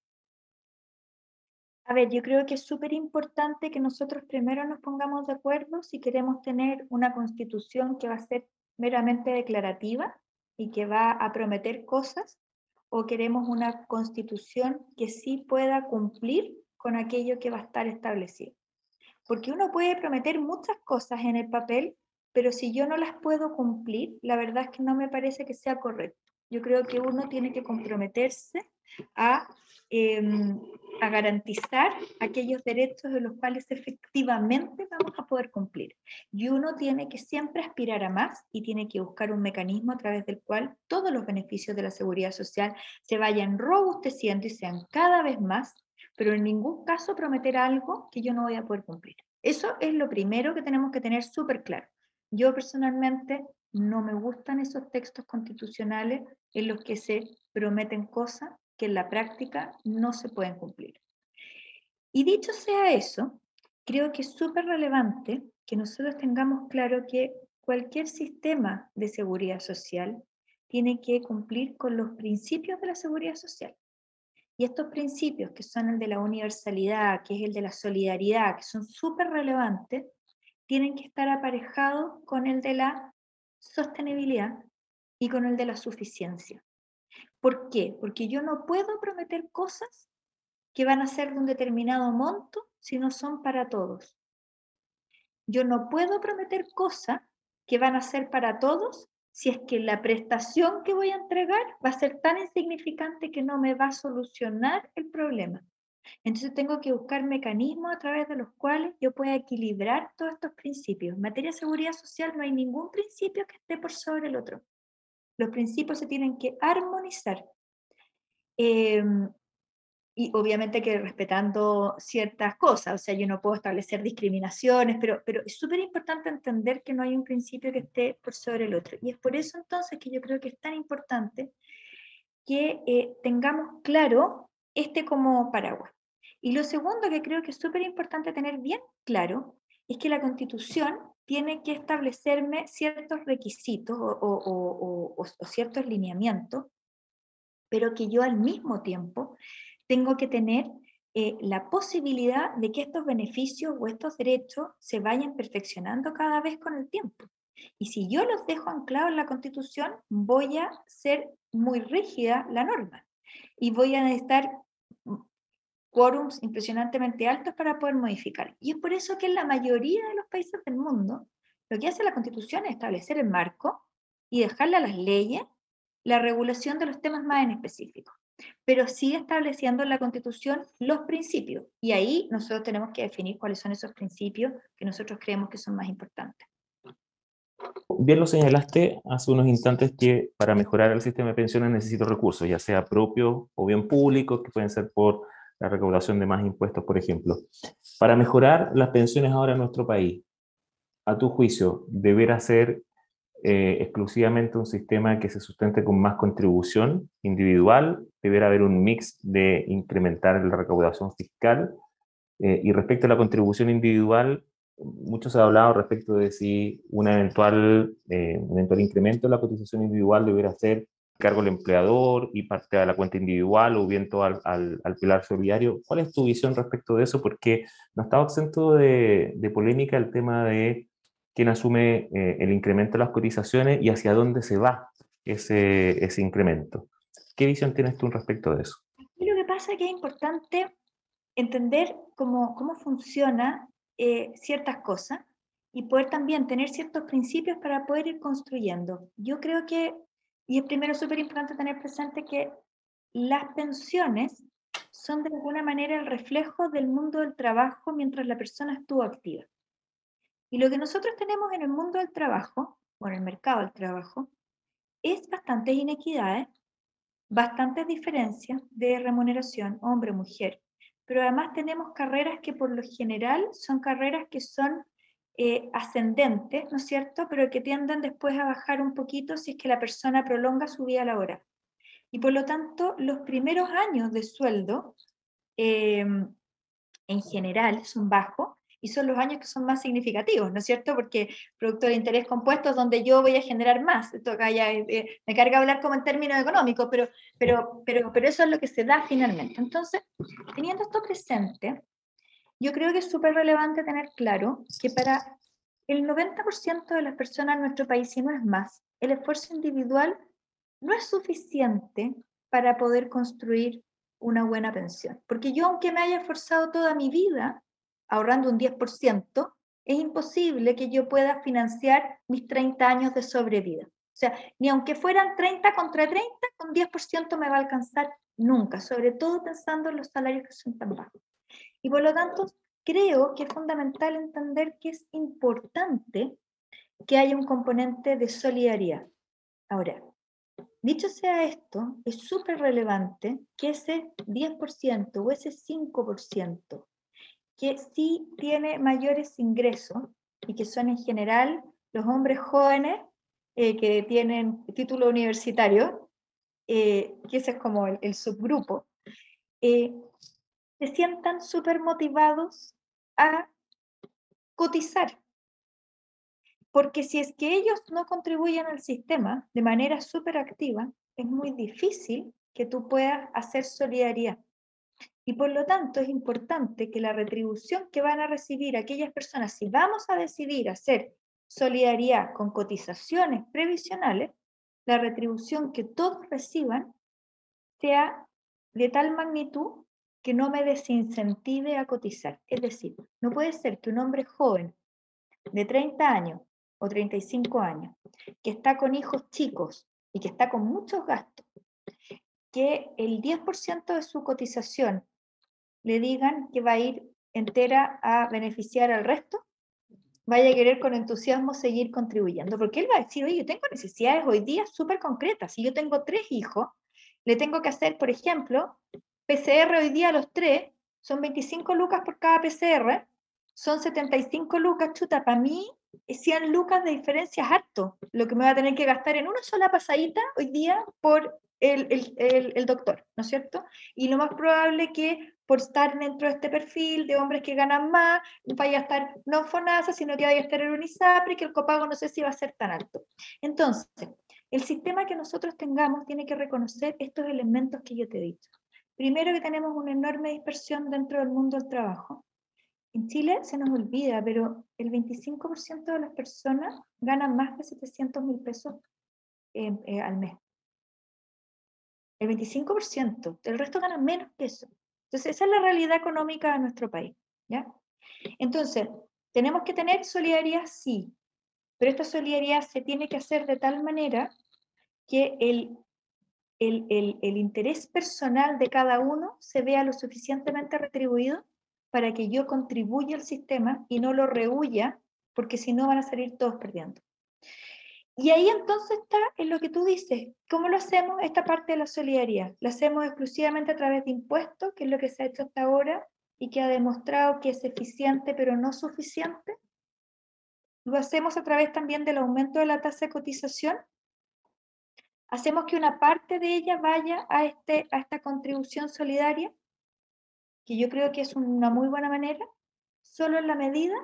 A ver, yo creo que es súper importante que nosotros primero nos pongamos de acuerdo si queremos tener una constitución que va a ser meramente declarativa y que va a prometer cosas, o queremos una constitución que sí pueda cumplir con aquello que va a estar establecido. Porque uno puede prometer muchas cosas en el papel, pero si yo no las puedo cumplir, la verdad es que no me parece que sea correcto. Yo creo que uno tiene que comprometerse a, em, a garantizar aquellos derechos de los cuales efectivamente vamos a poder cumplir. Y uno tiene que siempre aspirar a más y tiene que buscar un mecanismo a través del cual todos los beneficios de la seguridad social se vayan robusteciendo y sean cada vez más, pero en ningún caso prometer algo que yo no voy a poder cumplir. Eso es lo primero que tenemos que tener súper claro. Yo personalmente no me gustan esos textos constitucionales en los que se prometen cosas que en la práctica no se pueden cumplir. Y dicho sea eso, creo que es súper relevante que nosotros tengamos claro que cualquier sistema de seguridad social tiene que cumplir con los principios de la seguridad social. Y estos principios, que son el de la universalidad, que es el de la solidaridad, que son súper relevantes, tienen que estar aparejados con el de la sostenibilidad y con el de la suficiencia. ¿Por qué? Porque yo no puedo prometer cosas que van a ser de un determinado monto si no son para todos. Yo no puedo prometer cosas que van a ser para todos si es que la prestación que voy a entregar va a ser tan insignificante que no me va a solucionar el problema. Entonces tengo que buscar mecanismos a través de los cuales yo pueda equilibrar todos estos principios. En materia de seguridad social no hay ningún principio que esté por sobre el otro. Los principios se tienen que armonizar. Em, y obviamente que respetando ciertas cosas, o sea, yo no puedo establecer discriminaciones, pero, pero es súper importante entender que no hay un principio que esté por sobre el otro. Y es por eso entonces que yo creo que es tan importante que eh, tengamos claro este como paraguas. Y lo segundo que creo que es súper importante tener bien claro es que la constitución tiene que establecerme ciertos requisitos o, ciertos lineamientos, pero que yo al mismo tiempo tengo que tener eh, la posibilidad de que estos beneficios o estos derechos se vayan perfeccionando cada vez con el tiempo. Y si yo los dejo anclados en la Constitución, voy a ser muy rígida la norma y voy a necesitar quórums impresionantemente altos para poder modificar. Y es por eso que en la mayoría de los países del mundo, lo que hace la Constitución es establecer el marco y dejarle a las leyes la regulación de los temas más en específico. Pero sigue estableciendo en la Constitución los principios. Y ahí nosotros tenemos que definir cuáles son esos principios que nosotros creemos que son más importantes. Bien lo señalaste hace unos instantes que para mejorar el sistema de pensiones necesito recursos, ya sea propios o bien públicos, que pueden ser por la recaudación de más impuestos, por ejemplo. Para mejorar las pensiones ahora en nuestro país, a tu juicio, ¿deberá ser eh, exclusivamente un sistema que se sustente con más contribución individual? ¿Deberá haber un mix de incrementar la recaudación fiscal? Eh, y respecto a la contribución individual, mucho se ha hablado respecto de si una eventual, eh, un eventual incremento de la cotización individual deberá ser cargo del empleador y parte de la cuenta individual o bien todo al, al, pilar solidario. ¿Cuál es tu visión respecto de eso? Porque no estaba exento de, de polémica el tema de quién asume eh, el incremento de las cotizaciones y hacia dónde se va ese, ese incremento. ¿Qué visión tienes tú respecto de eso? Y lo que pasa es que es importante entender cómo, cómo funciona eh, ciertas cosas y poder también tener ciertos principios para poder ir construyendo. Yo creo que y es primero súper importante tener presente que las pensiones son de alguna manera el reflejo del mundo del trabajo mientras la persona estuvo activa. Y lo que nosotros tenemos en el mundo del trabajo, o en el mercado del trabajo, es bastantes inequidades, bastantes diferencias de remuneración hombre-mujer. Pero además tenemos carreras que por lo general son carreras que son eh, ascendentes, ¿no es cierto? Pero que tienden después a bajar un poquito si es que la persona prolonga su vida laboral. Y por lo tanto, los primeros años de sueldo em, en general son bajos y son los años que son más significativos, ¿no es cierto? Porque producto de interés compuesto es donde yo voy a generar más. Esto acá ya eh, me carga hablar como en términos económicos, pero, pero, pero, pero eso es lo que se da finalmente. Entonces, teniendo esto presente, yo creo que es súper relevante tener claro que para el 90% de las personas en nuestro país, y no es más, el esfuerzo individual no es suficiente para poder construir una buena pensión. Porque yo, aunque me haya esforzado toda mi vida ahorrando un 10%, es imposible que yo pueda financiar mis 30 años de sobrevida. O sea, ni aunque fueran 30 contra 30, con 10% me va a alcanzar nunca, sobre todo pensando en los salarios que son tan bajos. Y por lo tanto, creo que es fundamental entender que es importante que haya un componente de solidaridad. Ahora, dicho sea esto, es súper relevante que ese 10% o ese 5% que sí tiene mayores ingresos y que son en general los hombres jóvenes eh, que tienen título universitario, eh, que ese es como el, subgrupo, eh, se sientan súper motivados a cotizar. Porque si es que ellos no contribuyen al sistema de manera súper activa, es muy difícil que tú puedas hacer solidaridad. Y por lo tanto es importante que la retribución que van a recibir aquellas personas, si vamos a decidir hacer solidaridad con cotizaciones previsionales, la retribución que todos reciban sea de tal magnitud que no me desincentive a cotizar. Es decir, no puede ser que un hombre joven de 30 años o 35 años, que está con hijos chicos y que está con muchos gastos, que el 10% de su cotización le digan que va a ir entera a beneficiar al resto, vaya a querer con entusiasmo seguir contribuyendo, porque él va a decir, oye, yo tengo necesidades hoy día súper concretas. Si yo tengo tres hijos, le tengo que hacer, por ejemplo, PCR hoy día a los tres, son 25 lucas por cada PCR, son 75 lucas, chuta, para mí 100 lucas de diferencia es harto, lo que me va a tener que gastar en una sola pasadita hoy día por el, el, el, doctor, ¿no es cierto? Y lo más probable que por estar dentro de este perfil de hombres que ganan más, vaya a estar no FONASA, sino que vaya a estar en UNISAPRE, que el copago no sé si va a ser tan alto. Entonces, el sistema que nosotros tengamos tiene que reconocer estos elementos que yo te he dicho. Primero que tenemos una enorme dispersión dentro del mundo del trabajo. En Chile se nos olvida, pero el 25% de las personas ganan más de 700 mil pesos eh, al mes. El 25%, el resto gana menos que eso. Entonces, esa es la realidad económica de nuestro país. ¿ya? Entonces, tenemos que tener solidaridad, sí, pero esta solidaridad se tiene que hacer de tal manera que el, el, el, el interés personal de cada uno se vea lo suficientemente retribuido para que yo contribuya al sistema y no lo rehuya, porque si no van a salir todos perdiendo. Y ahí entonces está en lo que tú dices, ¿cómo lo hacemos esta parte de la solidaridad? ¿La hacemos exclusivamente a través de impuestos, que es lo que se ha hecho hasta ahora y que ha demostrado que es eficiente pero no suficiente? ¿Lo hacemos a través también del aumento de la tasa de cotización? ¿Hacemos que una parte de ella vaya a, este, a esta contribución solidaria? Que yo creo que es una muy buena manera, solo en la medida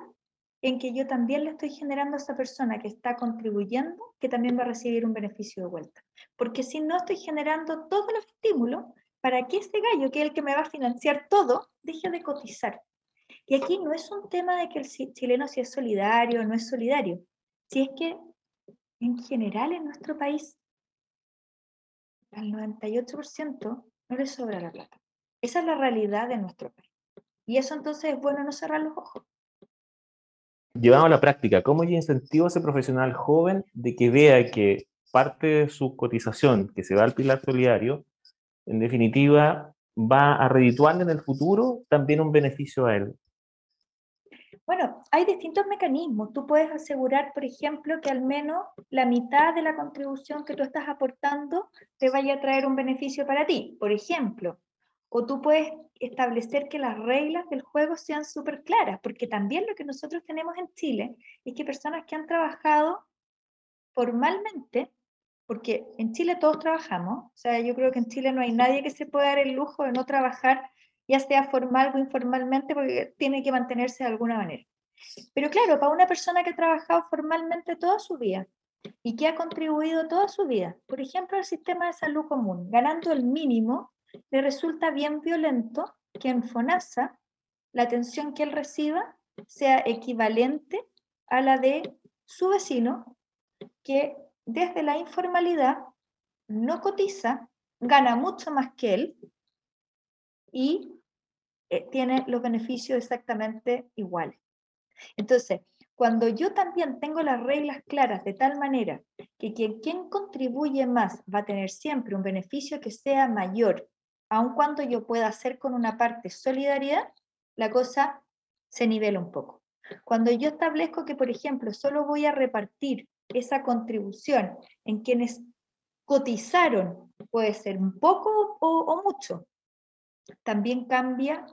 en que yo también le estoy generando a esa persona que está contribuyendo, que también va a recibir un beneficio de vuelta. Porque si no estoy generando todos los estímulos para que ese gallo, que es el que me va a financiar todo, deje de cotizar. Y aquí no es un tema de que el chileno si es solidario o no es solidario, si es que en general en nuestro país al 98% no le sobra la plata. Esa es la realidad de nuestro país. Y eso entonces es bueno no cerrar los ojos llevamos a la práctica, ¿cómo yo incentivo a ese profesional joven de que vea que parte de su cotización que se va al pilar solidario, en definitiva, va a redituarle en el futuro también un beneficio a él? Bueno, hay distintos mecanismos. Tú puedes asegurar, por ejemplo, que al menos la mitad de la contribución que tú estás aportando te vaya a traer un beneficio para ti. Por ejemplo, o tú puedes establecer que las reglas del juego sean súper claras, porque también lo que nosotros tenemos en Chile es que personas que han trabajado formalmente, porque en Chile todos trabajamos, o sea, yo creo que en Chile no hay nadie que se pueda dar el lujo de no trabajar, ya sea formal o informalmente, porque tiene que mantenerse de alguna manera. Pero claro, para una persona que ha trabajado formalmente toda su vida y que ha contribuido toda su vida, por ejemplo, al sistema de salud común, ganando el mínimo, le resulta bien violento que en FONASA la atención que él reciba sea equivalente a la de su vecino, que desde la informalidad no cotiza, gana mucho más que él y eh, tiene los beneficios exactamente iguales. Entonces, cuando yo también tengo las reglas claras de tal manera que quien, quien contribuye más va a tener siempre un beneficio que sea mayor, aun cuando yo pueda hacer con una parte solidaridad, la cosa se nivela un poco. Cuando yo establezco que, por ejemplo, solo voy a repartir esa contribución en quienes cotizaron, puede ser un poco o, mucho, también cambia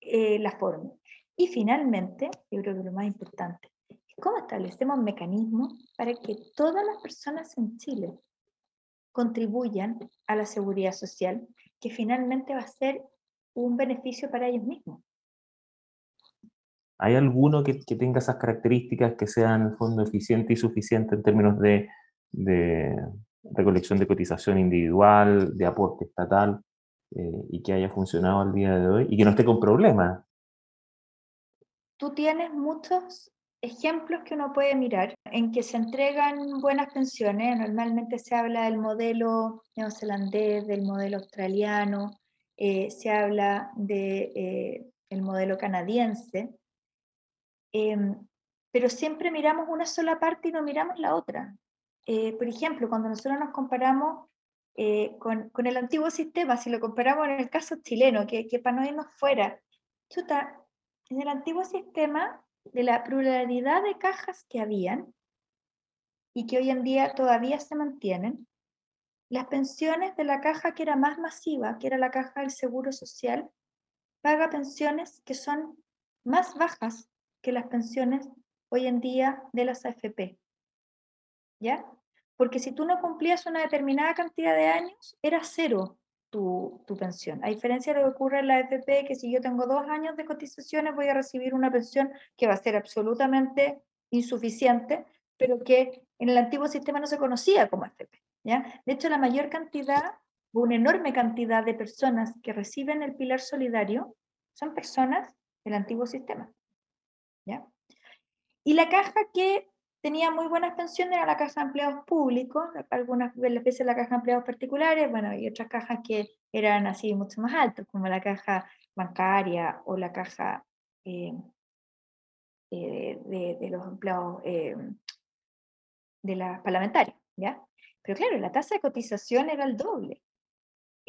eh, la forma. Y finalmente, yo creo que lo más importante es cómo establecemos mecanismos para que todas las personas en Chile contribuyan a la seguridad social, que finalmente va a ser un beneficio para ellos mismos. ¿Hay alguno que, tenga esas características que sean en fondo eficiente y suficiente en términos de, de recolección de cotización individual, de aporte estatal, eh, y que haya funcionado al día de hoy y que no esté con problemas? tú tienes muchos ejemplos que uno puede mirar en que se entregan buenas pensiones. Normalmente se habla del modelo neozelandés, del modelo australiano, eh, se habla del de, eh, modelo canadiense, em, pero siempre miramos una sola parte y no miramos la otra. Eh, por ejemplo, cuando nosotros nos comparamos con, con, el antiguo sistema, si lo comparamos en el caso chileno, que, que para no irnos fuera, chuta, en el antiguo sistema, de la pluralidad de cajas que habían y que hoy en día todavía se mantienen, las pensiones de la caja que era más masiva, que era la caja del Seguro Social, paga pensiones que son más bajas que las pensiones hoy en día de las AFP. ¿Ya? Porque si tú no cumplías una determinada cantidad de años, era cero tu, pensión. A diferencia de lo que ocurre en la AFP, que si yo tengo dos años de cotizaciones voy a recibir una pensión que va a ser absolutamente insuficiente, pero que en el antiguo sistema no se conocía como AFP. ¿ya? De hecho, la mayor cantidad, una enorme cantidad de personas que reciben el pilar solidario son personas del antiguo sistema. ¿ya? Y la caja que tenía muy buenas pensiones era la caja de empleados públicos, algunas veces la caja de empleados particulares, bueno, y otras cajas que eran así mucho más altas, como la caja bancaria o la caja eh, eh, de, los empleados eh, de las parlamentarias, ¿ya? Pero claro, la tasa de cotización era el doble.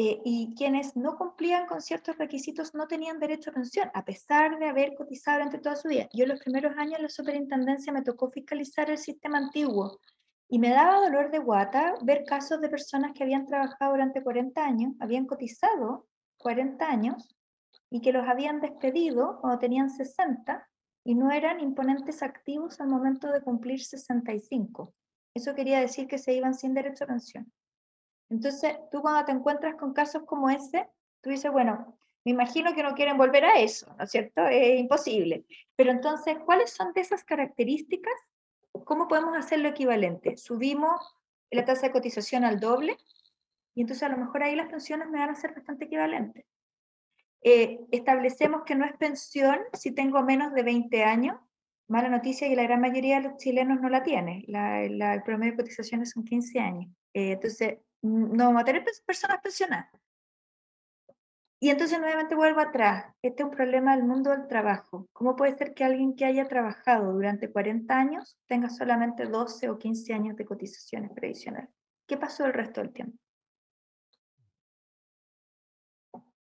Eh, y quienes no cumplían con ciertos requisitos no tenían derecho a pensión, a pesar de haber cotizado durante toda su vida. Yo en los primeros años en la superintendencia me tocó fiscalizar el sistema antiguo y me daba dolor de guata ver casos de personas que habían trabajado durante 40 años, habían cotizado 40 años y que los habían despedido cuando tenían 60 y no eran imponentes activos al momento de cumplir 65. Eso quería decir que se iban sin derecho a pensión. Entonces, tú cuando te encuentras con casos como ese, tú dices, bueno, me imagino que no quieren volver a eso, ¿no es cierto? Es imposible. Pero entonces, ¿cuáles son de esas características? ¿Cómo podemos hacerlo equivalente? Subimos la tasa de cotización al doble y entonces a lo mejor ahí las pensiones me van a ser bastante equivalentes. Eh, establecemos que no es pensión si tengo menos de 20 años. Mala noticia que la gran mayoría de los chilenos no la tiene. La, el promedio de cotizaciones son 15 años. Eh, entonces, no vamos a tener personas pensionadas. Y entonces nuevamente vuelvo atrás. Este es un problema del mundo del trabajo. ¿Cómo puede ser que alguien que haya trabajado durante 40 años tenga solamente 12 o 15 años de cotizaciones previsionales? ¿Qué pasó el resto del tiempo?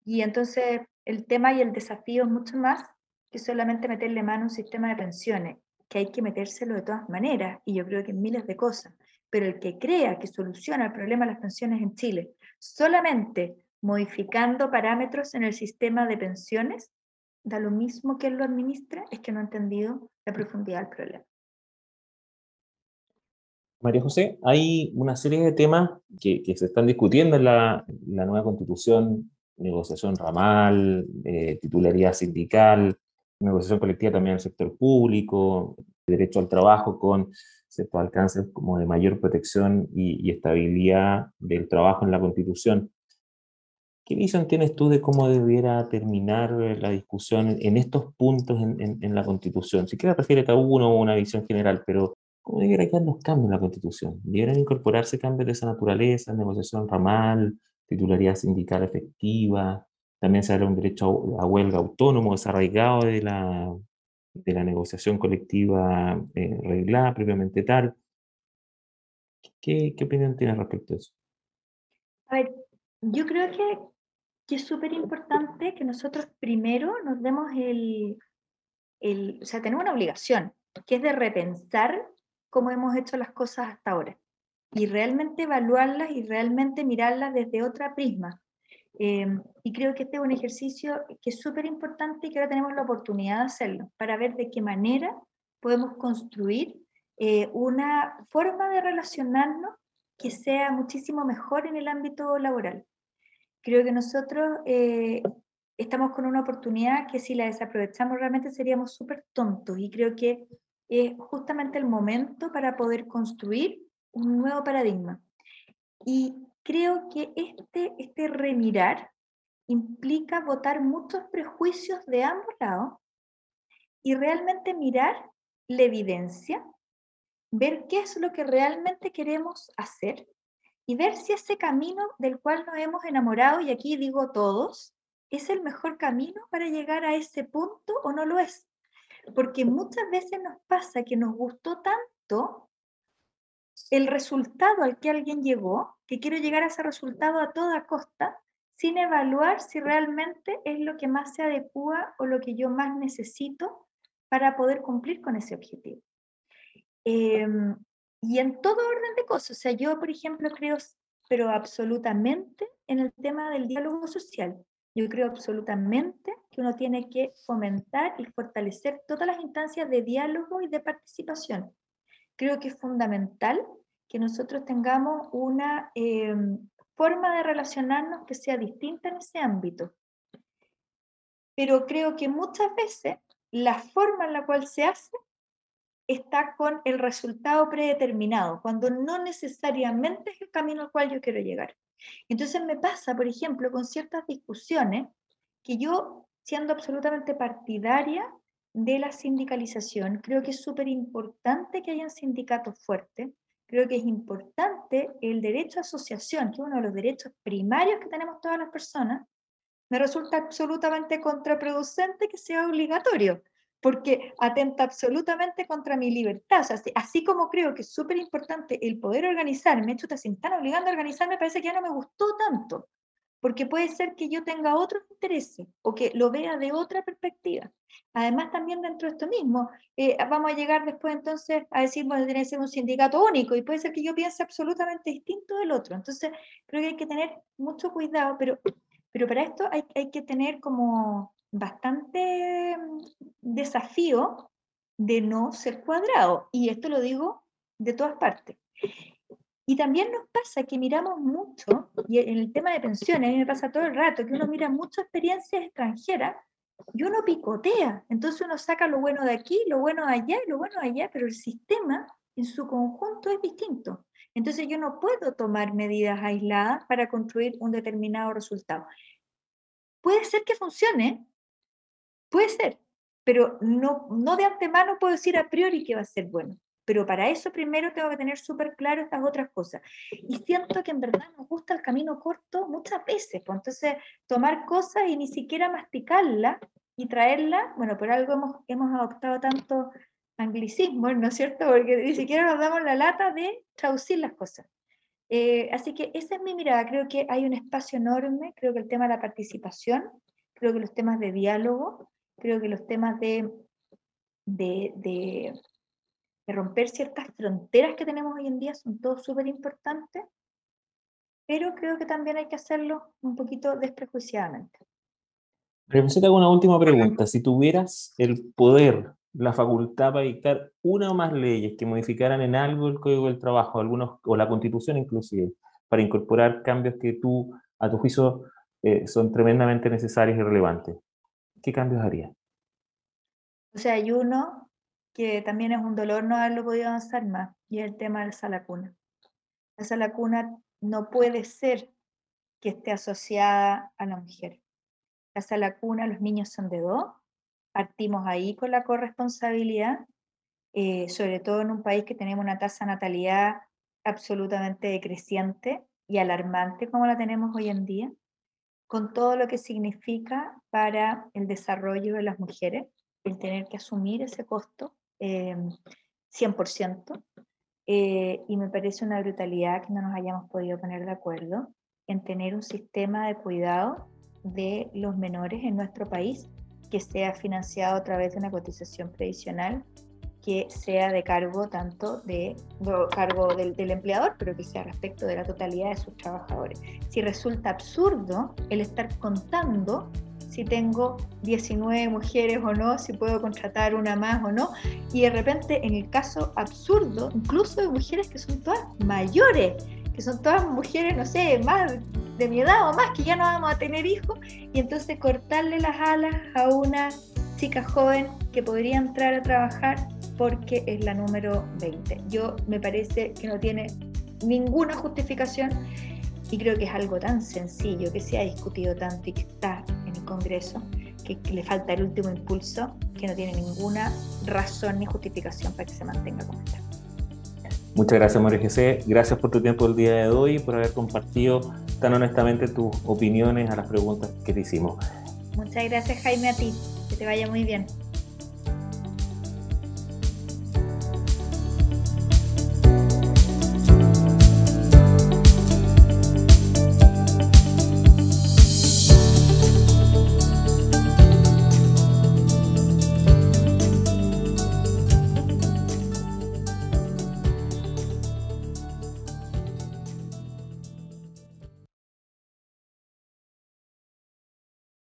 Y entonces el tema y el desafío es mucho más que solamente meterle mano a un sistema de pensiones, que hay que metérselo de todas maneras, y yo creo que en miles de cosas pero el que crea que soluciona el problema de las pensiones en Chile solamente modificando parámetros en el sistema de pensiones, da lo mismo que él lo administra, es que no ha entendido la profundidad del problema. María José, hay una serie de temas que, se están discutiendo en la, nueva constitución, negociación ramal, eh, titularidad sindical, negociación colectiva también en el sector público, derecho al trabajo con ciertos alcances como de mayor protección y, estabilidad del trabajo en la Constitución. ¿Qué visión tienes tú de cómo debiera terminar la discusión en estos puntos en, la Constitución? Si quieres, refiere a uno o una visión general, pero ¿cómo debiera quedar los cambios en la Constitución? ¿Debieran incorporarse cambios de esa naturaleza, negociación ramal, titularidad sindical efectiva? También se habla un derecho a, huelga autónomo desarraigado de la, de la negociación colectiva eh, reglada previamente tal. ¿Qué, ¿Qué, opinión tienes respecto a eso? A ver, yo creo que, que es súper importante que nosotros primero nos demos el, el, o sea, tenemos una obligación, que es de repensar cómo hemos hecho las cosas hasta ahora y realmente evaluarlas y realmente mirarlas desde otra prisma. Em, y creo que este es un ejercicio que es súper importante y que ahora tenemos la oportunidad de hacerlo para ver de qué manera podemos construir eh, una forma de relacionarnos que sea muchísimo mejor en el ámbito laboral. Creo que nosotros eh, estamos con una oportunidad que si la desaprovechamos realmente seríamos súper tontos y creo que es justamente el momento para poder construir un nuevo paradigma. Y creo que este, este remirar implica votar muchos prejuicios de ambos lados y realmente mirar la evidencia, ver qué es lo que realmente queremos hacer y ver si ese camino del cual nos hemos enamorado, y aquí digo todos, es el mejor camino para llegar a ese punto o no lo es. Porque muchas veces nos pasa que nos gustó tanto el resultado al que alguien llegó, que quiero llegar a ese resultado a toda costa, sin evaluar si realmente es lo que más se adecua o lo que yo más necesito para poder cumplir con ese objetivo. Em, y en todo orden de cosas, o sea, yo, por ejemplo, creo, pero absolutamente en el tema del diálogo social. Yo creo absolutamente que uno tiene que fomentar y fortalecer todas las instancias de diálogo y de participación. Creo que es fundamental que nosotros tengamos una em, forma de relacionarnos que sea distinta en ese ámbito. Pero creo que muchas veces la forma en la cual se hace está con el resultado predeterminado, cuando no necesariamente es el camino al cual yo quiero llegar. Entonces me pasa, por ejemplo, con ciertas discusiones que yo, siendo absolutamente partidaria de la sindicalización, creo que es súper importante que hayan sindicatos fuertes, creo que es importante el derecho a asociación, que es uno de los derechos primarios que tenemos todas las personas, me resulta absolutamente contraproducente que sea obligatorio porque atenta absolutamente contra mi libertad. O sea, así, como creo que es súper importante el poder organizarme, hecho, si me están obligando a organizarme, parece que ya no me gustó tanto, porque puede ser que yo tenga otros intereses o que lo vea de otra perspectiva. Además, también dentro de esto mismo, eh, vamos a llegar después entonces a decir, bueno, tiene que ser un sindicato único y puede ser que yo piense absolutamente distinto del otro. Entonces, creo que hay que tener mucho cuidado, pero, pero para esto hay, hay que tener como bastante mm, desafío de no ser cuadrado. Y esto lo digo de todas partes. Y también nos pasa que miramos mucho, y en el tema de pensiones, a mí me pasa todo el rato, que uno mira muchas experiencias extranjeras y uno picotea. Entonces uno saca lo bueno de aquí, lo bueno de allá y lo bueno de allá, pero el sistema en su conjunto es distinto. Entonces yo no puedo tomar medidas aisladas para construir un determinado resultado. Puede ser que funcione, Puede ser, pero no, no de antemano puedo decir a priori que va a ser bueno. Pero para eso primero tengo que tener súper claro estas otras cosas. Y siento que en verdad nos gusta el camino corto muchas veces. Pues entonces, tomar cosas y ni siquiera masticarla y traerla, bueno, por algo hemos, hemos adoptado tanto anglicismo, ¿no es cierto? Porque ni siquiera nos damos la lata de traducir las cosas. Eh, así que esa es mi mirada. Creo que hay un espacio enorme. Creo que el tema de la participación, creo que los temas de diálogo, creo que los temas de, de, de, romper ciertas fronteras que tenemos hoy en día son todos súper importantes, pero creo que también hay que hacerlo un poquito desprejuiciadamente. Hago una última pregunta. Si tuvieras el poder, la facultad para dictar una o más leyes que modificaran en algo el Código del Trabajo, algunos, o la Constitución inclusive, para incorporar cambios que tú, a tu juicio, eh, son tremendamente necesarios y relevantes, ¿qué cambios haría? O sea, hay uno que también es un dolor no haberlo podido avanzar más, y es el tema de la sala cuna. La sala cuna no puede ser que esté asociada a la mujer. La sala cuna, los niños son de dos, partimos ahí con la corresponsabilidad, eh, sobre todo en un país que tenemos una tasa de natalidad absolutamente decreciente y alarmante como la tenemos hoy en día con todo lo que significa para el desarrollo de las mujeres. el tener que asumir ese costo 100%, eh, y me parece una brutalidad que no nos hayamos podido poner de acuerdo en tener un sistema de cuidado de los menores en nuestro país que sea financiado a través de una cotización previsional que sea de cargo tanto de, cargo del, del, empleador, pero que sea respecto de la totalidad de sus trabajadores. Si resulta absurdo el estar contando si tengo 19 mujeres o no, si puedo contratar una más o no. Y de repente, en el caso absurdo, incluso de mujeres que son todas mayores, que son todas mujeres, no sé, más de mi edad o más, que ya no vamos a tener hijos, y entonces cortarle las alas a una chica joven que podría entrar a trabajar porque es la número 20. Yo me parece que no tiene ninguna justificación y creo que es algo tan sencillo que se ha discutido tanto y que está Congreso, que, le falta el último impulso, que no tiene ninguna razón ni justificación para que se mantenga como está. Muchas gracias, María José. Gracias por tu tiempo el día de hoy por haber compartido tan honestamente tus opiniones a las preguntas que te hicimos. Muchas gracias, Jaime, a ti. Que te vaya muy bien.